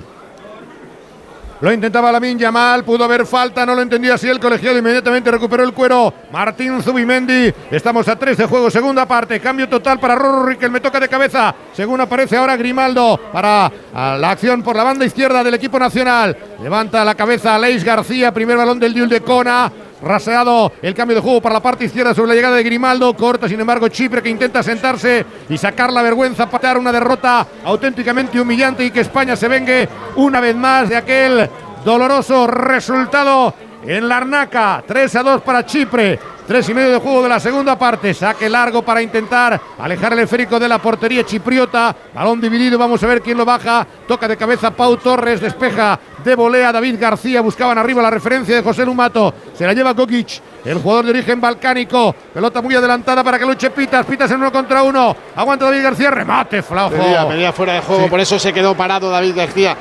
Speaker 4: Lo intentaba Lamin Yamal, pudo haber falta, no lo entendía así el colegiado, inmediatamente recuperó el cuero. Martín Zubimendi, estamos a 3 de juego, segunda parte, cambio total para Rorro Riquel, me toca de cabeza, según aparece ahora Grimaldo para la acción por la banda izquierda del equipo nacional. Levanta la cabeza Aleix García, primer balón del Diul de Cona. Raseado el cambio de juego para la parte izquierda sobre la llegada de Grimaldo. Corta, sin embargo, Chipre que intenta sentarse y sacar la vergüenza, patear una derrota auténticamente humillante y que España se vengue una vez más de aquel doloroso resultado en Larnaca. 3 a 2 para Chipre. Tres y medio de juego de la segunda parte. Saque largo para intentar alejar el esférico de la portería chipriota. Balón dividido. Vamos a ver quién lo baja. Toca de cabeza Pau Torres. Despeja de volea David García. Buscaban arriba la referencia de José Lumato. Se la lleva Gokic, el jugador de origen balcánico. Pelota muy adelantada para que luche Pitas. Pitas en uno contra uno. Aguanta David García. Remate, flojo.
Speaker 7: Pedía, pedía fuera de juego,
Speaker 4: Sí.
Speaker 7: por eso se quedó parado David García.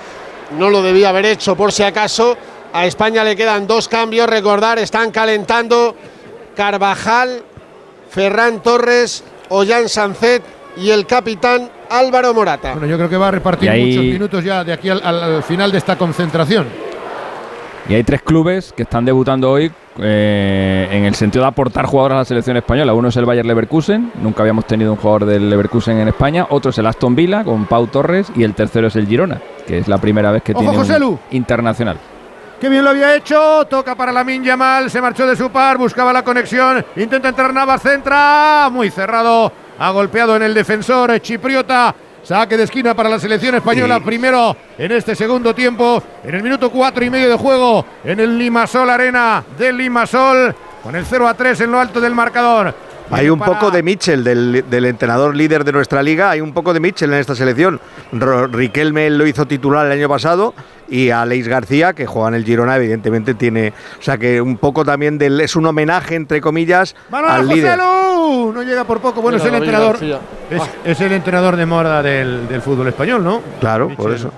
Speaker 7: No lo debía haber hecho por si acaso. A España le quedan dos cambios, recordar, están calentando Carvajal, Ferran Torres, Ollán Sancet y el capitán Álvaro Morata.
Speaker 4: Bueno, yo creo que va a repartir
Speaker 35: ahí-
Speaker 4: muchos minutos ya de aquí al, al- al final de esta concentración.
Speaker 35: Y hay tres clubes que están debutando hoy eh, en el sentido de aportar jugadores a la selección española. Uno es el Bayer Leverkusen, nunca habíamos tenido un jugador del Leverkusen en España. Otro es el Aston Villa con Pau Torres y el tercero es el Girona, que es la primera vez que
Speaker 4: Ojo,
Speaker 35: tiene un internacional.
Speaker 4: Qué bien lo había hecho. Toca para la Yamal. Se marchó de su par. Buscaba la conexión. Intenta entrar Navas. Centra. Muy cerrado. Ha golpeado en el defensor chipriota. Saque de esquina para la selección española. Primero en este segundo tiempo. En el minuto cuatro y medio de juego. En el Limasol Arena del Limasol. Con el 0 a 3 en lo alto del marcador.
Speaker 32: Hay un poco de Mitchell, del, del entrenador líder de nuestra liga, hay un poco de Mitchell en esta selección. Riquelme lo hizo titular el año pasado y Aleix García, que juega en el Girona, evidentemente tiene... O sea que un poco también del, es un homenaje, entre comillas,
Speaker 4: Manuel
Speaker 32: al líder.
Speaker 4: Joselu. No llega por poco. Bueno,
Speaker 32: Mira,
Speaker 4: es el entrenador. Es, es el entrenador de moda del, del fútbol español, ¿no?
Speaker 32: Claro, por eso.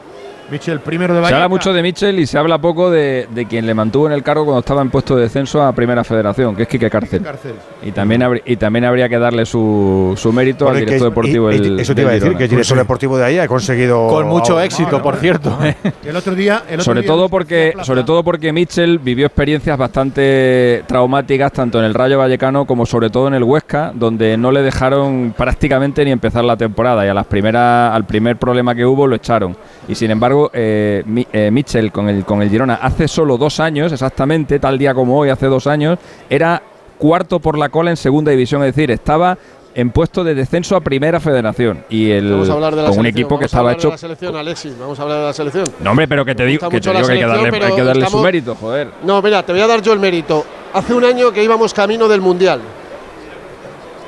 Speaker 4: Mitchell, primero de
Speaker 35: Se habla mucho de Mitchell y se habla poco de, de quien le mantuvo en el cargo cuando estaba en puesto de descenso a Primera Federación, que es Quique Cárcel.
Speaker 4: Cárcel.
Speaker 35: Y también, habr- y también habría que darle su, su mérito al director deportivo
Speaker 1: y-
Speaker 35: del
Speaker 1: Eso te iba a decir,
Speaker 35: Girona.
Speaker 1: que el director deportivo de ahí ha conseguido.
Speaker 2: Con mucho
Speaker 1: ahora-
Speaker 2: éxito, por cierto. ¿eh?
Speaker 4: El otro día. El otro
Speaker 35: sobre
Speaker 4: día
Speaker 35: todo porque sobre todo porque Mitchell vivió experiencias bastante traumáticas tanto en el Rayo Vallecano como sobre todo en el Huesca donde no le dejaron prácticamente ni empezar la temporada y a las primeras al primer problema que hubo lo echaron y sin embargo eh, Mi- eh, Mitchell con el con el Girona hace solo dos años exactamente tal día como hoy hace dos años era cuarto por la cola en segunda división es decir estaba en puesto de descenso a primera federación y el
Speaker 7: Vamos a hablar de la
Speaker 35: con un equipo que
Speaker 7: vamos
Speaker 35: estaba
Speaker 7: de
Speaker 35: hecho
Speaker 7: la selección, Alexis, vamos a hablar de la selección.
Speaker 35: no, hombre, pero que te digo, que, te digo que hay que darle, hay que darle su mérito, joder.
Speaker 7: No, mira, te voy a dar yo el mérito. Hace un año que íbamos camino del Mundial.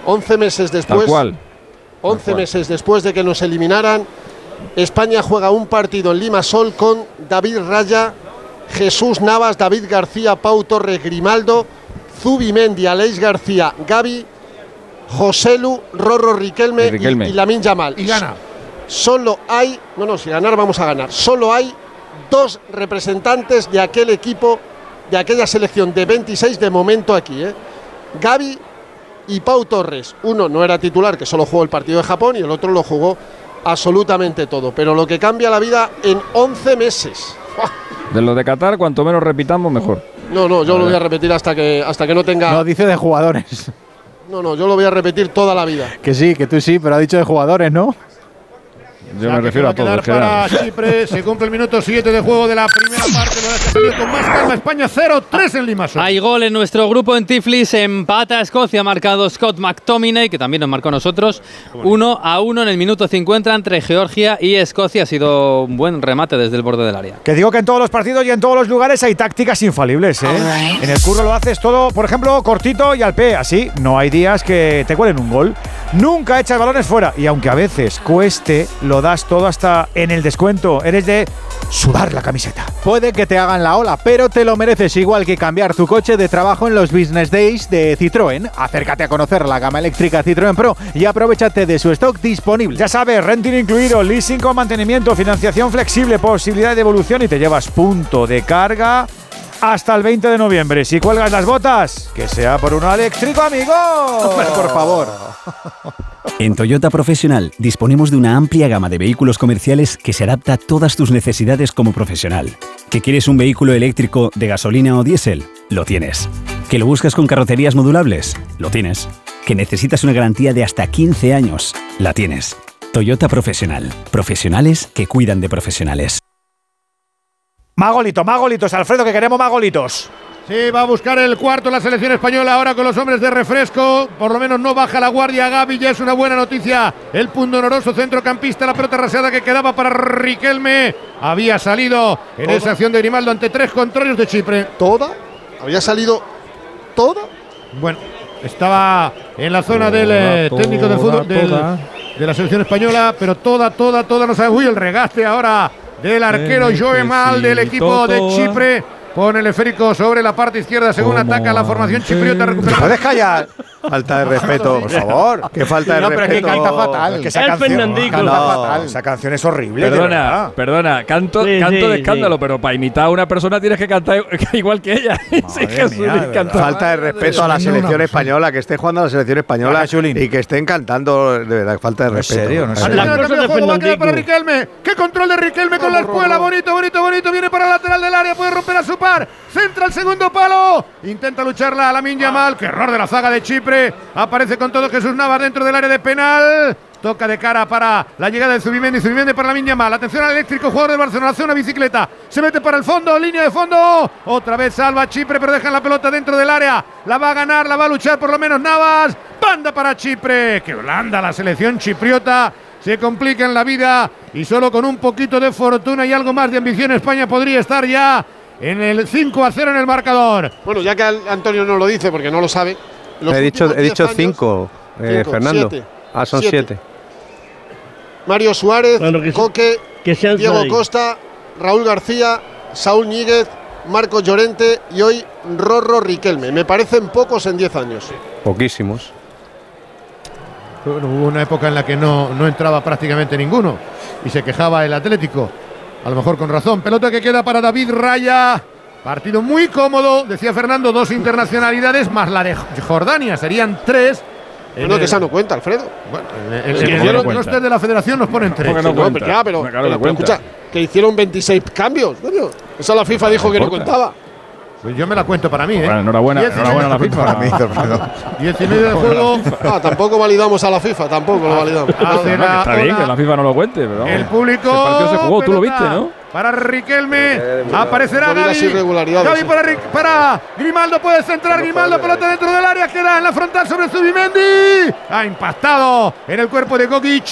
Speaker 7: 11 meses después.
Speaker 35: Tal cual.
Speaker 7: 11 meses después de que nos eliminaran, España juega un partido en Limasol con David Raya, Jesús Navas, David García, Pau Torres, Grimaldo, Zubimendi, Aleix García, Gaby, Joselu, Rorro Riquelme,
Speaker 35: Y Riquelme.
Speaker 7: y, y Lamin Yamal.
Speaker 4: Y gana.
Speaker 7: Solo hay, no, no, si ganar vamos a ganar. Solo hay dos representantes de aquel equipo, de aquella selección de 26 de momento aquí, ¿eh? Gaby y Pau Torres. Uno no era titular, que solo jugó el partido de Japón, y el otro lo jugó absolutamente todo. Pero lo que cambia la vida en 11 meses.
Speaker 35: De los de Qatar, cuanto menos repitamos, mejor.
Speaker 7: No, no, yo lo voy a repetir hasta que, hasta que no tenga.
Speaker 2: No, dice de jugadores.
Speaker 7: No, no, yo lo voy a repetir toda la vida.
Speaker 2: Que sí, que tú sí, pero ha dicho de jugadores, ¿no?
Speaker 35: Yo
Speaker 4: O sea,
Speaker 35: me refiero a todo,
Speaker 4: quedar
Speaker 35: en general.
Speaker 4: para Chipre. Se cumple el minuto 7 de juego de la primera parte. Lo con más calma. España 0-3 en Limassol.
Speaker 8: Hay gol en nuestro grupo en Tiflis, empata Escocia, ha marcado Scott McTominay, que también nos marcó a nosotros, 1 a 1 en el minuto 50 entre Georgia y Escocia. Ha sido un buen remate desde el borde del área.
Speaker 1: Que digo que en todos los partidos y en todos los lugares hay tácticas infalibles, ¿eh? En el curro lo haces todo, por ejemplo, cortito y al pie, así. No hay días que te cuelen un gol. Nunca echas balones fuera. Y aunque a veces cueste, lo das todo hasta en el descuento. Eres de sudar la camiseta.
Speaker 2: Puede que te hagan la ola, pero te lo mereces igual que cambiar tu coche de trabajo en los Business Days de Citroën. Acércate a conocer la gama eléctrica Citroën Pro y aprovechate de su stock disponible.
Speaker 1: Ya sabes, renting incluido, leasing con mantenimiento, financiación flexible, posibilidad de devolución y te llevas punto de carga hasta el 20 de noviembre. Si cuelgas las botas, que sea por un eléctrico, amigo.
Speaker 2: por favor.
Speaker 44: En Toyota Profesional disponemos de una amplia gama de vehículos comerciales que se adapta a todas tus necesidades como profesional. ¿Que quieres un vehículo eléctrico de gasolina o diésel? Lo tienes. ¿Que lo buscas con carrocerías modulables? Lo tienes. ¿Que necesitas una garantía de hasta 15 años? La tienes. Toyota Profesional. Profesionales que cuidan de profesionales.
Speaker 1: Más golitos, más golitos, Alfredo, que queremos más golitos.
Speaker 4: Sí, va a buscar el cuarto la selección española ahora con los hombres de refresco. Por lo menos no baja la guardia Gaby, ya es una buena noticia. El punto honoroso centrocampista, la pelota raseada que quedaba para Riquelme. Había salido en
Speaker 7: Toda.
Speaker 4: esa acción de Grimaldo ante tres contrarios de Chipre.
Speaker 7: ¿Toda? ¿Había salido toda?
Speaker 4: Bueno, estaba en la zona del eh,
Speaker 35: Toda,
Speaker 4: técnico del fútbol del- de la selección española, pero toda, toda, toda no sabe. Uy, el regaste ahora del arquero
Speaker 35: Que
Speaker 4: Joe Mal del equipo de Chipre. Pone el esférico sobre la parte izquierda según ataca la formación chipriota.
Speaker 1: ¿Te
Speaker 4: Recupera
Speaker 1: puedes callar?
Speaker 32: Falta de respeto.
Speaker 1: Por favor.
Speaker 32: Qué falta de
Speaker 1: No, pero es que
Speaker 32: respeto.
Speaker 1: canta fatal. Que esa
Speaker 57: El
Speaker 1: canción,
Speaker 57: Fernandico.
Speaker 1: canta
Speaker 32: No.
Speaker 1: fatal. Esa canción es horrible.
Speaker 58: Perdona, perdona, canto,
Speaker 57: Sí,
Speaker 58: canto
Speaker 57: sí,
Speaker 58: de
Speaker 57: sí.
Speaker 58: escándalo, pero para imitar a una persona tienes que cantar igual que ella. Sí, Jesús,
Speaker 1: mía, de
Speaker 58: canta.
Speaker 32: Falta de respeto a la selección española, que esté jugando a la selección española y que estén cantando, de verdad, falta de
Speaker 1: No, en
Speaker 32: respeto.
Speaker 1: serio, no sé.
Speaker 57: La cosa de
Speaker 4: juego, va a quedar para
Speaker 57: Fernandico.
Speaker 4: Riquelme. ¡Qué control de Riquelme con la espuela! Bonito, bonito, bonito. Viene para el lateral del área, puede romper a su par. Centra el segundo palo. Intenta lucharla a la Yamal. ¡Qué error de la zaga de Chipre! Aparece con todo Jesús Navas dentro del área de penal. Toca de cara para la llegada de Zubimendi. Zubimendi para la Yamal. Atención al eléctrico, jugador del Barcelona. Hace una bicicleta. Se mete para el fondo, línea de fondo. Otra vez salva Chipre, pero deja la pelota dentro del área. La va a ganar, la va a luchar por lo menos Navas. Banda para Chipre. ¡Qué Holanda la selección chipriota! se complica en la vida y solo con un poquito de fortuna y algo más de ambición España podría estar ya en el 5 a 0 en el marcador.
Speaker 7: Bueno, ya que Antonio no lo dice porque no lo sabe. Los
Speaker 59: He dicho, he dicho
Speaker 7: 10 años-
Speaker 59: cinco, eh,
Speaker 7: Cinco,
Speaker 59: Fernando.
Speaker 7: siete,
Speaker 59: ah, son
Speaker 7: siete.
Speaker 59: siete.
Speaker 7: Mario Suárez,
Speaker 57: Bueno, que se-
Speaker 7: Coque,
Speaker 57: que
Speaker 7: Diego. Costa, Raúl García, Saúl Ñíguez, Marco Llorente y hoy Rorro Riquelme. Me parecen pocos en 10 años.
Speaker 59: Poquísimos.
Speaker 4: Bueno, hubo una época en la que no, no entraba prácticamente ninguno y se quejaba el Atlético. A lo mejor con razón. Pelota que queda para David Raya. Partido muy cómodo, decía Fernando, dos internacionalidades más la de Jordania. Serían tres. En
Speaker 7: No,
Speaker 4: el-
Speaker 7: que esa no cuenta, Alfredo.
Speaker 4: Bueno, en el-
Speaker 7: Sí,
Speaker 4: en el-
Speaker 7: ¿cómo no
Speaker 4: test de la federación nos ponen tres.
Speaker 7: Sí, no, pero ya, pero, escucha, que hicieron 26 cambios. coño. Esa la FIFA dijo que no contaba.
Speaker 4: Pues yo me la cuento para mí, ¿eh?
Speaker 58: Bueno, enhorabuena, enhorabuena a la FIFA.
Speaker 1: Para mí, Alfredo.
Speaker 4: Diez y medio de juego.
Speaker 7: Ah, tampoco validamos a la FIFA, tampoco lo validamos.
Speaker 4: Hace la
Speaker 58: está bien que la FIFA no lo cuente, pero.
Speaker 4: El público.
Speaker 58: Ese partido se jugó, tú lo
Speaker 4: pelota
Speaker 58: viste, ¿no?
Speaker 4: Para Riquelme. Aparecerá
Speaker 7: no vi las
Speaker 4: Gaby. Gaby para, para Grimaldo. Puede centrar Grimaldo. Pelota dentro del área. Queda en la frontal sobre Zubimendi. Ha impactado en el cuerpo de Gogic.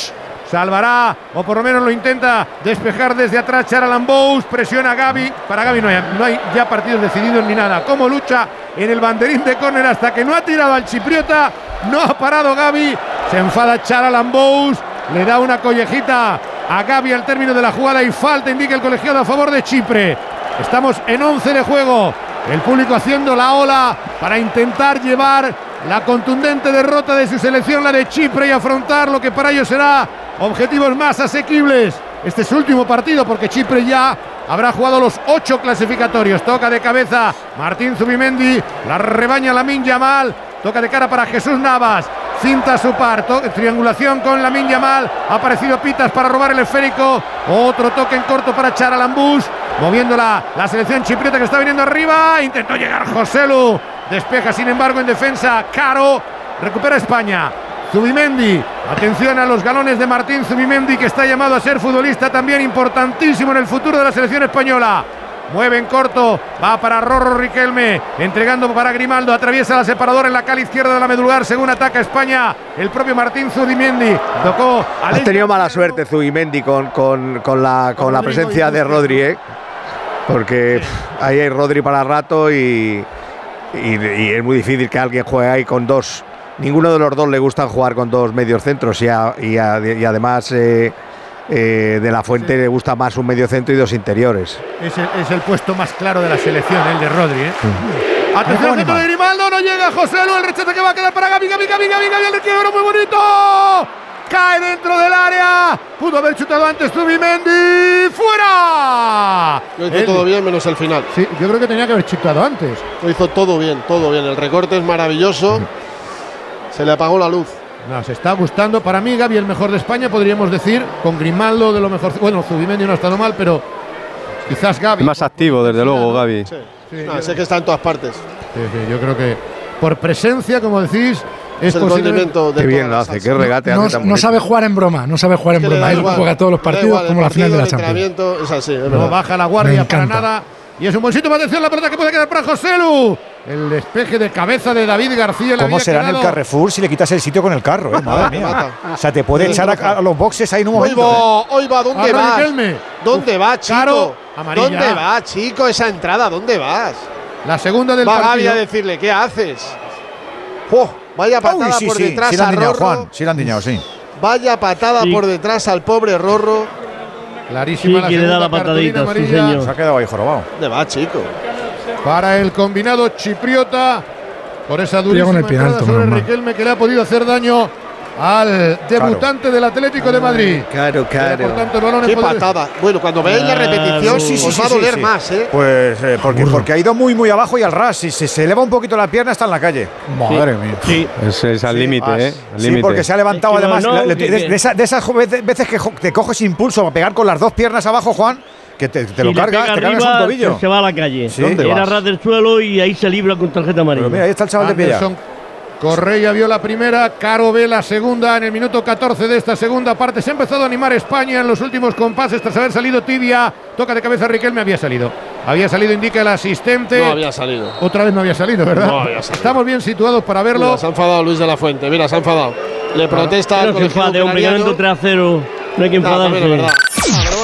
Speaker 4: Salvará, o por lo menos lo intenta despejar desde atrás Charalan Bous. Presiona a Gaby. Para Gaby no hay, ya partidos decididos ni nada. Como lucha en el banderín de córner hasta que no ha tirado al chipriota. No ha parado Gaby. Se enfada Charalan Bous. Le da una collejita a Gaby al término de la jugada y falta, indica el colegiado a favor de Chipre. Estamos en 11 de juego. El público haciendo la ola para intentar llevar la contundente derrota de su selección, la de Chipre, y afrontar lo que para ellos será objetivos más asequibles. Este es su último partido porque Chipre ya habrá jugado los ocho clasificatorios. Toca de cabeza Martín Zubimendi, la rebaña Lamin Yamal, toca de cara para Jesús Navas. Cinta su par, triangulación con Lamin Yamal. Ha aparecido Pitas para robar el esférico. Otro toque en corto para Charalambús. Moviendo la, la selección chipriota que está viniendo arriba. Intentó llegar Joselu. Despeja, sin embargo, en defensa. Caro. Recupera España. Zubimendi, atención a los galones de Martín Zubimendi que está llamado a ser futbolista también importantísimo en el futuro de la selección española. Mueve en corto, va para Rorro Riquelme, entregando para Grimaldo, atraviesa la separadora en la cala izquierda de la medular, según ataca España, el propio Martín Zubimendi, tocó al
Speaker 32: Has tenido mala suerte, Zubimendi, con, con, con la, con la presencia de. Rodri, ¿eh? Porque pff, ahí hay Rodri para rato y, y, y es muy difícil que alguien juegue ahí con dos. Ninguno de los dos le gusta jugar con dos medios centros y, a- y a- y además eh, eh, de la Fuente le gusta más un medio centro y dos interiores.
Speaker 4: Es el, es el puesto más claro de la selección, el de Rodri. ¿eh? Atención,
Speaker 1: Juego
Speaker 4: centro de. Grimaldo, no llega José Lu, el rechazo que va a quedar para Gaby, Gaby, Gaby, Gaby, Gaby, el requiebro muy bonito. Cae dentro del área. Pudo haber chutado antes Zubimendi. ¡Fuera!
Speaker 7: Lo hizo
Speaker 4: El-
Speaker 7: todo bien menos el final.
Speaker 4: Sí, yo creo que tenía que haber chutado antes.
Speaker 7: Lo hizo todo bien, todo bien. El recorte es maravilloso. Se le apagó la luz.
Speaker 4: No, se está gustando. Para mí, Gaby, el mejor de España, podríamos decir, con Grimaldo de lo mejor. Bueno, Zubimendi no ha estado mal, pero quizás Gaby.
Speaker 59: Más activo, desde luego, Gaby.
Speaker 7: Sí.
Speaker 4: Sí,
Speaker 7: No,
Speaker 4: yo-
Speaker 7: sé que está en todas partes.
Speaker 4: Sí, sí, yo creo que por presencia, como decís, es,
Speaker 7: Es el
Speaker 4: posible.
Speaker 7: de
Speaker 32: Qué bien lo hace, qué regate
Speaker 33: No,
Speaker 32: hace tan
Speaker 33: no
Speaker 32: bonito.
Speaker 33: sabe jugar en broma, no sabe jugar en broma. Él
Speaker 7: igual,
Speaker 33: juega todos los partidos
Speaker 7: igual,
Speaker 33: como la final de la Champions.
Speaker 7: entrenamiento Es así, es
Speaker 4: No baja la guardia para nada. Y es un buen sitio para atención la pelota que puede quedar para Joselu. El despeje de cabeza de David García.
Speaker 1: ¿Cómo será en el. Carrefour si le quitas el sitio con el carro? eh? Madre mía. O sea, te puede echar a, a los boxes ahí en un
Speaker 7: Hoy
Speaker 1: momento. ¿eh?
Speaker 7: va, hoy va, ¿dónde vas?
Speaker 4: Riquelme.
Speaker 7: ¿Dónde vas, chico?
Speaker 4: Caro, amarilla.
Speaker 7: ¿Dónde vas, chico? Esa entrada, ¿dónde vas?
Speaker 4: La segunda del
Speaker 7: Va
Speaker 4: partido.
Speaker 7: a decirle, ¿qué haces? ¡Oh! Vaya patada
Speaker 1: Uy, sí,
Speaker 7: por
Speaker 1: sí,
Speaker 7: detrás
Speaker 1: sí
Speaker 7: a
Speaker 1: han diñado,
Speaker 7: Rorro.
Speaker 1: Juan. Sí han diñado, sí.
Speaker 7: Vaya patada
Speaker 57: Sí.
Speaker 7: por detrás al pobre Rorro.
Speaker 4: Clarísima
Speaker 57: Sí,
Speaker 4: la
Speaker 57: que le da
Speaker 4: segunda
Speaker 57: la patadita,
Speaker 4: amarilla
Speaker 57: señor.
Speaker 1: Se ha quedado ahí jorobado.
Speaker 7: ¿Dónde vas, chico?
Speaker 4: Para el combinado chipriota. por esa durísima
Speaker 39: con el
Speaker 4: entrada sobre. Riquelme que le ha podido hacer daño al debutante del Atlético de Madrid.
Speaker 32: Claro,
Speaker 4: Queda, Por tanto,
Speaker 7: Qué
Speaker 4: poder-
Speaker 7: patada. Bueno, cuando veáis la repetición,
Speaker 1: Sí, sí,
Speaker 7: os
Speaker 1: sí,
Speaker 7: va a doler
Speaker 1: sí.
Speaker 7: más, ¿eh?
Speaker 1: Pues eh, porque, porque ha ido muy, muy abajo y al ras. Si se, se eleva un poquito la pierna, está en la calle. Madre mía.
Speaker 39: Sí.
Speaker 33: Es, es al límite,
Speaker 1: Ah,
Speaker 33: ¿eh? Al
Speaker 1: Sí,
Speaker 33: límite.
Speaker 1: porque se ha levantado
Speaker 39: Es que no,
Speaker 1: además.
Speaker 39: no,
Speaker 1: le-
Speaker 39: que-
Speaker 1: de, de esa- de esas veces que te coges impulso a pegar con las dos piernas abajo, Juan, que te, te
Speaker 39: Si
Speaker 1: lo cargas, te cargas un tobillo.
Speaker 39: Se va a la calle.
Speaker 1: Sí. ¿Dónde
Speaker 39: Era
Speaker 1: vas?
Speaker 39: ras del suelo y ahí se libra con tarjeta amarilla.
Speaker 1: Pero mira, ahí está el chaval de pie ya.
Speaker 4: Anderson Correa vio la primera, Caro ve la segunda en el minuto 14 de esta segunda parte. Se ha empezado a animar España en los últimos compases tras haber salido tibia. Toca de cabeza Riquelme, había salido. Había salido, indica el asistente.
Speaker 7: No había salido.
Speaker 4: Otra vez no había salido, ¿verdad?
Speaker 7: No había salido.
Speaker 4: Estamos bien situados para verlo.
Speaker 7: Mira, se ha enfadado Luis de la Fuente. Mira, se ha enfadado. Le protesta al
Speaker 39: No se
Speaker 7: colegiado
Speaker 39: enfade, hombre,
Speaker 7: ucraniano.
Speaker 39: ganando 3 a 0. No hay que
Speaker 7: No,
Speaker 39: enfadarse.
Speaker 7: verdad.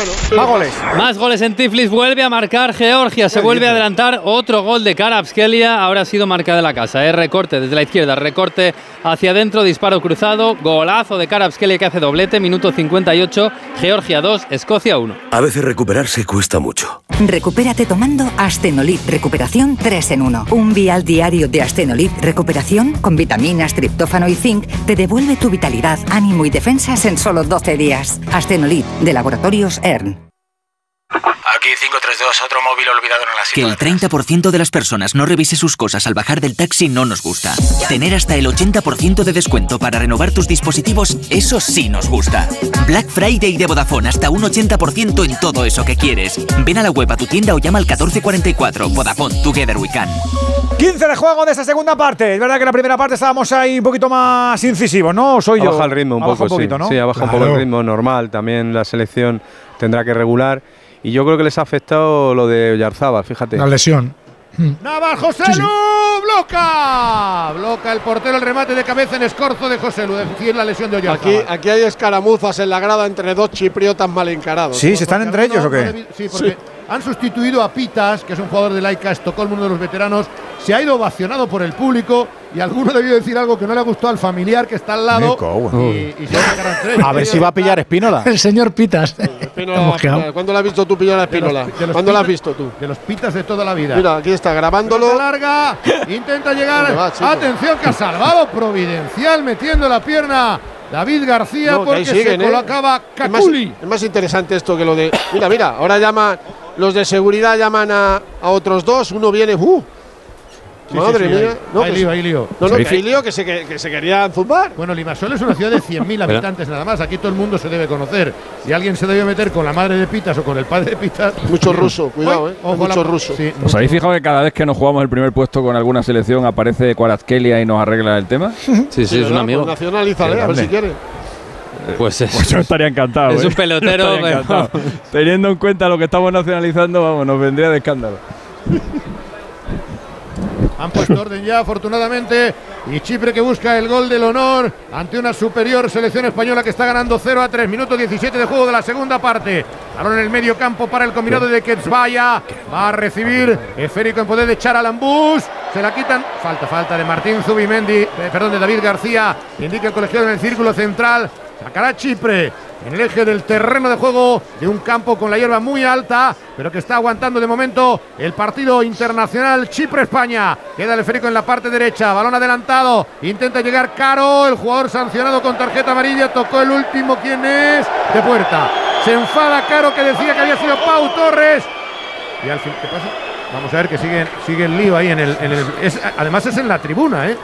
Speaker 7: Bueno.
Speaker 1: Más goles.
Speaker 8: Más goles en Tiflis, vuelve a marcar Georgia, se vuelve a adelantar otro gol de Karabskelia, ahora ha sido marca de la casa, ¿eh? recorte desde la izquierda, recorte hacia adentro, disparo cruzado, golazo de Karabskelia que hace doblete, minuto 58, Georgia 2, Escocia 1.
Speaker 60: A veces recuperarse cuesta mucho.
Speaker 11: Recupérate tomando Astenolit Recuperación 3 en 1. Un vial diario de Astenolit Recuperación con vitaminas, triptófano y zinc te devuelve tu vitalidad, ánimo y defensas en solo 12 días. Astenolit de Laboratorios ERN.
Speaker 61: Aquí 532, otro móvil olvidado en la
Speaker 30: Que el 30% de las personas no revise sus cosas al bajar del taxi no nos gusta. Tener hasta el 80% de descuento para renovar tus dispositivos, eso sí nos gusta. Black Friday de Vodafone, hasta un 80% en todo eso que quieres. Ven a la web a tu tienda o llama al 1444. Vodafone, Together We Can.
Speaker 1: 15 de juego de esta segunda parte. Es verdad que en la primera parte estábamos ahí un poquito más incisivos, ¿no? Soy yo.
Speaker 33: bajado el ritmo un poco,
Speaker 1: bajado
Speaker 33: sí.
Speaker 1: ¿no?
Speaker 33: Sí, ha bajado un poco el ritmo normal. También la selección tendrá que regular. Y yo creo que les ha afectado lo de Oyarzabal, fíjate.
Speaker 39: La lesión.
Speaker 4: Navas, José
Speaker 39: Sí, sí.
Speaker 4: Lu, bloca. Bloca el portero el remate de cabeza en escorzo de José Lu. Decir la lesión de Oyarzabal.
Speaker 7: Aquí, aquí hay escaramuzas en la grada entre dos chipriotas mal encarados.
Speaker 1: Sí, ¿se están entre ellos o qué?
Speaker 4: No, Sí, porque han sustituido a Pitas, que es un jugador de Laika Estocolmo, uno de los veteranos. Se ha ido ovacionado por el público y alguno debió decir algo que no le gustó al familiar que está al lado. Y, y se van a
Speaker 1: ver si va a pillar Espínola.
Speaker 39: El señor Pitas.
Speaker 7: Espínola. ¿Cuándo la has visto tú pillar a
Speaker 4: De los-
Speaker 7: Espínola?
Speaker 4: de los
Speaker 7: ¿Cuándo la has visto tú?
Speaker 4: De los pitas de toda la vida.
Speaker 7: Mira, aquí está grabándolo.
Speaker 4: Larga, intenta llegar. Atención que ha salvado Providencial metiendo la pierna David García
Speaker 7: No,
Speaker 4: porque
Speaker 7: siguen,
Speaker 4: se
Speaker 7: ¿eh?
Speaker 4: colocaba
Speaker 7: Es más,
Speaker 4: Caculi.
Speaker 7: es más interesante esto que lo de. Mira, mira, ahora llaman. Los de seguridad llaman a, a otros dos. Uno viene. ¡Uh!
Speaker 4: Sí,
Speaker 7: Madre
Speaker 4: sí, sí,
Speaker 7: mía.
Speaker 4: Hay,
Speaker 7: No,
Speaker 4: hay
Speaker 7: que
Speaker 4: lío,
Speaker 7: se-
Speaker 4: hay lío.
Speaker 7: No, no, que hay lío que se, que, que se querían zumbar.
Speaker 4: Bueno, Limasol es una ciudad de 100.000 habitantes nada más. Aquí todo el mundo se debe conocer. Si alguien se debe meter con la madre de Pitas o con el padre de Pitas.
Speaker 7: Mucho ruso, cuidado, eh.
Speaker 4: ojo
Speaker 7: Mucho
Speaker 4: la-
Speaker 7: ruso.
Speaker 4: Sí,
Speaker 35: ¿Os habéis fijado que cada vez que nos jugamos el primer puesto con alguna selección aparece Cuarazkelia y nos arregla el tema?
Speaker 8: Sí, sí, es un amigo.
Speaker 7: Pues nacionalízale, a ver si quiere.
Speaker 8: Pues es,
Speaker 35: Pues yo estaría encantado.
Speaker 8: es
Speaker 35: ¿eh?
Speaker 8: un pelotero, pero-
Speaker 35: encantado. Teniendo en cuenta lo que estamos nacionalizando, vamos, nos vendría de escándalo.
Speaker 4: Han puesto orden ya, afortunadamente. Y Chipre que busca el gol del honor ante una superior selección española que está ganando 0 a 3. Minuto 17 de juego de la segunda parte. Balón en el medio campo para el combinado de Quetzvaya. Va a recibir esférico en poder de Charalambús. Se la quitan. Falta, falta de Martín Zubimendi. eh, perdón, de David García. Indica el colegiado en el círculo central. Sacará Chipre en el eje del terreno de juego de un campo con la hierba muy alta, pero que está aguantando de momento el partido internacional Chipre-España. Queda el esférico en la parte derecha, balón adelantado, intenta llegar Caro, el jugador sancionado con tarjeta amarilla, tocó el último, ¿quién es? De puerta. Se enfada Caro que decía que había sido Pau Torres. Vamos a ver que sigue, sigue el lío ahí en el. además es en la tribuna, ¿eh?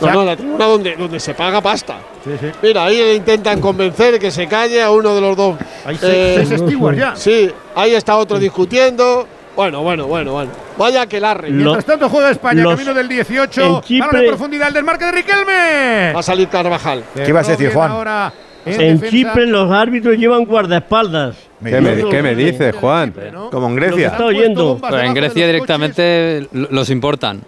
Speaker 7: No, no, la tribuna donde, donde se paga pasta.
Speaker 4: Sí, sí.
Speaker 7: Mira, ahí intentan convencer que se calle a uno de los dos. Eh,
Speaker 4: Hay seis- seis ya.
Speaker 7: Sí, ahí está otro discutiendo. Bueno, bueno, bueno, bueno. Vaya que larre.
Speaker 4: Mientras tanto juega España,
Speaker 7: los-
Speaker 4: camino del 18.
Speaker 7: en
Speaker 4: Balón
Speaker 7: Chipre-
Speaker 4: en profundidad, el desmarque de Riquelme.
Speaker 7: Va a salir Carvajal.
Speaker 1: ¿Qué ibas a decir, Juan?
Speaker 4: ahora en
Speaker 39: En. Chipre los árbitros llevan guardaespaldas.
Speaker 33: ¿Qué me, qué me dices, Juan?
Speaker 32: Como en Grecia.
Speaker 39: está oyendo.
Speaker 8: Pero en Grecia directamente lo- los importan.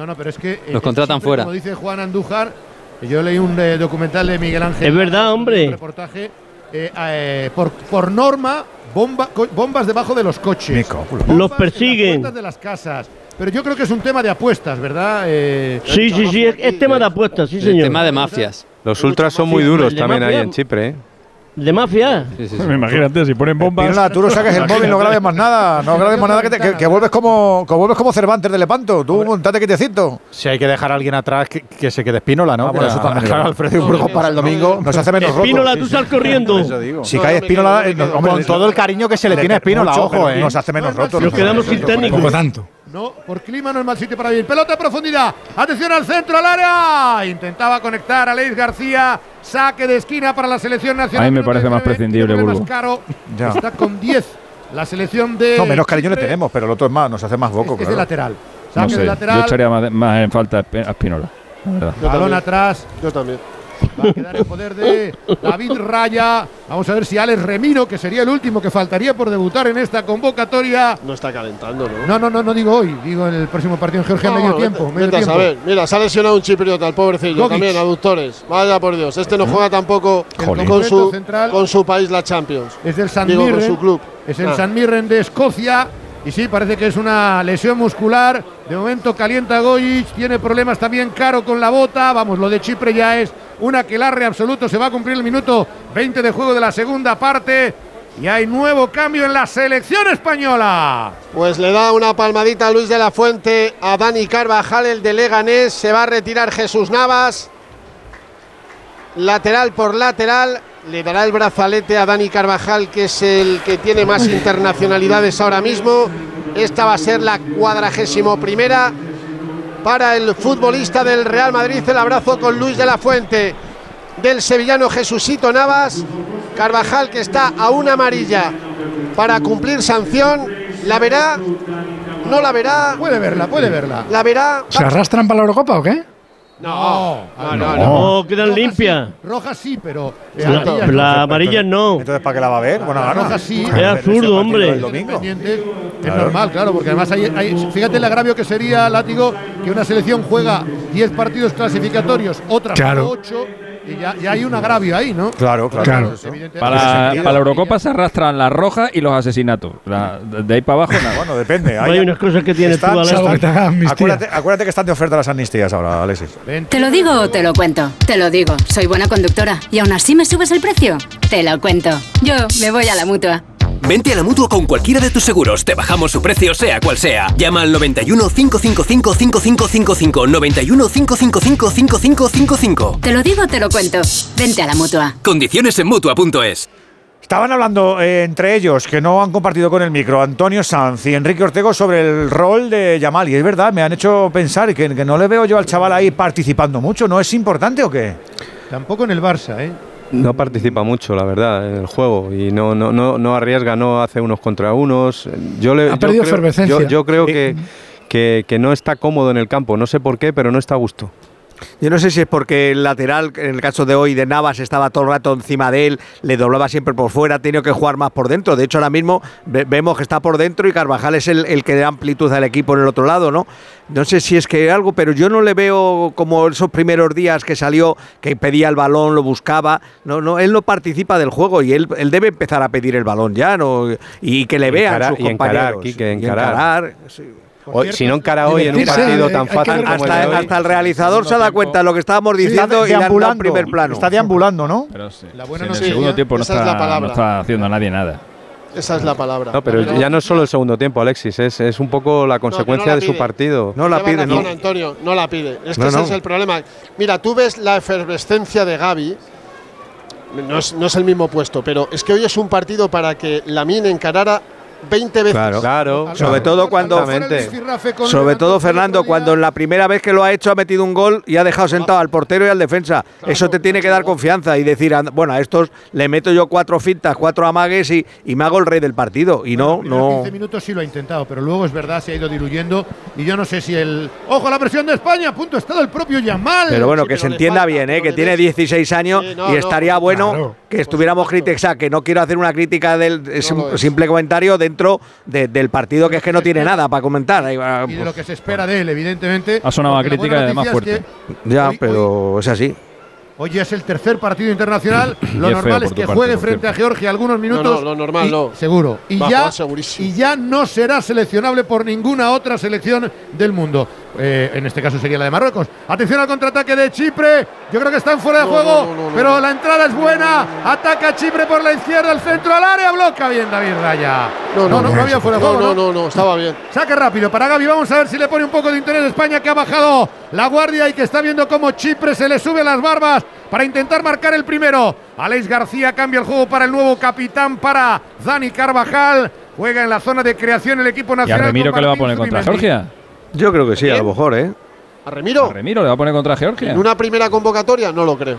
Speaker 4: No, no, pero es que. eh,
Speaker 8: Los contratan fuera.
Speaker 4: Como dice Juan Andújar, yo leí un eh, documental de Miguel Ángel.
Speaker 39: Es verdad,
Speaker 4: un
Speaker 39: hombre.
Speaker 4: reportaje. eh, eh, por, por norma, bomba, co- bombas debajo de los coches.
Speaker 39: Los
Speaker 4: en
Speaker 39: persiguen.
Speaker 4: las de las casas. Pero yo creo que es un tema de apuestas, ¿verdad? Eh,
Speaker 39: Sí, sí, sí, es, es tema de apuestas, sí,
Speaker 8: El
Speaker 39: señor.
Speaker 8: tema de mafias.
Speaker 33: Los ultras son muy duros
Speaker 39: El
Speaker 33: también ahí en Chipre, ¿eh?
Speaker 57: De mafia.
Speaker 58: Imagínate, si ponen bombas.
Speaker 1: Tú no saques el móvil, no grabes más nada. No grabes más nada, que, te- que- que vuelves como, que vuelves como Cervantes de Lepanto. Tú montate quietecito.
Speaker 2: Si hay que dejar a alguien atrás que, que se quede Espínola, ¿no?
Speaker 1: Ah, bueno, eso
Speaker 2: a-
Speaker 1: también
Speaker 2: claro. Alfredo Burgos para el domingo.
Speaker 1: Nos hace menos roto.
Speaker 57: Espínola, tú sal corriendo.
Speaker 1: Si cae Espínola,
Speaker 2: Con todo el cariño que se le tiene a Espínola, ojo, eh.
Speaker 1: Nos hace menos rotos.
Speaker 57: Nos quedamos sin técnico.
Speaker 4: tanto. No, por clima no es mal sitio para vivir. Pelota en profundidad. Atención al centro, al área. Intentaba conectar a Leis García. Saque de esquina para la selección nacional.
Speaker 58: A mí me parece más
Speaker 4: 19,
Speaker 58: prescindible, Burgos.
Speaker 4: caro.
Speaker 1: Ya.
Speaker 4: Está con 10. La selección de.
Speaker 1: No, menos cariño le tenemos, pero el otro es más, nos hace más boco.
Speaker 4: Es de
Speaker 1: claro.
Speaker 4: lateral.
Speaker 58: No
Speaker 4: Saque
Speaker 58: sé,
Speaker 4: de
Speaker 58: yo
Speaker 4: lateral.
Speaker 58: echaría más, más en falta a Espi- a Espinola.
Speaker 7: Yo
Speaker 4: Balón atrás.
Speaker 7: Yo también.
Speaker 4: Va a quedar en poder de David Raya. Vamos a ver si Alex Remiro, que sería el último que faltaría por debutar en esta convocatoria.
Speaker 7: No está calentando, ¿no?
Speaker 4: No, no, no, no digo hoy, digo en el próximo partido en Georgia,
Speaker 7: No,
Speaker 4: medio
Speaker 7: vete-
Speaker 4: tiempo. Medio
Speaker 7: vete a
Speaker 4: tiempo.
Speaker 7: saber. Mira, se ha lesionado un chipriota, el pobrecillo.
Speaker 4: Gogic.
Speaker 7: También, aductores. Vaya por Dios. Este no juega tampoco con su,
Speaker 4: Central.
Speaker 7: con su país la Champions.
Speaker 4: Es del San
Speaker 7: Digo, con su club.
Speaker 4: Es el
Speaker 7: Ah.
Speaker 4: San Mirren de Escocia. Y sí, parece que es una lesión muscular. De momento calienta Goyic. Tiene problemas también caro con la bota. Vamos, lo de Chipre ya es un aquelarre absoluto. Se va a cumplir el minuto 20 de juego de la segunda parte. Y hay nuevo cambio en la selección española.
Speaker 7: Pues le da una palmadita Luis de la Fuente a Dani Carvajal, el de Leganés. Se va a retirar Jesús Navas. Lateral por lateral. Le dará el brazalete a Dani Carvajal, que es el que tiene más internacionalidades ahora mismo. Esta va a ser la cuadragésimo primera para el futbolista del Real Madrid. El abrazo con Luis de la Fuente del sevillano Jesucito Navas. Carvajal que está a una amarilla para cumplir sanción. ¿La verá? ¿No la verá?
Speaker 4: Puede verla, puede verla.
Speaker 7: ¿La verá?
Speaker 62: ¿Se arrastran para la Eurocopa o qué?
Speaker 7: No, no, no.
Speaker 57: No, quedan limpias.
Speaker 4: Roja sí, pero.
Speaker 57: La,
Speaker 4: amarillas no.
Speaker 57: la amarilla no.
Speaker 1: Entonces, ¿para qué la va a ver? Bueno,
Speaker 4: La
Speaker 1: gana.
Speaker 4: roja sí.
Speaker 57: Es absurdo, hombre.
Speaker 1: El domingo.
Speaker 4: Independiente, Es normal, claro, porque además hay, hay- fíjate el agravio que sería, Látigo, que una selección juega 10 partidos clasificatorios, otras
Speaker 62: Claro.
Speaker 4: 8, y ya, ya hay un agravio ahí, ¿no?
Speaker 1: Claro, claro.
Speaker 62: Claro.
Speaker 58: Para, para la Eurocopa se arrastran las rojas y los asesinatos. La- de ahí para abajo nada.
Speaker 1: Bueno, depende.
Speaker 57: Hay unas cosas que tienes tú,
Speaker 1: Están-
Speaker 62: que te.
Speaker 1: Acuérdate, acuérdate que están de oferta las amnistías ahora, Alexis.
Speaker 63: ¿Te lo digo o te lo cuento? Te lo digo. Soy buena conductora. ¿Y aún así me subes el precio? Te lo cuento. Yo me voy a la mutua.
Speaker 20: Vente a la mutua con cualquiera de tus seguros. Te bajamos su precio, sea cual sea. Llama al 91 555 5555. 91 555 5555.
Speaker 63: Te lo digo o te lo cuento. Vente a la mutua.
Speaker 20: Condiciones en mutua.es.
Speaker 1: Estaban hablando eh, entre ellos, que no han compartido con el micro, Antonio Sanz y Enrique Ortego sobre el rol de Yamal. Y es verdad, me han hecho pensar que, que no le veo yo al chaval ahí participando mucho. ¿No es importante o qué?
Speaker 4: Tampoco en el Barça, ¿eh?
Speaker 33: No participa mucho, la verdad, en el juego y no, no, no, no arriesga, no hace unos contra unos. Yo le,
Speaker 62: Ha
Speaker 33: yo
Speaker 62: perdido
Speaker 33: creo,
Speaker 62: efervescencia.
Speaker 33: Yo, yo creo que, que, que no está cómodo en el campo, no sé por qué, pero no está a gusto.
Speaker 32: Yo no sé si es porque el lateral, en el caso de hoy, de Navas, estaba todo el rato encima de él, le doblaba siempre por fuera, ha tenido que jugar más por dentro. De hecho, ahora mismo ve- vemos que está por dentro y Carvajal es el, el que da amplitud al equipo en el otro lado, ¿no? No sé si es que algo, pero yo no le veo como esos primeros días que salió, que pedía el balón, lo buscaba. No, no, él no participa del juego y él, él debe empezar a pedir el balón ya, ¿no? Y que le vean
Speaker 33: encarar-
Speaker 32: sus
Speaker 33: y encarar,
Speaker 32: compañeros. Y
Speaker 33: encarar.
Speaker 32: sí.
Speaker 33: Hoy- si no encara hoy en un partido
Speaker 62: eh,
Speaker 33: tan fácil como el de
Speaker 32: Hasta,
Speaker 33: hoy,
Speaker 32: hasta el realizador se da cuenta de lo que estábamos diciendo y le han dado
Speaker 2: deambulando.
Speaker 32: primer plano.
Speaker 2: Está deambulando, ¿no?
Speaker 58: Pero sí.
Speaker 4: La buena
Speaker 58: en el segundo tiempo no
Speaker 7: es
Speaker 58: está,
Speaker 7: la palabra.
Speaker 58: no está haciendo nadie nada.
Speaker 7: Esa es la palabra.
Speaker 33: No, pero ya no es solo el segundo tiempo, Alexis, es, es un poco la
Speaker 7: No, que no
Speaker 33: consecuencia
Speaker 7: la
Speaker 33: de su partido.
Speaker 32: No la pide,
Speaker 7: razón,
Speaker 32: no.
Speaker 7: Antonio, no la pide. Es que
Speaker 32: No,
Speaker 7: ese
Speaker 32: no.
Speaker 7: es el problema. Mira, tú ves la efervescencia de Gaby. No es, no es el mismo puesto, pero es que hoy es un partido para que Lamine encarara 20 veces.
Speaker 32: Claro,
Speaker 33: Claro,
Speaker 32: Sobre todo cuando. Sobre todo Fernando, cuando en la primera vez que lo ha hecho ha metido un gol y ha dejado sentado al portero y al defensa. Eso te tiene que dar confianza y decir, "Anda, bueno, a estos le meto yo cuatro fintas, cuatro amagues y, y me hago el rey del partido. Y no, no.
Speaker 4: 15 minutos sí lo ha intentado, pero luego es verdad, se ha ido diluyendo. Y yo no sé si el. ¡Ojo a la presión de España! Punto está el propio Yamal.
Speaker 32: Pero bueno,
Speaker 7: Sí,
Speaker 32: que
Speaker 7: pero
Speaker 32: se entienda
Speaker 7: falta,
Speaker 32: bien, ¿eh? que tiene
Speaker 7: ves-
Speaker 32: 16 años
Speaker 7: Sí, no,
Speaker 32: y estaría
Speaker 7: no,
Speaker 32: bueno
Speaker 62: claro.
Speaker 32: que estuviéramos críticos, que no quiero hacer una crítica del simple comentario dentro de- del partido que es que no tiene nada para comentar.
Speaker 4: Y de
Speaker 32: pues,
Speaker 4: lo que se espera de él, evidentemente.
Speaker 58: Ha sonado crítica además
Speaker 4: es
Speaker 58: fuerte.
Speaker 4: que
Speaker 32: ya,
Speaker 4: hoy-
Speaker 32: pero es así.
Speaker 4: Hoy es el tercer partido internacional. Lo
Speaker 58: es
Speaker 4: normal es que
Speaker 58: parte,
Speaker 4: juegue frente a Georgia algunos minutos.
Speaker 7: no, lo normal
Speaker 4: y-
Speaker 7: no.
Speaker 4: Seguro. Y ya,
Speaker 7: segurísimo.
Speaker 4: y ya no será seleccionable por ninguna otra selección del mundo. Eh, en este caso sería la de Marruecos. Atención al contraataque de Chipre. Yo creo que están fuera de
Speaker 7: No,
Speaker 4: juego,
Speaker 7: no, no, no,
Speaker 4: pero la entrada es buena. Ataca Chipre por la izquierda, el centro al área, bloca bien David Raya.
Speaker 7: No, no,
Speaker 4: no, había fuera de juego.
Speaker 7: no, no, no, estaba bien.
Speaker 4: Saque rápido para Gaby. Vamos a ver si le pone un poco de interés a España, que ha bajado la guardia y que está viendo cómo Chipre se le sube las barbas para intentar marcar el primero. Alex García cambia el juego para el nuevo capitán, para Dani Carvajal. Juega en la zona de creación el equipo
Speaker 35: ¿Y a
Speaker 4: nacional.
Speaker 35: Remiro qué le va a poner contra
Speaker 4: Zubimendi.
Speaker 33: Yo creo que sí, a lo mejor, ¿eh?
Speaker 7: ¿A Remiro?
Speaker 35: ¿A Remiro le va a poner contra Georgia?
Speaker 7: ¿En una primera convocatoria? No lo creo.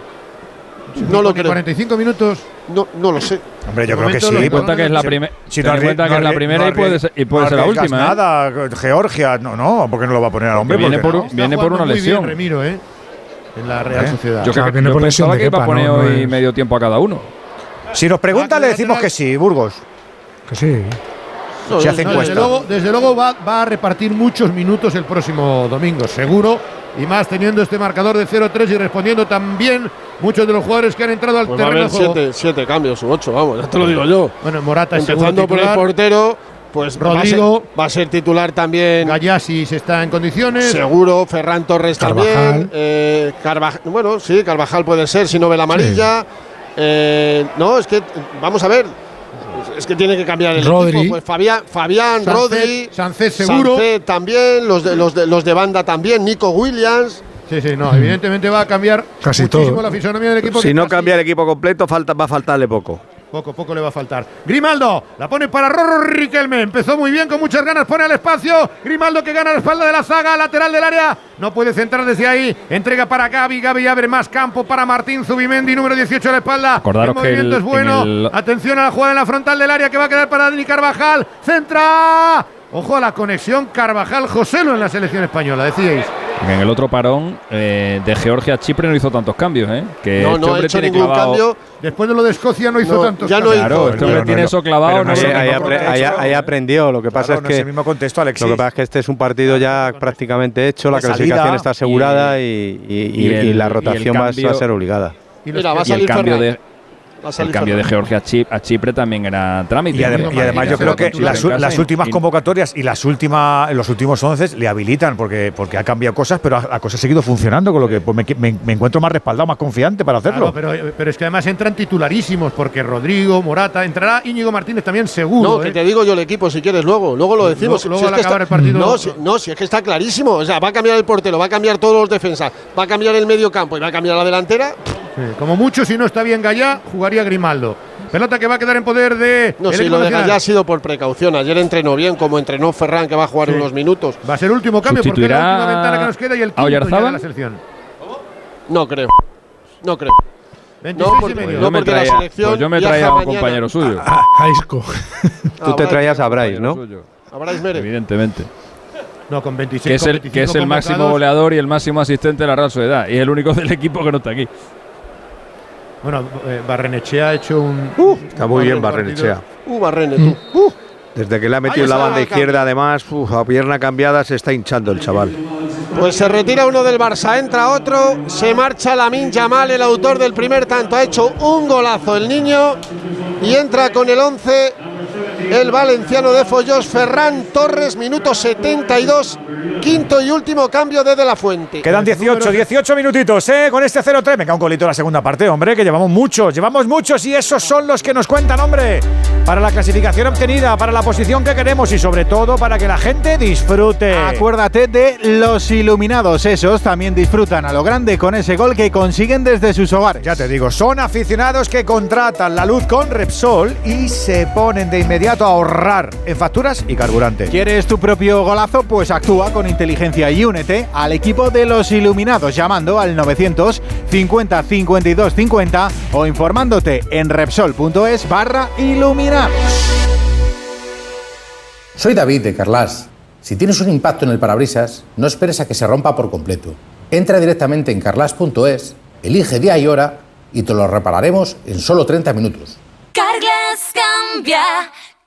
Speaker 7: No lo creo.
Speaker 4: 45 minutos.
Speaker 7: No, no lo sé.
Speaker 1: Hombre, yo creo que sí.
Speaker 35: cuenta que es la
Speaker 1: Si-
Speaker 35: primera.
Speaker 1: si
Speaker 35: ten en cuenta que es la primera y puede ser, y puede
Speaker 1: no
Speaker 35: ser la última. ¿eh?
Speaker 1: nada, Georgia, no, no, porque no lo va a poner al hombre.
Speaker 35: Viene
Speaker 1: ¿por no?
Speaker 35: viene por una
Speaker 4: muy bien
Speaker 35: lesión.
Speaker 4: Remiro, ¿eh? En la Real
Speaker 1: ¿Eh?
Speaker 4: Sociedad.
Speaker 35: Yo, creo que
Speaker 34: viene
Speaker 35: yo
Speaker 34: por lesión
Speaker 35: pensaba que iba a poner hoy medio tiempo a cada uno.
Speaker 1: Si nos pregunta, le decimos que sí, Burgos.
Speaker 34: Que sí.
Speaker 7: No,
Speaker 1: Si
Speaker 7: no,
Speaker 1: hace
Speaker 7: no,
Speaker 1: encuesta.
Speaker 4: Desde luego, desde luego va, va a repartir muchos minutos el próximo domingo, seguro. Y más teniendo este marcador de 0-3 y respondiendo también muchos de los jugadores que han entrado al
Speaker 7: Pues va a
Speaker 4: terreno
Speaker 7: haber
Speaker 4: de juego.
Speaker 7: siete, siete cambios u ocho, vamos, ya te lo digo yo.
Speaker 4: Bueno, Morata es
Speaker 7: Empezando
Speaker 4: segundo
Speaker 7: por el portero, pues va a ser-
Speaker 4: Rodrigo.
Speaker 7: va a ser titular también.
Speaker 4: Gallasis está en condiciones.
Speaker 7: Seguro, Ferran Torres
Speaker 34: Carvajal.
Speaker 7: también. eh, Carvajal, bueno, sí, Carvajal puede ser si no ve la amarilla. Eh, no, es que, vamos a ver. Es que tiene que cambiar el
Speaker 34: Rodri.
Speaker 7: equipo. Pues Fabián, Fabián
Speaker 4: Sancet-
Speaker 7: Rodri.
Speaker 4: Sancet seguro.
Speaker 7: Sancet también, los de, los, de, los de banda también, Nico Williams.
Speaker 4: Sí, sí, no, evidentemente va a cambiar
Speaker 34: Casi
Speaker 4: muchísimo
Speaker 34: todo.
Speaker 4: la fisonomía del equipo.
Speaker 33: Si no
Speaker 4: casi
Speaker 33: cambia el equipo completo, falta, va a faltarle poco.
Speaker 4: Poco, poco le va a faltar. Grimaldo, la pone para Rorro Riquelme. Empezó muy bien, con muchas ganas, pone al espacio. Grimaldo que gana la espalda de la zaga, lateral del área. No puede centrar desde ahí. Entrega para Gaby. Gaby abre más campo para Martín Zubimendi, número 18 a la espalda.
Speaker 35: Acordaros
Speaker 4: el
Speaker 35: que
Speaker 4: movimiento
Speaker 35: el-
Speaker 4: es bueno.
Speaker 35: el-
Speaker 4: Atención a la jugada en la frontal del área que va a quedar para Dani Carvajal. Centra. Ojo a la conexión Carvajal-Joselo en la selección española, decíais.
Speaker 35: En el otro parón eh, de Georgia a Chipre no hizo tantos cambios, ¿eh? Que
Speaker 7: No,
Speaker 35: este
Speaker 7: no ha hecho
Speaker 35: tiene
Speaker 7: ningún
Speaker 35: clavado-
Speaker 7: cambio.
Speaker 4: Después de lo de Escocia no hizo
Speaker 7: No,
Speaker 4: tantos
Speaker 7: ya no
Speaker 4: cambios.
Speaker 35: Claro,
Speaker 7: hizo.
Speaker 35: este hombre
Speaker 1: no,
Speaker 35: tiene
Speaker 1: no.
Speaker 35: eso clavado.
Speaker 1: Pero no
Speaker 35: no
Speaker 33: ahí, ahí- ahí aprendió. Lo que pasa
Speaker 1: Claro,
Speaker 33: es
Speaker 1: no
Speaker 33: que.
Speaker 1: es el mismo contexto, Alexis.
Speaker 33: Lo que pasa es que este es un partido ya prácticamente hecho, la clasificación está asegurada y, y- y-
Speaker 35: y el-
Speaker 33: y la rotación va a- va a
Speaker 35: cambio-
Speaker 33: ser obligada.
Speaker 4: Y los
Speaker 7: Mira, va a
Speaker 35: y el
Speaker 7: salir
Speaker 35: cambio
Speaker 7: Ferran.
Speaker 35: de el cambio de. Georgia a Chip- a Chipre también era trámite.
Speaker 1: Y, adem-
Speaker 35: ¿no?
Speaker 1: y además yo creo que las, últimas convocatorias y las últimas, los últimos once le habilitan porque, porque ha cambiado cosas, pero la cosa ha seguido funcionando, con lo que pues, me, me- me encuentro más respaldado, más confiante para hacerlo.
Speaker 4: Claro, pero, pero es que además entran titularísimos, porque Rodrigo, Morata, entrará Íñigo Martínez también seguro.
Speaker 7: No,
Speaker 4: ¿eh?
Speaker 7: que te digo yo el equipo si quieres luego, luego lo decimos.
Speaker 4: Luego-
Speaker 7: Si
Speaker 4: luego
Speaker 7: es
Speaker 4: al
Speaker 7: que
Speaker 4: acabar
Speaker 7: está-
Speaker 4: el partido-
Speaker 7: No, si, no, si es que está clarísimo. O sea, va a cambiar el portero, va a cambiar todos los defensas, va a cambiar el medio campo y va a cambiar la delantera.
Speaker 4: Sí, como mucho, si no está bien Gallá, jugaría Grimaldo. Pelota que va a quedar en poder de.
Speaker 7: No,
Speaker 4: el
Speaker 7: si lo de
Speaker 4: nacional.
Speaker 7: Gallá ha sido por precaución. Ayer entrenó bien, como entrenó Ferran, que va a jugar
Speaker 4: Sí.
Speaker 7: unos minutos.
Speaker 4: Va a ser el último cambio porque es la
Speaker 35: ¿Sustituirá
Speaker 4: última ventana que nos queda y el
Speaker 35: a
Speaker 4: quinto ya de la selección.
Speaker 7: No creo. No creo.
Speaker 4: 26
Speaker 7: No,
Speaker 4: y
Speaker 7: porque-
Speaker 4: medio.
Speaker 7: no,
Speaker 35: yo me
Speaker 7: porque la
Speaker 35: traía,
Speaker 7: selección
Speaker 35: pues yo me traía a un
Speaker 7: mañana.
Speaker 35: compañero suyo.
Speaker 34: A, a Isco.
Speaker 33: Tú te traías a Bryce, ¿no?
Speaker 7: A Bryce Mere.
Speaker 35: Evidentemente.
Speaker 4: No, con 26
Speaker 35: Que es, el,
Speaker 4: 25
Speaker 35: que es el máximo goleador y el máximo asistente de la Real Sociedad. Y es el único del equipo que no está aquí.
Speaker 4: Bueno, eh, Barrenechea ha hecho un.
Speaker 33: Está muy bien. Barrenechea.
Speaker 7: Uh, Barrene, tú. Uh.
Speaker 33: Desde que le ha metido la banda izquierda, además, uf, a pierna cambiada, se está hinchando el chaval.
Speaker 7: Pues se retira uno del Barça, entra otro, se marcha Lamin Yamal, el autor del primer tanto. Ha hecho un golazo el niño y entra con el 11 el valenciano de Follós, Ferran Torres, minuto 72, quinto y último cambio de De La Fuente.
Speaker 1: Quedan 18, 18 minutitos, ¿eh? Con este 0-3. Venga, un golito la segunda parte, hombre, que llevamos muchos, llevamos muchos y esos son los que nos cuentan, hombre. Para la clasificación obtenida, para la posición que queremos y sobre todo para que la gente disfrute.
Speaker 2: Acuérdate de los iluminados, esos también disfrutan a lo grande con ese gol que consiguen desde sus hogares.
Speaker 1: Ya te digo, son aficionados que contratan la luz con Repsol y se ponen de inmediato a ahorrar en facturas y carburante.
Speaker 2: ¿Quieres tu propio golazo? Pues actúa con inteligencia y únete al equipo de los iluminados llamando al 950 52 50 o informándote en Repsol.es barra iluminados.
Speaker 64: Soy David de Carlas. Si tienes un impacto en el parabrisas, no esperes a que se rompa por completo. Entra directamente en carlas.es, elige día y hora y te lo repararemos en solo 30 minutos.
Speaker 3: Carglass cambia,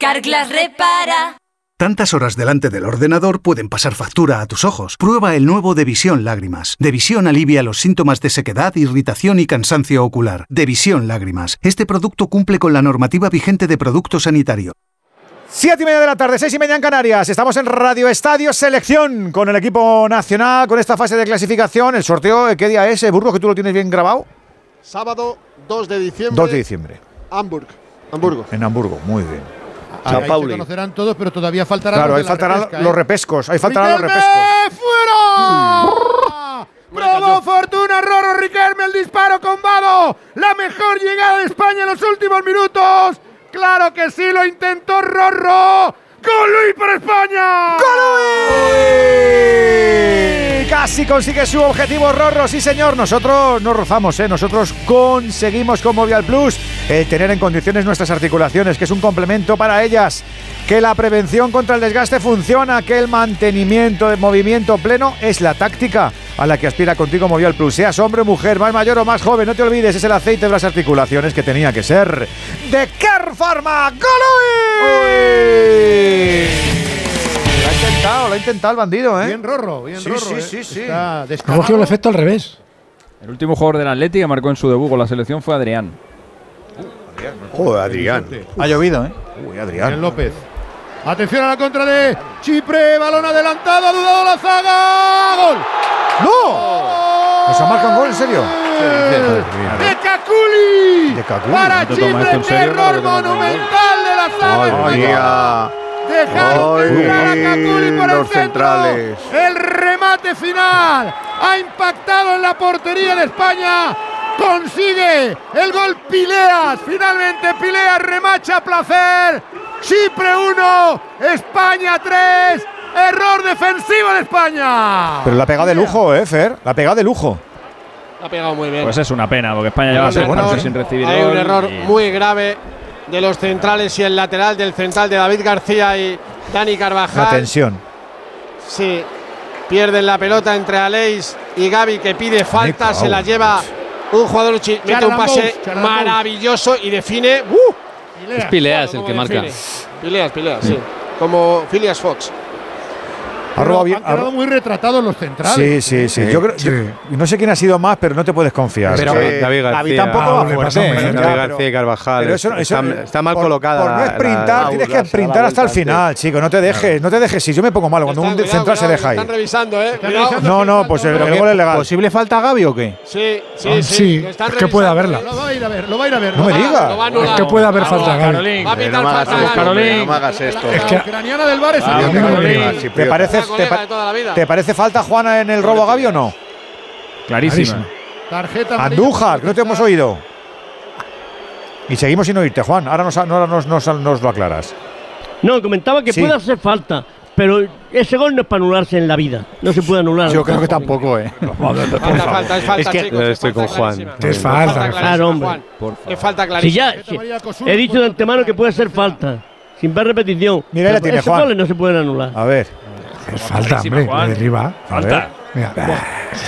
Speaker 3: Carglass repara.
Speaker 18: Tantas horas delante del ordenador pueden pasar factura a tus ojos. Prueba el nuevo Devisión Lágrimas. Devisión alivia los síntomas de sequedad, irritación y cansancio ocular. Devisión Lágrimas. Este producto cumple con la normativa vigente de producto sanitario.
Speaker 1: Siete y media de la tarde, seis y media en Canarias. Estamos en Radio Estadio Selección con el equipo nacional, con esta fase de clasificación. El sorteo, ¿qué día es, eh, Burgos, que tú lo tienes bien grabado?
Speaker 65: Sábado 2 de diciembre.
Speaker 1: 2 de diciembre.
Speaker 65: Hamburg. Hamburgo.
Speaker 1: En Hamburgo, muy bien.
Speaker 4: Ahí se conocerán todos, pero todavía faltarán
Speaker 1: Claro,
Speaker 4: los
Speaker 1: ahí
Speaker 4: la
Speaker 1: faltarán
Speaker 4: repesca,
Speaker 1: los
Speaker 4: ¿eh?
Speaker 1: repescos. Ahí faltarán los
Speaker 4: ¡Riquelme,
Speaker 1: repescos.
Speaker 4: ¡Fuera! Probó fortuna Roro Riquelme el disparo con Vado. La mejor llegada de España en los últimos minutos. Claro que sí, lo intentó Rorro. ¡Golui para España!
Speaker 1: ¡Golui! Casi consigue su objetivo, Rorro. Sí, señor. Nosotros no rozamos, ¿eh? Nosotros conseguimos con Movial Plus el tener en condiciones nuestras articulaciones, que es un complemento para ellas. Que la prevención contra el desgaste funciona, que el mantenimiento de movimiento pleno es la táctica a la que aspira contigo Movial Plus. Seas hombre o mujer, más mayor o más joven, no te olvides, es el aceite de las articulaciones que tenía que ser de Care Pharma. ¡Golui! Lo ha intentado, lo ha intentado el bandido, ¿eh?
Speaker 4: Bien Rorro, bien
Speaker 1: Sí,
Speaker 4: Rorro.
Speaker 1: sí,
Speaker 4: ¿eh?
Speaker 1: sí, sí.
Speaker 4: Está
Speaker 34: Ha cogido el efecto al revés.
Speaker 35: El último jugador del Atleti que marcó en su debut con la selección fue Adrián.
Speaker 32: Joder, Adrián.
Speaker 2: Ha llovido, ¿eh?
Speaker 1: Uy,
Speaker 4: Bien López. Atención a la contra de Chipre, balón adelantado, ha dudado la zaga. ¡Gol!
Speaker 1: ¡No! ¿Nos ha marcado un gol, en serio?
Speaker 4: ¡De Caculi!
Speaker 1: De Caculi.
Speaker 4: Para
Speaker 1: ¿No
Speaker 4: Chipre, terror monumental de la zaga. Española.
Speaker 32: mía.
Speaker 4: Dejaron
Speaker 32: Ay,
Speaker 4: a Caculi por el
Speaker 32: los
Speaker 4: centro.
Speaker 32: centrales.
Speaker 4: El remate final ha impactado en la portería de España. Consigue el gol Pileas. Finalmente Pileas remacha a placer. Chipre 1, España 3. Error defensivo de España.
Speaker 1: Pero la ha pegado de lujo, ¿eh, Fer? La ha pegado de lujo.
Speaker 7: Ha pegado muy bien.
Speaker 35: Pues es una pena, porque España lleva
Speaker 7: Hay un
Speaker 35: seis
Speaker 7: error-
Speaker 35: partidos sin recibir
Speaker 7: Hay un error
Speaker 35: y-
Speaker 7: muy grave de los centrales y el lateral del central de David García y Dani
Speaker 1: La
Speaker 7: Carvajal.
Speaker 1: tensión.
Speaker 7: Sí. Pierden la pelota entre Aleix y Gaby que pide falta, se la lleva un jugador mete un pase maravilloso y define. ¡Uh!
Speaker 4: Pileas.
Speaker 7: Es Pileas el que marca. Pileas, Pileas, sí. Como Phileas Fox.
Speaker 1: Ha robado bien.
Speaker 4: Han quedado muy retratados los centrales.
Speaker 1: Sí, sí, sí. Yo creo, yo- no sé quién ha sido más, pero no te puedes confiar.
Speaker 33: Pero
Speaker 1: Sí.
Speaker 33: David García.
Speaker 2: David tampoco va
Speaker 34: le
Speaker 2: fuerte. ¿eh?
Speaker 33: David García y Carvajal.
Speaker 1: Pero eso, eso-
Speaker 33: está, está mal
Speaker 1: por-
Speaker 33: colocada.
Speaker 1: Por no sprintar, tienes que sprintar hasta el final, chico. No te dejes, no te dejes. Si yo me pongo malo cuando un central
Speaker 7: cuidado,
Speaker 1: se deja ahí.
Speaker 7: Están revisando, ¿eh? Cuidado.
Speaker 1: No, no, pues el, gol es legal.
Speaker 2: ¿Posible falta a Gaby o qué?
Speaker 7: Sí, sí,
Speaker 34: Ah,
Speaker 7: sí.
Speaker 34: sí, es que puede haberla.
Speaker 4: Lo va a ir a ver, lo va a ir a ver.
Speaker 1: No me
Speaker 4: va-
Speaker 1: digas.
Speaker 7: Va a.
Speaker 34: Es que puede haber falta, Gaby.
Speaker 7: Va a pitar
Speaker 32: no me hagas
Speaker 7: falta.
Speaker 32: no me hagas esto.
Speaker 34: Es que
Speaker 4: La ucraniana del bar es
Speaker 32: Ah,
Speaker 4: el
Speaker 32: hombre,
Speaker 4: Gaby.
Speaker 32: hombre,
Speaker 1: ¿Te
Speaker 32: chipriote.
Speaker 1: parece, Te, pa-
Speaker 7: de toda la vida.
Speaker 1: te parece falta, Juana, en el robo a Gaby o no?
Speaker 35: Clarísima.
Speaker 4: Tarjeta amarilla.
Speaker 1: Andújar, que no te hemos oído. Y seguimos sin oírte, Juan. Ahora nos, ahora nos, nos- nos lo aclaras.
Speaker 39: No, comentaba que
Speaker 1: Sí.
Speaker 39: puede hacer falta, pero ese gol no es para anularse en la vida. No se puede anular.
Speaker 2: Yo creo que tampoco, ¿eh?
Speaker 7: Falta, falta, es falta,
Speaker 2: Es que-
Speaker 7: chicos.
Speaker 33: Estoy
Speaker 7: falta
Speaker 33: con Juan.
Speaker 7: clarísima.
Speaker 34: Es falta,
Speaker 7: clarísima,
Speaker 39: claro, hombre.
Speaker 7: Juan.
Speaker 35: Por favor.
Speaker 7: Es falta
Speaker 39: Si
Speaker 7: clarísima.
Speaker 39: ya, si- he dicho de antemano que puede ser falta, sin ver repetición.
Speaker 1: Mira, ahí la tiene,
Speaker 39: esos
Speaker 1: Juan.
Speaker 39: goles no se pueden anular.
Speaker 1: A ver.
Speaker 34: Es falta, hombre.
Speaker 35: Juan.
Speaker 34: Derriba.
Speaker 1: A ver.
Speaker 34: Mira,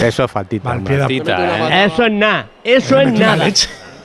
Speaker 33: Eso es faltita.
Speaker 7: ¿eh?
Speaker 39: Eso es nada. Eso es nada.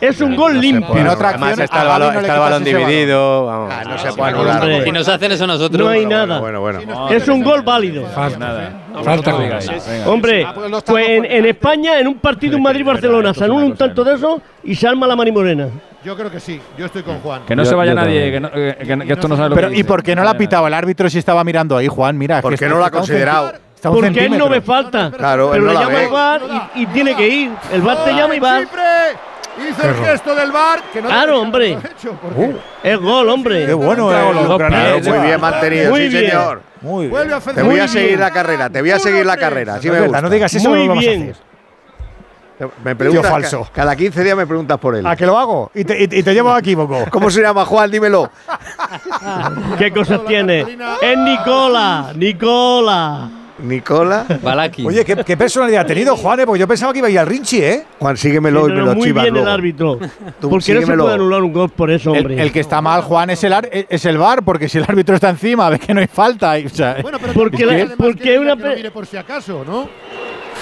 Speaker 39: Es un gol limpio.
Speaker 2: En otra
Speaker 33: Además
Speaker 2: acción,
Speaker 33: está
Speaker 2: a
Speaker 33: el balón,
Speaker 2: no le
Speaker 33: está el
Speaker 2: quitas
Speaker 33: balón
Speaker 2: ese
Speaker 33: dividido. vamos.
Speaker 32: Ah, no se puede anular.
Speaker 39: Hombre.
Speaker 7: Y nos hacen eso a nosotros.
Speaker 39: No hay nada.
Speaker 32: Bueno, bueno.
Speaker 39: Es un gol válido.
Speaker 34: Falta. Falta.
Speaker 35: Venga.
Speaker 39: Hombre,
Speaker 7: Ah, pues
Speaker 39: pues en, en España, en un partido en Madrid-Barcelona, se anula un tanto de eso y se arma la marimorena.
Speaker 4: Yo creo que sí. Yo estoy con Juan.
Speaker 35: Que no
Speaker 33: Yo-
Speaker 35: se vaya nadie,
Speaker 33: también.
Speaker 35: que, no- que- que- que esto no sabe lo
Speaker 2: Pero,
Speaker 35: que
Speaker 2: ¿y por qué no la ha pitado el árbitro si estaba mirando ahí, Juan? Mira,
Speaker 32: ¿Por qué no lo ha considerado?
Speaker 39: Porque él no ve falta.
Speaker 32: Claro, él
Speaker 39: pero
Speaker 32: no
Speaker 39: le
Speaker 32: la
Speaker 39: llama
Speaker 32: ve.
Speaker 39: el bar y, y tiene que ir. El bar te llama y va.
Speaker 4: Hizo el gesto del bar. Que no
Speaker 39: Claro, hombre.
Speaker 4: hecho, porque
Speaker 39: Es gol, hombre.
Speaker 1: Qué bueno, eh,
Speaker 35: los
Speaker 32: Muy bien mantenido,
Speaker 39: Muy
Speaker 32: sí,
Speaker 39: bien.
Speaker 32: señor.
Speaker 1: Muy bien.
Speaker 32: Te voy a seguir la carrera, te voy a seguir la carrera. Así me
Speaker 1: verdad,
Speaker 32: gusta.
Speaker 1: no digas eso,
Speaker 39: Muy
Speaker 1: no lo vamos a
Speaker 39: bien.
Speaker 1: Hacer.
Speaker 32: Me preguntas
Speaker 1: Tío
Speaker 32: ca-
Speaker 1: falso.
Speaker 32: Cada 15 días me preguntas por él.
Speaker 1: ¿A que lo hago? Y te, y te- y te llevo a equívoco.
Speaker 32: ¿Cómo se llama Juan? Dímelo.
Speaker 39: ¿Qué cosas tiene? Es Nicola. Nicola.
Speaker 32: Nicola.
Speaker 7: Balaki.
Speaker 1: Oye, ¿qué, qué personalidad ha tenido, Juan? eh? Porque yo pensaba que iba a ir al Rinchi, ¿eh?
Speaker 32: Juan, síguemelo y me lo
Speaker 39: muy
Speaker 32: chivas
Speaker 39: bien el
Speaker 32: luego.
Speaker 39: árbitro.
Speaker 32: Tú
Speaker 39: ¿Por qué no se
Speaker 32: síguemelo.
Speaker 39: puede anular un gol por eso,
Speaker 2: El,
Speaker 39: hombre?
Speaker 2: el que está mal, Juan, es el, ar- es el bar, porque si el árbitro está encima, ve que no hay falta. y, o sea,
Speaker 4: Bueno, pero
Speaker 39: Porque la- porque una
Speaker 4: que mire por si acaso, ¿no?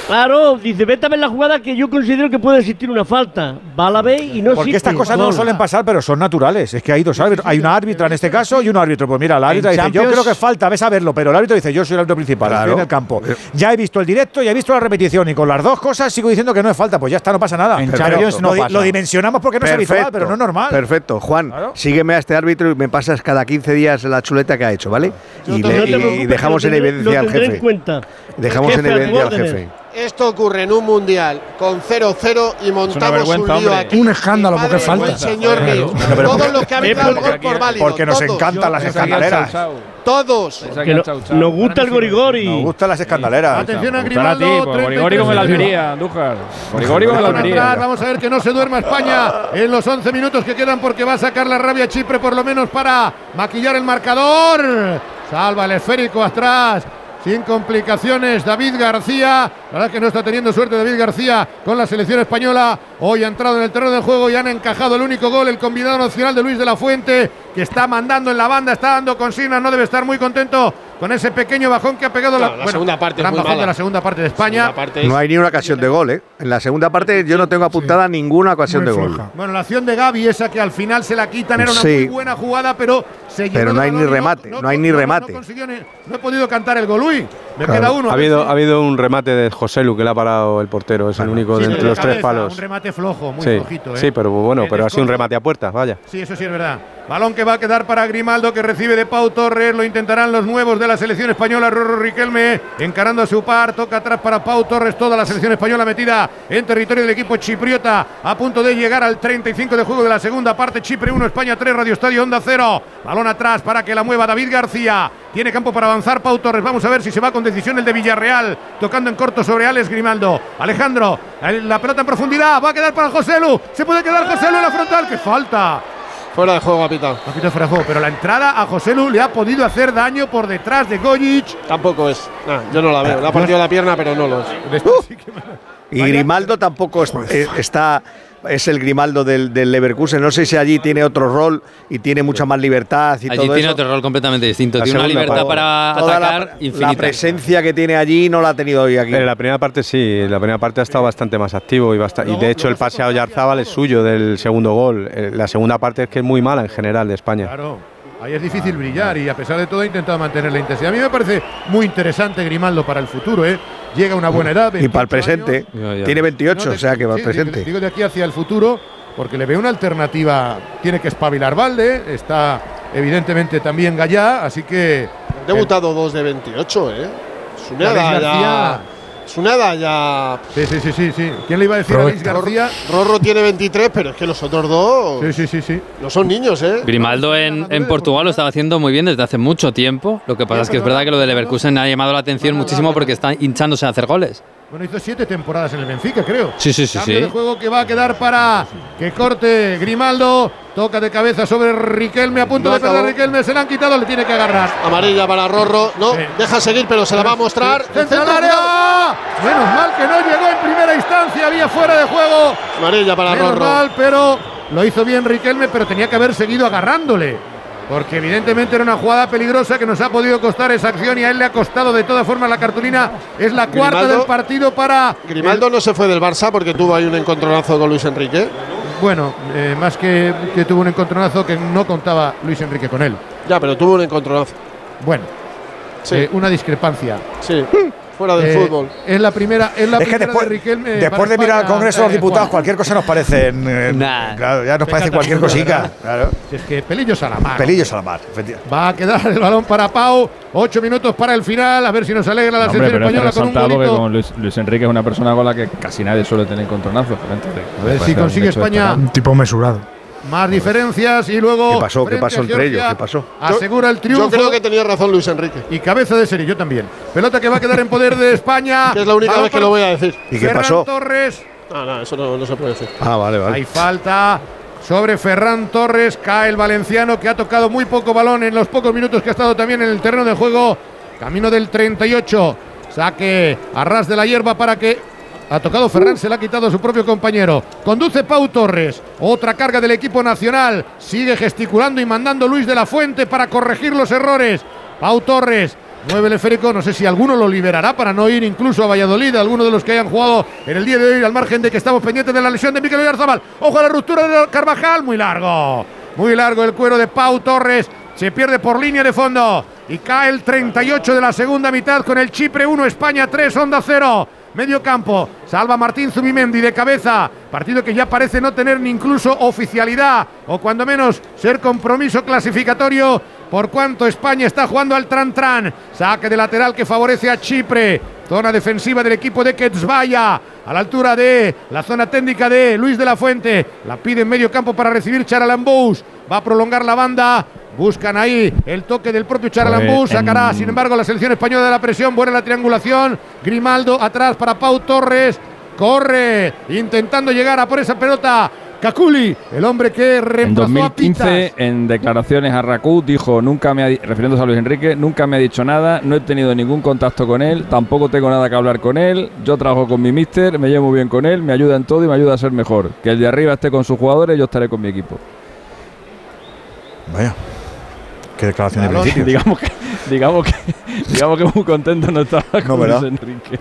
Speaker 57: Claro, dice, vete a ver la jugada que yo considero que puede existir una falta. Va a la ve y no
Speaker 1: Porque
Speaker 57: existe.
Speaker 1: estas cosas no suelen pasar, pero son naturales. Es que hay dos árbitros. Hay una árbitra en este caso y un árbitro. Pues mira, la árbitra dice, yo creo que falta, ves a verlo, pero el árbitro dice, yo soy el árbitro principal, estoy
Speaker 2: Claro.
Speaker 1: en el campo. Ya he visto el directo y he visto la repetición y con las dos cosas sigo diciendo que no es falta, pues ya está, no pasa nada.
Speaker 2: En
Speaker 1: Pero
Speaker 2: Champions no
Speaker 1: lo, di-
Speaker 2: pasa.
Speaker 1: lo dimensionamos porque no es habitual, pero no es normal.
Speaker 32: Perfecto. Juan, sígueme a este árbitro y me pasas cada 15 días la chuleta que ha hecho, ¿vale? Y, le- y- dejamos en evidencia al jefe.
Speaker 57: cuenta.
Speaker 32: Dejamos en evidencia al jefe.
Speaker 7: Esto ocurre en un mundial con 0-0 y montamos un lío
Speaker 62: hombre.
Speaker 7: aquí.
Speaker 62: Un escándalo, porque falta.
Speaker 7: señor
Speaker 62: Claro. pero
Speaker 7: Todos
Speaker 62: porque-
Speaker 7: los que habéis
Speaker 62: Es
Speaker 7: dado el
Speaker 62: porque
Speaker 7: gol por válido.
Speaker 1: Porque nos
Speaker 7: todos.
Speaker 1: encantan las escandaleras.
Speaker 7: Todos.
Speaker 57: Que no- nos gusta el gorigori.
Speaker 1: Nos gustan las escandaleras.
Speaker 4: Atención a
Speaker 58: a ti,
Speaker 4: Grimaldo.
Speaker 58: pues, Gorigori con el
Speaker 4: 33
Speaker 58: Almería, Andújar. Gorigori con el Almería.
Speaker 4: Vamos a ver que no se duerma España en los 11 minutos que quedan porque va a sacar la rabia Chipre por lo menos para maquillar el marcador. Salva el esférico atrás. Sin complicaciones, David García. La verdad es que no está teniendo suerte David García con la selección española. Hoy ha entrado en el terreno del juego y han encajado el único gol, el combinado nacional de Luis de la Fuente, que está mandando en la banda, está dando consignas, no debe estar muy contento con ese pequeño bajón que ha pegado
Speaker 7: No,
Speaker 4: la,
Speaker 7: la
Speaker 4: bueno,
Speaker 7: segunda parte es
Speaker 4: gran
Speaker 7: muy
Speaker 4: bajón
Speaker 7: mala.
Speaker 4: de la segunda parte de España.
Speaker 32: No hay ni una ocasión de gol, ¿eh? En la segunda parte yo no tengo apuntada ninguna ocasión de gol.
Speaker 4: Bueno, la acción de Gaby, esa que al final se la quitan, era una
Speaker 32: Sí.
Speaker 4: muy buena jugada, pero se
Speaker 32: Pero no hay ni remate, no hay ni remate.
Speaker 4: No, consiguió ni- no he podido cantar el gol, uy. Me
Speaker 33: Claro.
Speaker 4: queda uno.
Speaker 33: Ha habido, ha habido un remate de José Lu que le ha parado el portero, es el único
Speaker 4: Sí,
Speaker 33: de entre
Speaker 4: de
Speaker 33: los tres palos.
Speaker 4: Un remate flojo, muy
Speaker 33: sí,
Speaker 4: flojito, ¿eh?
Speaker 33: sí, pero bueno, pero ha sido un remate a puertas, vaya.
Speaker 4: Sí, eso sí es verdad. Balón que va a quedar para Grimaldo, que recibe de Pau Torres. Lo intentarán los nuevos de la selección española. Rorro Riquelme encarando a su par. Toca atrás para Pau Torres. Toda la selección española metida en territorio del equipo chipriota. A punto de llegar al 35 de juego de la segunda parte. Chipre 1, España 3, Radio Estadio Onda 0. Balón atrás para que la mueva David García. Tiene campo para avanzar Pau Torres. Vamos a ver si se va con decisión el de Villarreal. Tocando en corto sobre Alex Grimaldo. Alejandro, la pelota en profundidad. Va a quedar para José Lu. Se puede quedar José Lu en la frontal. ¡Qué falta!
Speaker 7: Fuera de juego, capitán.
Speaker 4: Capitán fuera de juego, pero la entrada a José Lu le ha podido hacer daño por detrás de Gojic.
Speaker 7: Tampoco es. Nah, yo no la veo. Le ha partido la pierna, pero no lo es.
Speaker 32: Y Grimaldo tampoco es- eh, está. Es el Grimaldo del, del Leverkusen. No sé si allí tiene otro rol y tiene mucha más libertad y
Speaker 8: Allí
Speaker 32: todo
Speaker 8: tiene
Speaker 32: eso.
Speaker 8: otro rol completamente distinto.
Speaker 32: La
Speaker 8: tiene una libertad para
Speaker 32: Toda la-
Speaker 8: atacar
Speaker 32: la,
Speaker 8: infinita.
Speaker 32: presencia que tiene allí no la ha tenido hoy aquí.
Speaker 33: En la primera parte sí, la primera parte ha estado bastante más activo y, y de hecho el pase a Oyarzábal es suyo del segundo gol. Eh, La segunda parte es que es muy mala en general de España.
Speaker 4: Claro, ahí es difícil brillar y a pesar de todo ha intentado mantener la intensidad. A mí me parece muy interesante Grimaldo para el futuro, ¿eh? Llega a una buena edad.
Speaker 32: Y para el
Speaker 4: 28
Speaker 32: presente.
Speaker 4: años.
Speaker 32: Tiene 28,
Speaker 4: No, de-
Speaker 32: o sea que va al
Speaker 4: sí,
Speaker 32: presente.
Speaker 4: Digo de aquí hacia el futuro, porque le veo una alternativa. Tiene que espabilar Valde, está evidentemente también Gallá, así que.
Speaker 7: Debutado 2 de 28, ¿eh? Es una edad
Speaker 4: García.
Speaker 7: ya.
Speaker 4: Sí, sí, sí, sí, sí. ¿Quién le iba a decir a Alex García?
Speaker 7: Rorro tiene 23, pero es que los otros dos.
Speaker 4: Sí, sí, sí, sí.
Speaker 7: No son niños, ¿eh?
Speaker 8: Grimaldo en, en Portugal lo estaba haciendo muy bien desde hace mucho tiempo. Lo que pasa es que es verdad que lo de Leverkusen ha llamado la atención muchísimo porque está hinchándose a hacer goles.
Speaker 4: Bueno, hizo siete temporadas en el Benfica, creo.
Speaker 8: Sí, sí, sí,
Speaker 4: Cambio
Speaker 8: sí.
Speaker 4: de juego que va a quedar para que corte Grimaldo. Toca de cabeza sobre Riquelme, a punto
Speaker 7: No
Speaker 4: de perder. Riquelme. Se le han quitado, le tiene que agarrar.
Speaker 7: Amarilla para Rorro. No, deja seguir, pero se la va a mostrar.
Speaker 4: Centro
Speaker 7: Centro,
Speaker 4: al área. Menos mal que no llegó en primera instancia, había fuera de juego.
Speaker 7: Amarilla para
Speaker 4: Menos
Speaker 7: Rorro.
Speaker 4: mal, pero lo hizo bien Riquelme, pero tenía que haber seguido agarrándole. Porque evidentemente era una jugada peligrosa que nos ha podido costar esa acción y a él le ha costado de todas formas la cartulina. Es la cuarta
Speaker 7: Grimaldo-
Speaker 4: del partido para
Speaker 7: Grimaldo no se fue del Barça porque tuvo ahí un encontronazo con Luis Enrique.
Speaker 4: Bueno, eh, más que, que tuvo un encontronazo que no contaba Luis Enrique con él.
Speaker 7: Ya, pero tuvo un encontronazo.
Speaker 4: Bueno,
Speaker 7: Sí.
Speaker 4: eh, una discrepancia.
Speaker 7: Sí, fuera del
Speaker 4: Eh,
Speaker 7: fútbol.
Speaker 4: Es la primera, es la
Speaker 1: Es que
Speaker 4: primera
Speaker 1: después,
Speaker 4: de Riquelme.
Speaker 1: después de mirar al Congreso de los Diputados,
Speaker 4: Juan.
Speaker 1: cualquier cosa nos parece. eh, Claro, ya nos parece cualquier cosica. Claro.
Speaker 4: Si es que pelillos a la mar.
Speaker 1: Pelillos a la mar, efectivamente.
Speaker 4: Va a quedar el balón para Pau. Ocho minutos para el final. A ver si nos alegra la
Speaker 58: Hombre,
Speaker 4: selección española con un golito.
Speaker 58: con Luis, Luis Enrique es una persona con la que casi nadie suele tener encontronazos.
Speaker 4: A ver si consigue España
Speaker 62: Un tipo mesurado.
Speaker 4: Más diferencias y luego.
Speaker 32: ¿Qué pasó? ¿Qué pasó entre ellos? ¿Qué pasó?
Speaker 4: Asegura el triunfo.
Speaker 7: Yo creo que tenía razón Luis Enrique.
Speaker 4: Y cabeza de serie, yo también. Pelota que va a quedar en poder de España.
Speaker 7: Que es la única vez que lo voy a decir.
Speaker 32: ¿Y qué
Speaker 4: Ferran
Speaker 32: pasó?
Speaker 4: Torres.
Speaker 7: No, no, eso no, no se puede decir.
Speaker 32: Ah, vale, vale.
Speaker 4: Hay falta sobre Ferran Torres. Cae el valenciano que ha tocado muy poco balón en los pocos minutos que ha estado también en el terreno de juego. Camino del 38. Saque a ras de la hierba para que. Ha tocado Ferran, se le ha quitado a su propio compañero. Conduce Pau Torres. Otra carga del equipo nacional. Sigue gesticulando y mandando Luis de la Fuente para corregir los errores. Pau Torres Mueve el esférico, no sé si alguno lo liberará para no ir incluso a Valladolid, alguno de los que hayan jugado en el día de hoy, al margen de que estamos pendientes de la lesión de Miquel Oyarzabal. Ojo a la ruptura de Carvajal, muy largo. Muy largo el cuero de Pau Torres. Se pierde por línea de fondo. Y cae el 38 de la segunda mitad con el Chipre 1, España 3, Onda 0. Medio campo, salva Martín Zubimendi de cabeza. Partido que ya parece no tener ni incluso oficialidad o cuando menos ser compromiso clasificatorio por cuanto España está jugando al tran-tran. Saque de lateral que favorece a Chipre. Zona defensiva del equipo de Ketsvaya. A la altura de la zona técnica de Luis de la Fuente. La pide en medio campo para recibir Charalambous. Va a prolongar la banda. Buscan ahí el toque del propio Charalambous. Sacará, sin embargo, la selección española de la presión. Buena la triangulación. Grimaldo atrás para Pau Torres. Corre, intentando llegar a por esa pelota. Caculi, el hombre que
Speaker 35: En
Speaker 4: reemplazó a Pitas.
Speaker 35: 2015, en declaraciones a Racut, dijo, nunca me ha, refiriéndose a Luis Enrique, nunca me ha dicho nada, no he tenido ningún contacto con él, tampoco tengo nada que hablar con él, yo trabajo con mi mister, me llevo bien con él, me ayuda en todo y me ayuda a ser mejor. Que el de arriba esté con sus jugadores, yo estaré con mi equipo.
Speaker 1: Vaya. Qué declaración de
Speaker 35: Balón.
Speaker 1: principios.
Speaker 35: digamos, que, digamos, que, digamos que muy contento no estaba con
Speaker 1: ¿verdad?
Speaker 35: Luis Enrique.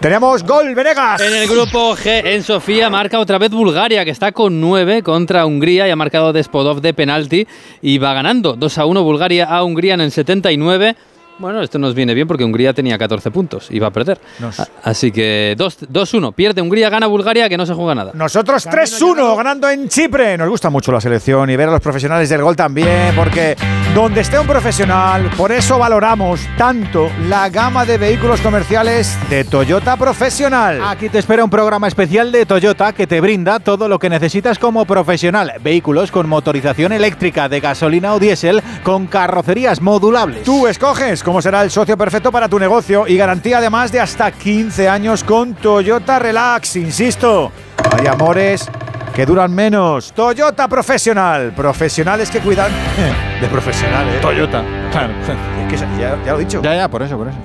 Speaker 1: Tenemos gol, Venegas.
Speaker 8: En el grupo G, en Sofía, marca otra vez Bulgaria, que está con 9 contra Hungría y ha marcado Despodov de penalti y va ganando 2 a 1 Bulgaria a Hungría en el 79. Bueno, esto nos viene bien porque Hungría tenía 14 puntos y va a perder.
Speaker 1: Nos-
Speaker 8: Así que 2 2-1. Pierde Hungría, gana Bulgaria, que no se juega nada.
Speaker 1: Nosotros 3-1 ganando en Chipre. Nos gusta mucho la selección y ver a los profesionales del gol también, porque donde esté un profesional, por eso valoramos tanto la gama de vehículos comerciales de Toyota Profesional.
Speaker 2: Aquí te espera un programa especial de Toyota que te brinda todo lo que necesitas como profesional. Vehículos con motorización eléctrica de gasolina o diésel con carrocerías modulables.
Speaker 1: Tú escoges cómo será el socio perfecto para tu negocio y garantía además de hasta 15 años con Toyota Relax. Insisto, hay amores que duran menos. Toyota Profesional. Profesionales que cuidan de profesionales. Toyota. Claro. Es que ya, ya lo he dicho.
Speaker 2: Ya, ya, por eso, por eso.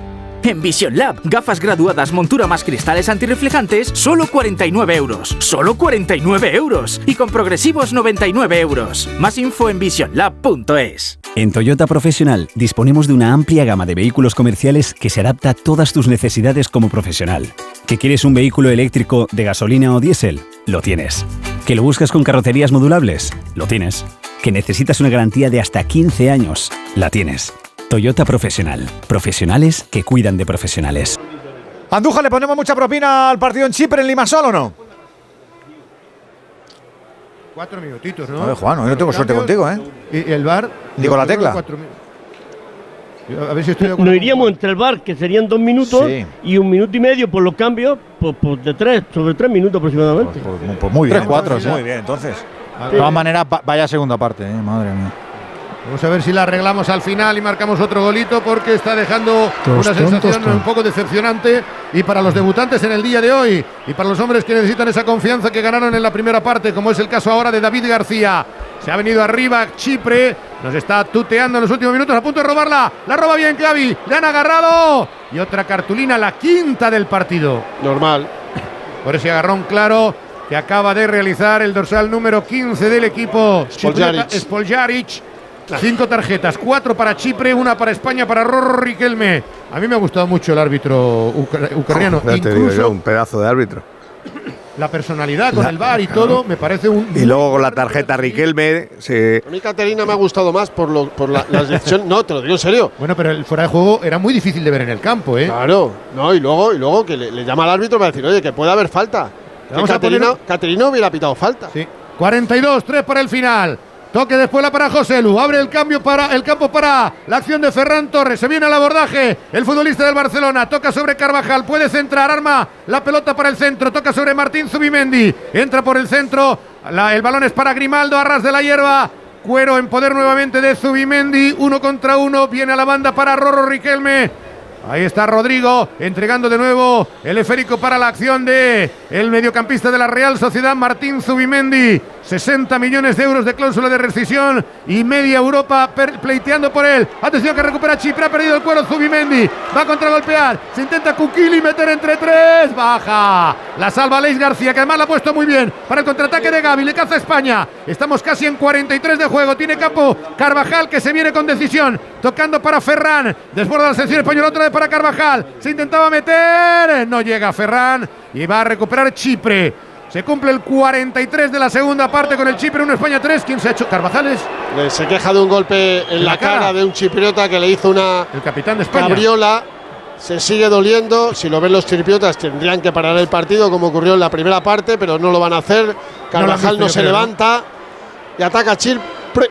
Speaker 49: En Vision Lab, gafas graduadas, montura más cristales antirreflejantes, solo 49 euros. Solo 49 euros. Y con progresivos 99 euros. Más info en visionlab.es.
Speaker 44: En Toyota Profesional disponemos de una amplia gama de vehículos comerciales que se adapta a todas tus necesidades como profesional. ¿Que quieres un vehículo eléctrico de gasolina o diésel? Lo tienes. ¿Que lo buscas con carrocerías modulables? Lo tienes. ¿Que necesitas una garantía de hasta 15 años? La tienes. Toyota Profesional. Profesionales que cuidan de profesionales.
Speaker 1: Andújar, ¿le ponemos mucha propina al partido en Chipre en Limasol o no?
Speaker 4: Cuatro minutitos, ¿no?
Speaker 1: A ver, Juan, hoy no tengo suerte contigo, ¿eh?
Speaker 4: Y el bar.
Speaker 1: Digo la tecla.
Speaker 4: A ver si estoy de acuerdo.
Speaker 39: Nos iríamos entre el bar, que serían dos minutos,
Speaker 1: Sí.
Speaker 39: y un minuto y medio por los cambios, pues, pues de tres, sobre tres minutos aproximadamente.
Speaker 1: Pues muy bien.
Speaker 2: Tres, cuatro, sí.
Speaker 1: Muy bien, entonces.
Speaker 2: De todas maneras, va- vaya segunda parte, eh, madre mía.
Speaker 4: Vamos a ver si la arreglamos al final y marcamos otro golito porque está dejando
Speaker 34: Tostón,
Speaker 4: una sensación
Speaker 34: tostón.
Speaker 4: un poco decepcionante y para los debutantes en el día de hoy y para los hombres que necesitan esa confianza que ganaron en la primera parte, como es el caso ahora de David García. Se ha venido arriba Chipre, nos está tuteando en los últimos minutos, a punto de robarla. La roba bien Clavi, le han agarrado y otra cartulina, la quinta del partido.
Speaker 7: Normal.
Speaker 4: Por ese agarrón claro que acaba de realizar el dorsal número 15 del equipo.
Speaker 7: Spoljaric.
Speaker 4: Cinco tarjetas, cuatro para Chipre, una para España, para Rorro Riquelme. A mí me ha gustado mucho el árbitro ucra- ucraniano.
Speaker 32: Ya te digo
Speaker 4: Incluso
Speaker 32: yo, un pedazo de árbitro.
Speaker 4: la personalidad con el bar y todo me parece un.
Speaker 32: Y luego con la tarjeta Riquelme, se,
Speaker 7: A mí Caterina me ha gustado más por, lo, por la, la decisión. No, te lo digo en serio.
Speaker 4: Bueno, pero el fuera de juego era muy difícil de ver en el campo, ¿eh?
Speaker 7: Claro, no, y luego, y luego que le, le llama al árbitro para decir, oye, que puede haber falta.
Speaker 4: Vamos
Speaker 7: Caterina,
Speaker 4: poner-
Speaker 7: Caterina hubiera pitado falta.
Speaker 4: Sí. 42, 3 para el final. Toque después la para José Lu. Abre el cambio para el campo para la acción de Ferran Torres. Se viene al abordaje. El futbolista del Barcelona toca sobre Carvajal. Puede centrar. Arma la pelota para el centro. Toca sobre Martín Zubimendi. Entra por el centro. El balón es para Grimaldo. Arras de la hierba. Cuero en poder nuevamente de Zubimendi. Uno contra uno. Viene a la banda para Rorro Riquelme. Ahí está Rodrigo entregando de nuevo el esférico para la acción de el mediocampista de la Real Sociedad Martín Zubimendi. 60 millones de euros de cláusula de rescisión y media Europa pleiteando por él. Atención que recupera Chipre, ha perdido el cuero Zubimendi. Va a contragolpear. Se intenta Kukili meter entre tres. Baja. La salva Leis García, que además la ha puesto muy bien para el contraataque de Gaby. Le caza España. Estamos casi en 43 de juego. Tiene campo Carvajal que se viene con decisión. Tocando para Ferran. Desborda la selección española otra vez para Carvajal. Se intentaba meter. No llega Ferran. Y va a recuperar Chipre. Se cumple el 43 de la segunda parte con el Chipre 1 España 3. ¿Quién se ha hecho? ¿Carvajales?
Speaker 7: Eh, Se queja de un golpe en,
Speaker 4: ¿En
Speaker 7: la,
Speaker 4: cara?
Speaker 7: cara? de un chipriota que le hizo una
Speaker 4: El capitán de España.
Speaker 7: cabriola. Se sigue doliendo. Si lo ven los chipriotas, tendrían que parar el partido, como ocurrió en la primera parte, pero no lo van a hacer. Carvajal no, se levanta y ataca Chipre.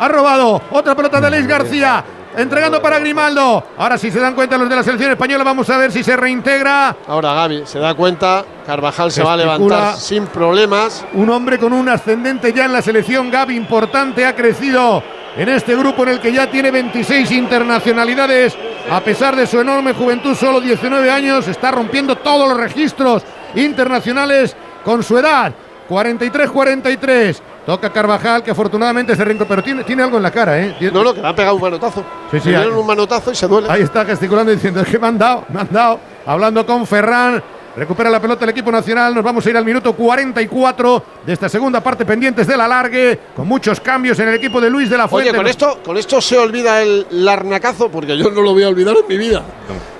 Speaker 4: Ha robado otra pelota de Leis García. Entregando para Grimaldo. Ahora, si se dan cuenta los de la selección española, vamos a ver si se reintegra.
Speaker 7: Ahora Gaby se da cuenta. Carvajal se va a levantar sin problemas.
Speaker 4: Un hombre con un ascendente ya en la selección, Gaby, importante, ha crecido en este grupo en el que ya tiene 26 internacionalidades. A pesar de su enorme juventud, solo 19 años, está rompiendo todos los registros internacionales con su edad. 43-43. Toca Carvajal, que afortunadamente se reincorporó. Pero tiene, tiene algo en la cara, ¿eh? Tiene-
Speaker 7: No, no, que le ha pegado un manotazo.
Speaker 4: Sí, sí,
Speaker 7: le dieron un manotazo y se duele.
Speaker 4: Ahí está gesticulando diciendo, es que me han dado, me han dado. Hablando con Ferran. Recupera la pelota el equipo nacional. Nos vamos a ir al minuto 44 de esta segunda parte pendientes del alargue. Con muchos cambios en el equipo de Luis de la Fuente.
Speaker 7: Oye, con esto, con esto se olvida el larnacazo, porque yo no lo voy a olvidar en mi vida.
Speaker 4: No,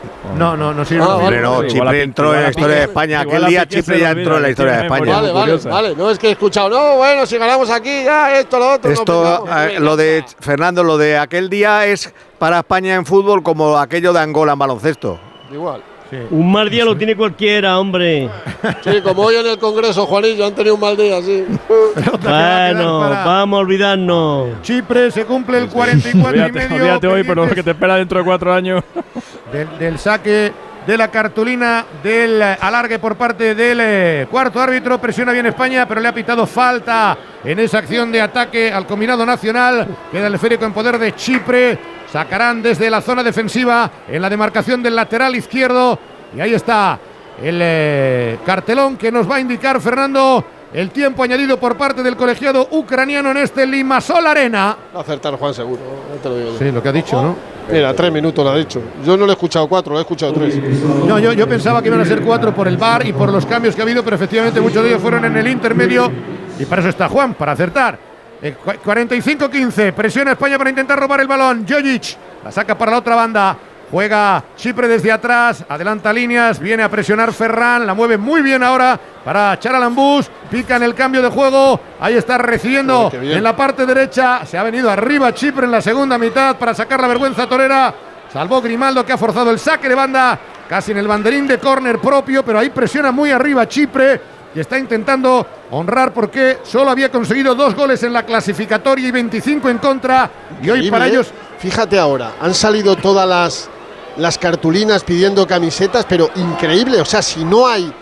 Speaker 4: no, no sirve.
Speaker 7: Ah,
Speaker 32: Hombre, no, Chipre entró en la historia de España. Aquel día Chipre ya entró en la historia de España.
Speaker 7: Vale, vale, vale. No es que he escuchado, no, bueno, si ganamos aquí, ya esto, lo otro. no,
Speaker 32: Esto,
Speaker 7: venga,
Speaker 32: eh, lo de Fernando, lo de aquel día es para España en fútbol como aquello de Angola en baloncesto.
Speaker 7: Igual.
Speaker 57: Un mal día lo tiene cualquiera, hombre.
Speaker 7: Sí, como hoy en el Congreso, Juanillo, han tenido un mal día, sí.
Speaker 57: Bueno, vamos a olvidarnos.
Speaker 4: Chipre se cumple el 44 y
Speaker 58: Olvídate,
Speaker 4: medio.
Speaker 58: olvídate hoy, pero lo que te espera dentro de cuatro años.
Speaker 4: del, del saque de la cartulina del alargue por parte del eh, cuarto árbitro. Presiona bien España, pero le ha pitado falta en esa acción de ataque al combinado nacional. Queda el esférico en poder de Chipre. Sacarán desde la zona defensiva en la demarcación del lateral izquierdo. Y ahí está el eh, cartelón que nos va a indicar Fernando el tiempo añadido por parte del colegiado ucraniano en este Limasol Arena.
Speaker 7: Va a acertar Juan seguro, te lo digo.
Speaker 4: Sí, lo que ha dicho, ¿no?
Speaker 7: Mira, tres minutos lo ha dicho. Yo no le he escuchado cuatro, le he escuchado tres.
Speaker 4: No, yo, yo pensaba que iban a ser cuatro por el bar y por los cambios que ha habido, pero efectivamente muchos de ellos fueron en el intermedio y para eso está Juan, para acertar. Eh, cu- 45-15, presiona España para intentar robar el balón. Jojic la saca para la otra banda. Juega Chipre desde atrás, adelanta líneas, viene a presionar Ferran, la mueve muy bien ahora para Charalambús, pica en el cambio de juego, ahí está recibiendo
Speaker 7: Oh,
Speaker 4: en la parte derecha, se ha venido arriba Chipre en la segunda mitad para sacar la vergüenza torera, salvó Grimaldo que ha forzado el saque de banda, casi en el banderín de córner propio, pero ahí presiona muy arriba Chipre y está intentando honrar porque solo había conseguido dos goles en la clasificatoria y 25 en contra y hoy para
Speaker 7: Increíble,
Speaker 4: ellos
Speaker 7: ¿eh? Fíjate ahora, han salido todas las, las cartulinas pidiendo camisetas, pero increíble. O sea, si no hay,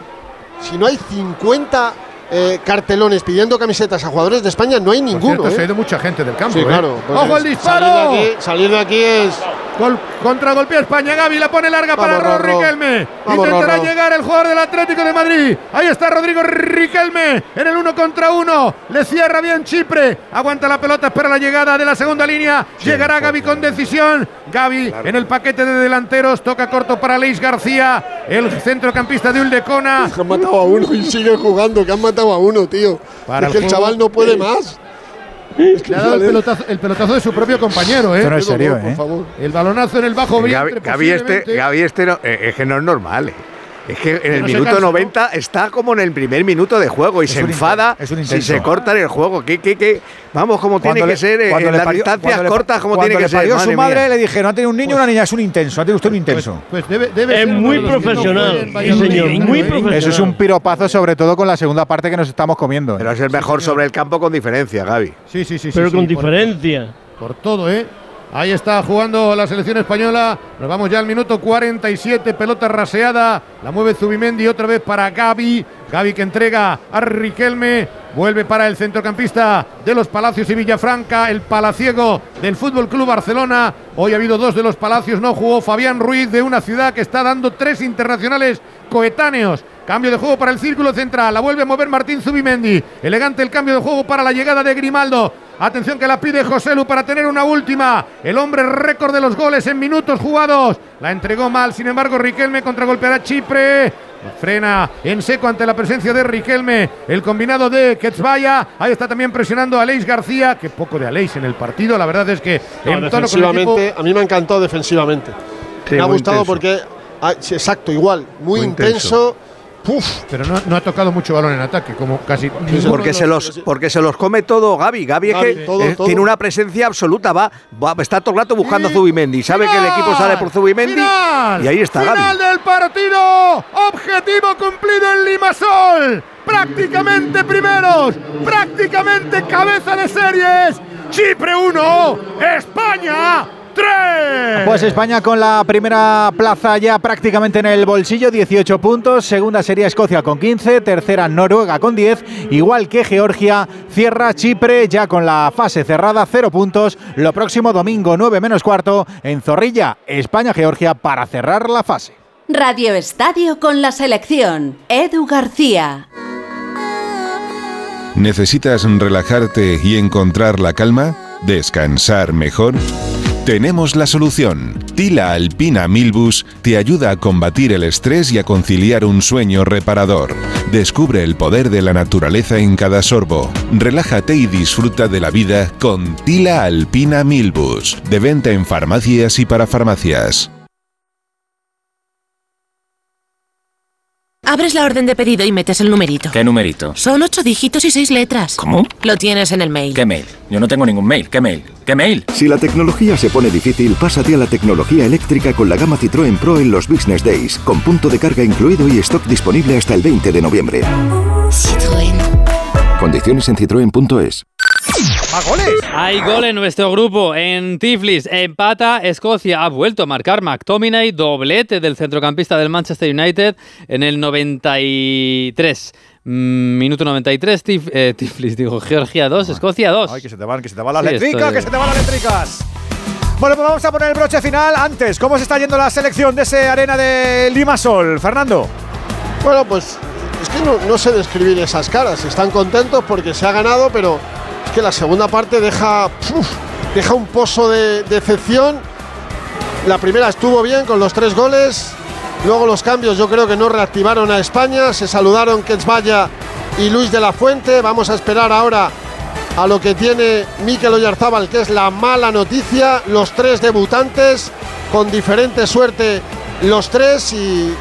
Speaker 7: si no hay 50 eh, cartelones pidiendo camisetas a jugadores de España, no hay ninguno.
Speaker 4: cierto, se ha
Speaker 7: ¿eh?
Speaker 4: ido mucha gente del campo.
Speaker 7: Sí,
Speaker 4: ¿eh?
Speaker 7: claro. pues
Speaker 4: ¡Ojo el
Speaker 7: es-
Speaker 4: disparo!
Speaker 7: Salir de aquí, salir de aquí es.
Speaker 4: Gol, contragolpea España. Gaby la pone larga
Speaker 7: Vamos,
Speaker 4: para
Speaker 7: Rorro.
Speaker 4: Riquelme.
Speaker 7: Vamos,
Speaker 4: Intentará llegar el jugador del Atlético de Madrid. Ahí está Rodrigo Riquelme en el uno contra uno. Le cierra bien Chipre. Aguanta la pelota, espera la llegada de la segunda línea. Llegará Gaby con decisión. Gaby en el paquete de delanteros. Toca corto para Leis García, el centrocampista de Uldecona.
Speaker 7: Han matado a uno y sigue jugando, que han matado a uno, tío.
Speaker 4: Para
Speaker 7: es que
Speaker 4: el
Speaker 7: chaval no puede más.
Speaker 4: Le ha dado el pelotazo, el pelotazo de su propio compañero, ¿eh?
Speaker 2: Esto no es serio,
Speaker 7: por
Speaker 2: ¿eh?
Speaker 7: favor.
Speaker 4: El balonazo en el bajo
Speaker 32: Gaby,
Speaker 4: vientre.
Speaker 32: Gaby este. Gaby este no- eh, es que no es normal. eh. Es que en el
Speaker 4: no
Speaker 32: minuto
Speaker 4: cansa, ¿no?
Speaker 32: 90 está como en el primer minuto de juego y se
Speaker 2: un
Speaker 32: enfada
Speaker 2: inten- es un
Speaker 32: si se corta en el juego. ¿Qué, qué, qué? Vamos, como tiene
Speaker 2: Cuando
Speaker 32: que
Speaker 2: le-
Speaker 32: ser eh,
Speaker 2: cuando
Speaker 32: en
Speaker 2: le
Speaker 32: las
Speaker 2: parió-
Speaker 32: distancias
Speaker 2: cuando le-
Speaker 32: cortas, como
Speaker 2: cuando
Speaker 32: tiene
Speaker 2: le
Speaker 32: que ser.
Speaker 2: parió su
Speaker 32: madre mía.
Speaker 2: le dijeron, ha tenido un niño y una niña, es un intenso, ha tenido usted un intenso.
Speaker 4: Pues debe, debe
Speaker 57: Es
Speaker 4: ser
Speaker 57: muy
Speaker 4: no
Speaker 57: profesional,
Speaker 4: fue en
Speaker 57: sí,
Speaker 4: Valladolid,
Speaker 57: señor,
Speaker 4: ¿no?
Speaker 57: muy
Speaker 4: ¿Eh?
Speaker 57: profesional.
Speaker 2: Eso es un piropazo, sobre todo con la segunda parte que nos estamos comiendo. ¿eh?
Speaker 32: Pero es el mejor sobre el campo con diferencia, Gaby.
Speaker 4: Sí, sí, sí.
Speaker 57: Pero
Speaker 4: sí,
Speaker 57: con diferencia.
Speaker 4: Por, todo, ¿eh? Ahí está jugando la selección española. Nos vamos ya al minuto 47. Pelota raseada. La mueve Zubimendi otra vez para Gaby. Gaby que entrega a Riquelme. Vuelve para el centrocampista de los Palacios y Villafranca, el palaciego del Fútbol Club Barcelona. Hoy ha habido dos de los Palacios, no jugó Fabián Ruiz de una ciudad que está dando tres internacionales coetáneos. Cambio de juego para el círculo central. La vuelve a mover Martín Zubimendi. Elegante el cambio de juego para la llegada de Grimaldo. Atención que la pide José Lu para tener una última. El hombre récord de los goles en minutos jugados. La entregó mal, sin embargo, Riquelme contragolpeará Chipre. Frena en seco ante la presencia de Riquelme. El combinado de Quetzvaya. Ahí está también presionando a Aleix García. Que poco de Aleix en el partido. La verdad es que
Speaker 7: No,
Speaker 4: en tono con el
Speaker 7: defensivamente,
Speaker 4: equipo-
Speaker 7: a mí me ha encantado defensivamente.
Speaker 4: Sí,
Speaker 7: me ha gustado
Speaker 4: intenso.
Speaker 7: porque, ah, sí, exacto, igual, muy,
Speaker 4: Muy
Speaker 7: intenso.
Speaker 4: Pero no, no ha tocado mucho balón en ataque, como casi.
Speaker 32: Porque se los porque se los come todo Gaby. Gaby es que
Speaker 4: todo,
Speaker 32: eh,
Speaker 4: todo.
Speaker 32: tiene una presencia absoluta, va, va- está todo el rato buscando a Zubimendi, sabe que el equipo sale por Zubimendi
Speaker 4: Final.
Speaker 32: y ahí está
Speaker 4: Final
Speaker 32: Gaby.
Speaker 4: del partido. Objetivo cumplido en Limasol. Prácticamente primeros. Prácticamente cabeza de series. Chipre 1. España 3.
Speaker 2: Pues España con la primera plaza ya prácticamente en el bolsillo, 18 puntos. Segunda sería Escocia con 15. Tercera Noruega con 10. Igual que Georgia, cierra Chipre ya con la fase cerrada, 0 puntos. Lo próximo domingo, 9 menos cuarto, en Zorrilla, España-Georgia para cerrar la fase.
Speaker 66: Radio Estadio con la selección. Edu García.
Speaker 67: ¿Necesitas relajarte y encontrar la calma? ¿Descansar mejor? Tenemos la solución. Tila Alpina Milbus te ayuda a combatir el estrés y a conciliar un sueño reparador. Descubre el poder de la naturaleza en cada sorbo. Relájate y disfruta de la vida con Tila Alpina Milbus. De venta en farmacias y para farmacias.
Speaker 68: Abres la orden de pedido y metes el numerito.
Speaker 69: ¿Qué numerito?
Speaker 68: Son ocho dígitos y seis letras.
Speaker 69: ¿Cómo?
Speaker 68: Lo tienes en el mail.
Speaker 69: ¿Qué mail? Yo no tengo ningún mail. ¿Qué mail? ¿Qué mail?
Speaker 70: Si la tecnología se pone difícil, pásate a la tecnología eléctrica con la gama Citroën Pro en los Business Days, con punto de carga incluido y stock disponible hasta el 20 de noviembre. Condiciones en citroen.es.
Speaker 1: ¡Más goles!
Speaker 8: Hay gol en nuestro grupo. En Tiflis empata Escocia. Ha vuelto a marcar McTominay, doblete del centrocampista del Manchester United en el 93. Mm, Minuto 93, Tif- eh, Tiflis, digo, Georgia 2, Escocia 2.
Speaker 1: Ay, que se te van, que se te van las
Speaker 8: Sí,
Speaker 1: eléctricas,
Speaker 8: estoy-
Speaker 1: que se te van las eléctricas. Bueno, pues vamos a poner el broche final. Antes, ¿cómo se está yendo la selección de ese arena de Limasol? Fernando.
Speaker 7: Bueno, pues es que no, no sé describir esas caras. Están contentos porque se ha ganado, pero que la segunda parte deja, deja un pozo de decepción. La primera estuvo bien con los tres goles. Luego los cambios yo creo que no reactivaron a España. Se saludaron Quetzvaya y Luis de la Fuente. Vamos a esperar ahora a lo que tiene Mikel Oyarzábal, que es la mala noticia. Los tres debutantes con diferente suerte, los tres y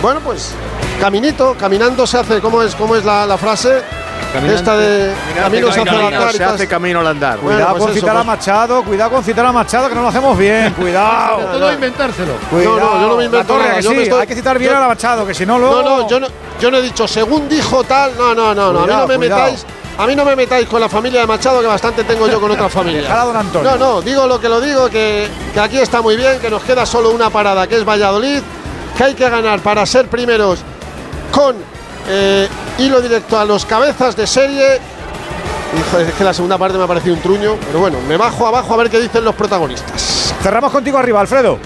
Speaker 7: bueno pues caminito, caminando se hace. ¿Cómo es, cómo es la frase? Esta de camino se hace al andar y
Speaker 32: se
Speaker 7: tal.
Speaker 32: hace camino al andar.
Speaker 7: Bueno,
Speaker 1: Cuidado
Speaker 7: pues
Speaker 1: con citar a Machado, cuidado con citar a Machado, que no lo hacemos bien. Cuidado.
Speaker 7: Todo
Speaker 4: inventárselo.
Speaker 1: Cuidado.
Speaker 7: No, no, yo no me invento
Speaker 1: torre,
Speaker 7: nada,
Speaker 1: que
Speaker 7: yo
Speaker 1: sí,
Speaker 7: me estoy-
Speaker 1: hay que citar bien
Speaker 7: yo-
Speaker 1: a Machado, que si no luego.
Speaker 7: No, no, yo no, yo no he dicho según dijo tal. No, no, no, no. A mí no me
Speaker 1: cuidado.
Speaker 7: metáis. A mí no me metáis con la familia de Machado, que bastante tengo yo con otra familia. No, no, digo lo que lo digo, que, que aquí está muy bien, que nos queda solo una parada, que es Valladolid, que hay que ganar para ser primeros con eh, hilo directo a los cabezas de serie. Hijo, es que la segunda parte me ha parecido un truño, pero bueno, me bajo abajo a ver qué dicen los protagonistas.
Speaker 1: Cerramos contigo arriba, Alfredo.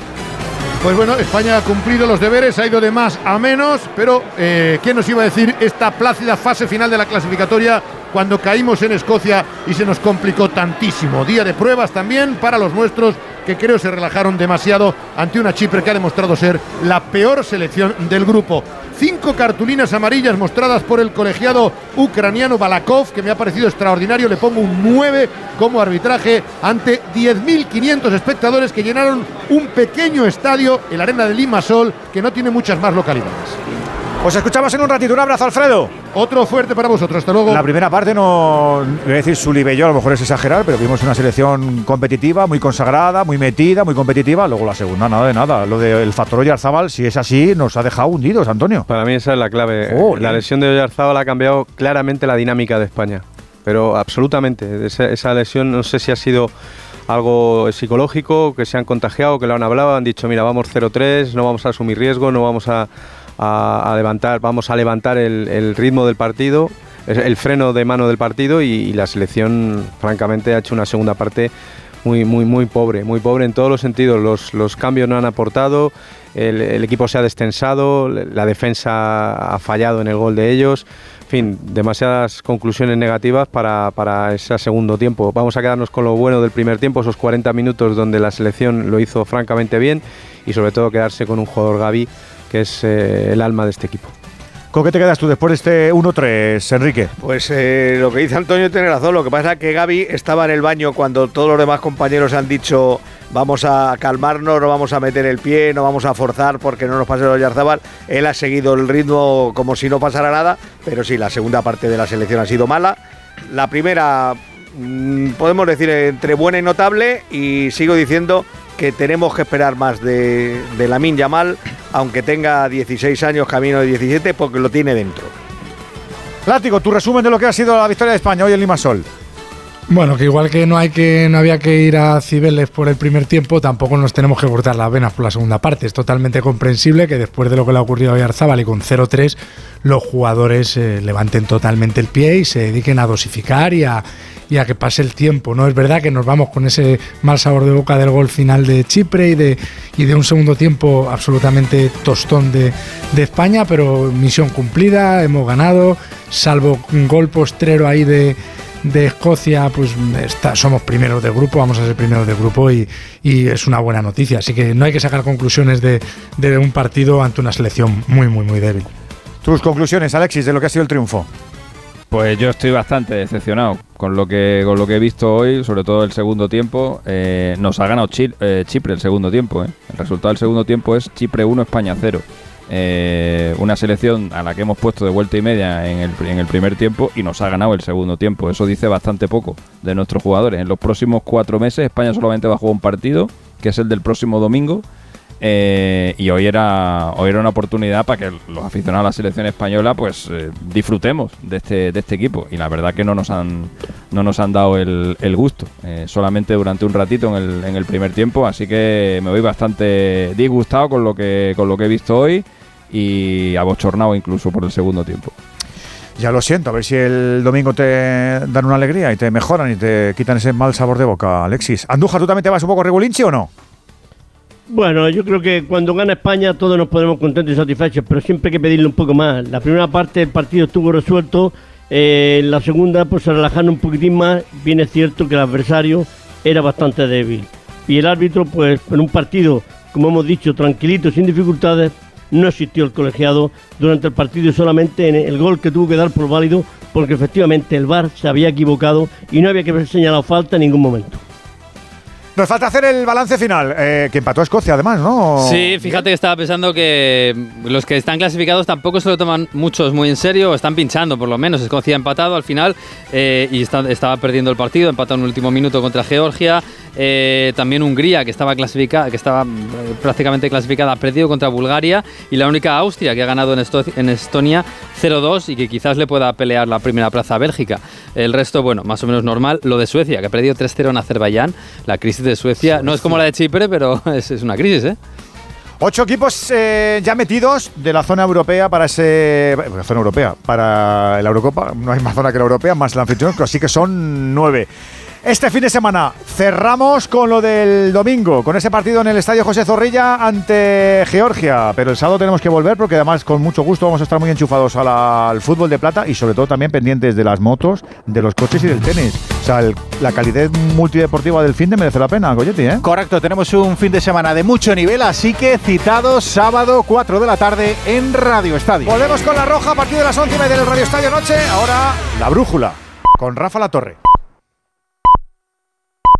Speaker 4: Pues bueno, España ha cumplido los deberes, ha ido de más a menos, pero eh, ¿quién nos iba a decir esta plácida fase final de la clasificatoria cuando caímos en Escocia y se nos complicó tantísimo? Día de pruebas también para los nuestros que creo se relajaron demasiado ante una Chipre que ha demostrado ser la peor selección del grupo. Cinco cartulinas amarillas mostradas por el colegiado ucraniano Balakov, que me ha parecido extraordinario. Le pongo un 9 como arbitraje ante 10.500 espectadores que llenaron un pequeño estadio, el Arena de Limasol, que no tiene muchas más localidades.
Speaker 1: Os escuchamos en un ratito. Un abrazo, Alfredo.
Speaker 4: Otro fuerte para vosotros. Hasta luego.
Speaker 1: La primera parte no. Voy a decir yo, a lo mejor es exagerar, pero vimos una selección competitiva, muy consagrada, muy metida, muy competitiva. Luego la segunda, nada de nada. Lo del factor Oyarzábal, si es así, nos ha dejado hundidos, Antonio.
Speaker 33: Para mí esa es la clave. La lesión de Oyarzábal ha cambiado claramente la dinámica de España. Pero absolutamente. Esa, esa lesión no sé si ha sido algo psicológico, que se han contagiado, que lo han hablado, han dicho, mira, vamos 0-3, no vamos a asumir riesgo, no vamos a, a- levantar, vamos a levantar el, ritmo del partido. el freno de mano del partido y, la selección, francamente, ha hecho una segunda parte muy, muy, muy pobre, muy pobre en todos los sentidos. Los, los cambios no han aportado, el, el equipo se ha destensado, la defensa ha fallado en el gol de ellos. En fin, demasiadas conclusiones negativas para, para ese segundo tiempo. Vamos a quedarnos con lo bueno del primer tiempo, esos 40 minutos donde la selección lo hizo francamente bien y sobre todo quedarse con un jugador Gaby que es eh, el alma de este equipo.
Speaker 1: ¿Con qué te quedas tú después de este 1-3, Enrique?
Speaker 32: Pues eh, lo que dice Antonio tiene razón. Lo que pasa es que Gaby estaba en el baño cuando todos los demás compañeros han dicho vamos a calmarnos, no vamos a meter el pie, no vamos a forzar porque no nos pase los Yarzabal. Él ha seguido el ritmo como si no pasara nada, pero sí, la segunda parte de la selección ha sido mala. La primera, mm, podemos decir, entre buena y notable, y sigo diciendo que tenemos que esperar más de, de Lamin Yamal, aunque tenga 16 años, camino de 17, porque lo tiene dentro.
Speaker 1: Látigo, tu resumen de lo que ha sido la victoria de España hoy en Limasol.
Speaker 34: Bueno, que igual que no hay que no había que ir a Cibeles por el primer tiempo, tampoco nos tenemos que cortar las venas por la segunda parte. Es totalmente comprensible que después de lo que le ha ocurrido a Yarzábal y con 0-3, los jugadores eh, levanten totalmente el pie y se dediquen a dosificar y a, que pase el tiempo. No es verdad que nos vamos con ese mal sabor de boca del gol final de Chipre y de, y de un segundo tiempo absolutamente tostón de, de España, pero misión cumplida, hemos ganado, salvo un gol postrero ahí de de Escocia, pues está, somos primeros de grupo, vamos a ser primeros de grupo y, y, es una buena noticia. Así que no hay que sacar conclusiones de, de, un partido ante una selección muy, muy, muy débil.
Speaker 1: Tus conclusiones, Alexis, de lo que ha sido el triunfo.
Speaker 35: Pues yo estoy bastante decepcionado con lo que con lo que he visto hoy, sobre todo el segundo tiempo. Eh, nos ha ganado Chile, eh, Chipre el segundo tiempo. Eh. El resultado del segundo tiempo es Chipre 1, España 0. Eh, una selección a la que hemos puesto de vuelta y media en el, en el, primer tiempo y nos ha ganado el segundo tiempo. Eso dice bastante poco de nuestros jugadores. En los próximos cuatro meses España solamente va a jugar un partido, que es el del próximo domingo. Eh, y hoy era, hoy era una oportunidad para que los aficionados a la selección española pues eh, disfrutemos de este, de este equipo. Y la verdad que no nos han, no nos han dado el, el gusto. solamente durante un ratito en el, en el primer tiempo. Así que me voy bastante disgustado con lo que, con lo que he visto hoy y abochornado incluso por el segundo tiempo.
Speaker 1: Ya lo siento, a ver si el domingo te dan una alegría y te mejoran y te quitan ese mal sabor de boca, Alexis. Andújar, ¿tú también te vas un poco regulinchi o no?
Speaker 39: Bueno, yo creo que cuando gana España todos nos ponemos contentos y satisfechos, pero siempre hay que pedirle un poco más. La primera parte del partido estuvo resuelto, eh, en la segunda pues se relajaron un poquitín más, bien es cierto que el adversario era bastante débil. Y el árbitro pues en un partido, como hemos dicho, tranquilito, sin dificultades, no existió el colegiado durante el partido y solamente en el gol que tuvo que dar por válido porque efectivamente el VAR se había equivocado y no había que haber señalado falta en ningún momento.
Speaker 1: Nos falta hacer el balance final, eh, que empató a Escocia además, ¿no?
Speaker 8: Sí, fíjate que estaba pensando que los que están clasificados tampoco se lo toman muchos muy en serio, están pinchando por lo menos. Escocia ha empatado al final eh, y estaba perdiendo el partido, empató en el último minuto contra Georgia. Eh, también Hungría, que estaba clasificada, que estaba eh, prácticamente clasificada, ha perdido contra Bulgaria. Y la única Austria que ha ganado en Estonia 0-2 y que quizás le pueda pelear la primera plaza a Bélgica. El resto, bueno, más o menos normal. Lo de Suecia, que ha perdido 3-0 en Azerbaiyán. La crisis de Suecia no es como la de Chipre, pero es, es una crisis, ¿eh?
Speaker 1: Ocho equipos eh, ya metidos de la zona europea para ese. La zona europea, para la Eurocopa. No hay más zona que la europea, más el anfitrión, así que son nueve. Este fin de semana cerramos con lo del domingo, con ese partido en el Estadio José Zorrilla ante Georgia. Pero el sábado tenemos que volver porque además con mucho gusto vamos a estar muy enchufados la, al fútbol de plata y sobre todo también pendientes de las motos, de los coches y del tenis. O sea, el, la calidad multideportiva del fin de merece la pena, Goyetti, ¿eh?
Speaker 2: Correcto, tenemos un fin de semana de mucho nivel, así que citados sábado 4 de la tarde en Radio Estadio.
Speaker 1: Volvemos con la roja a partir de las 11 y media del Radio Estadio Noche. Ahora la brújula con Rafa La Torre.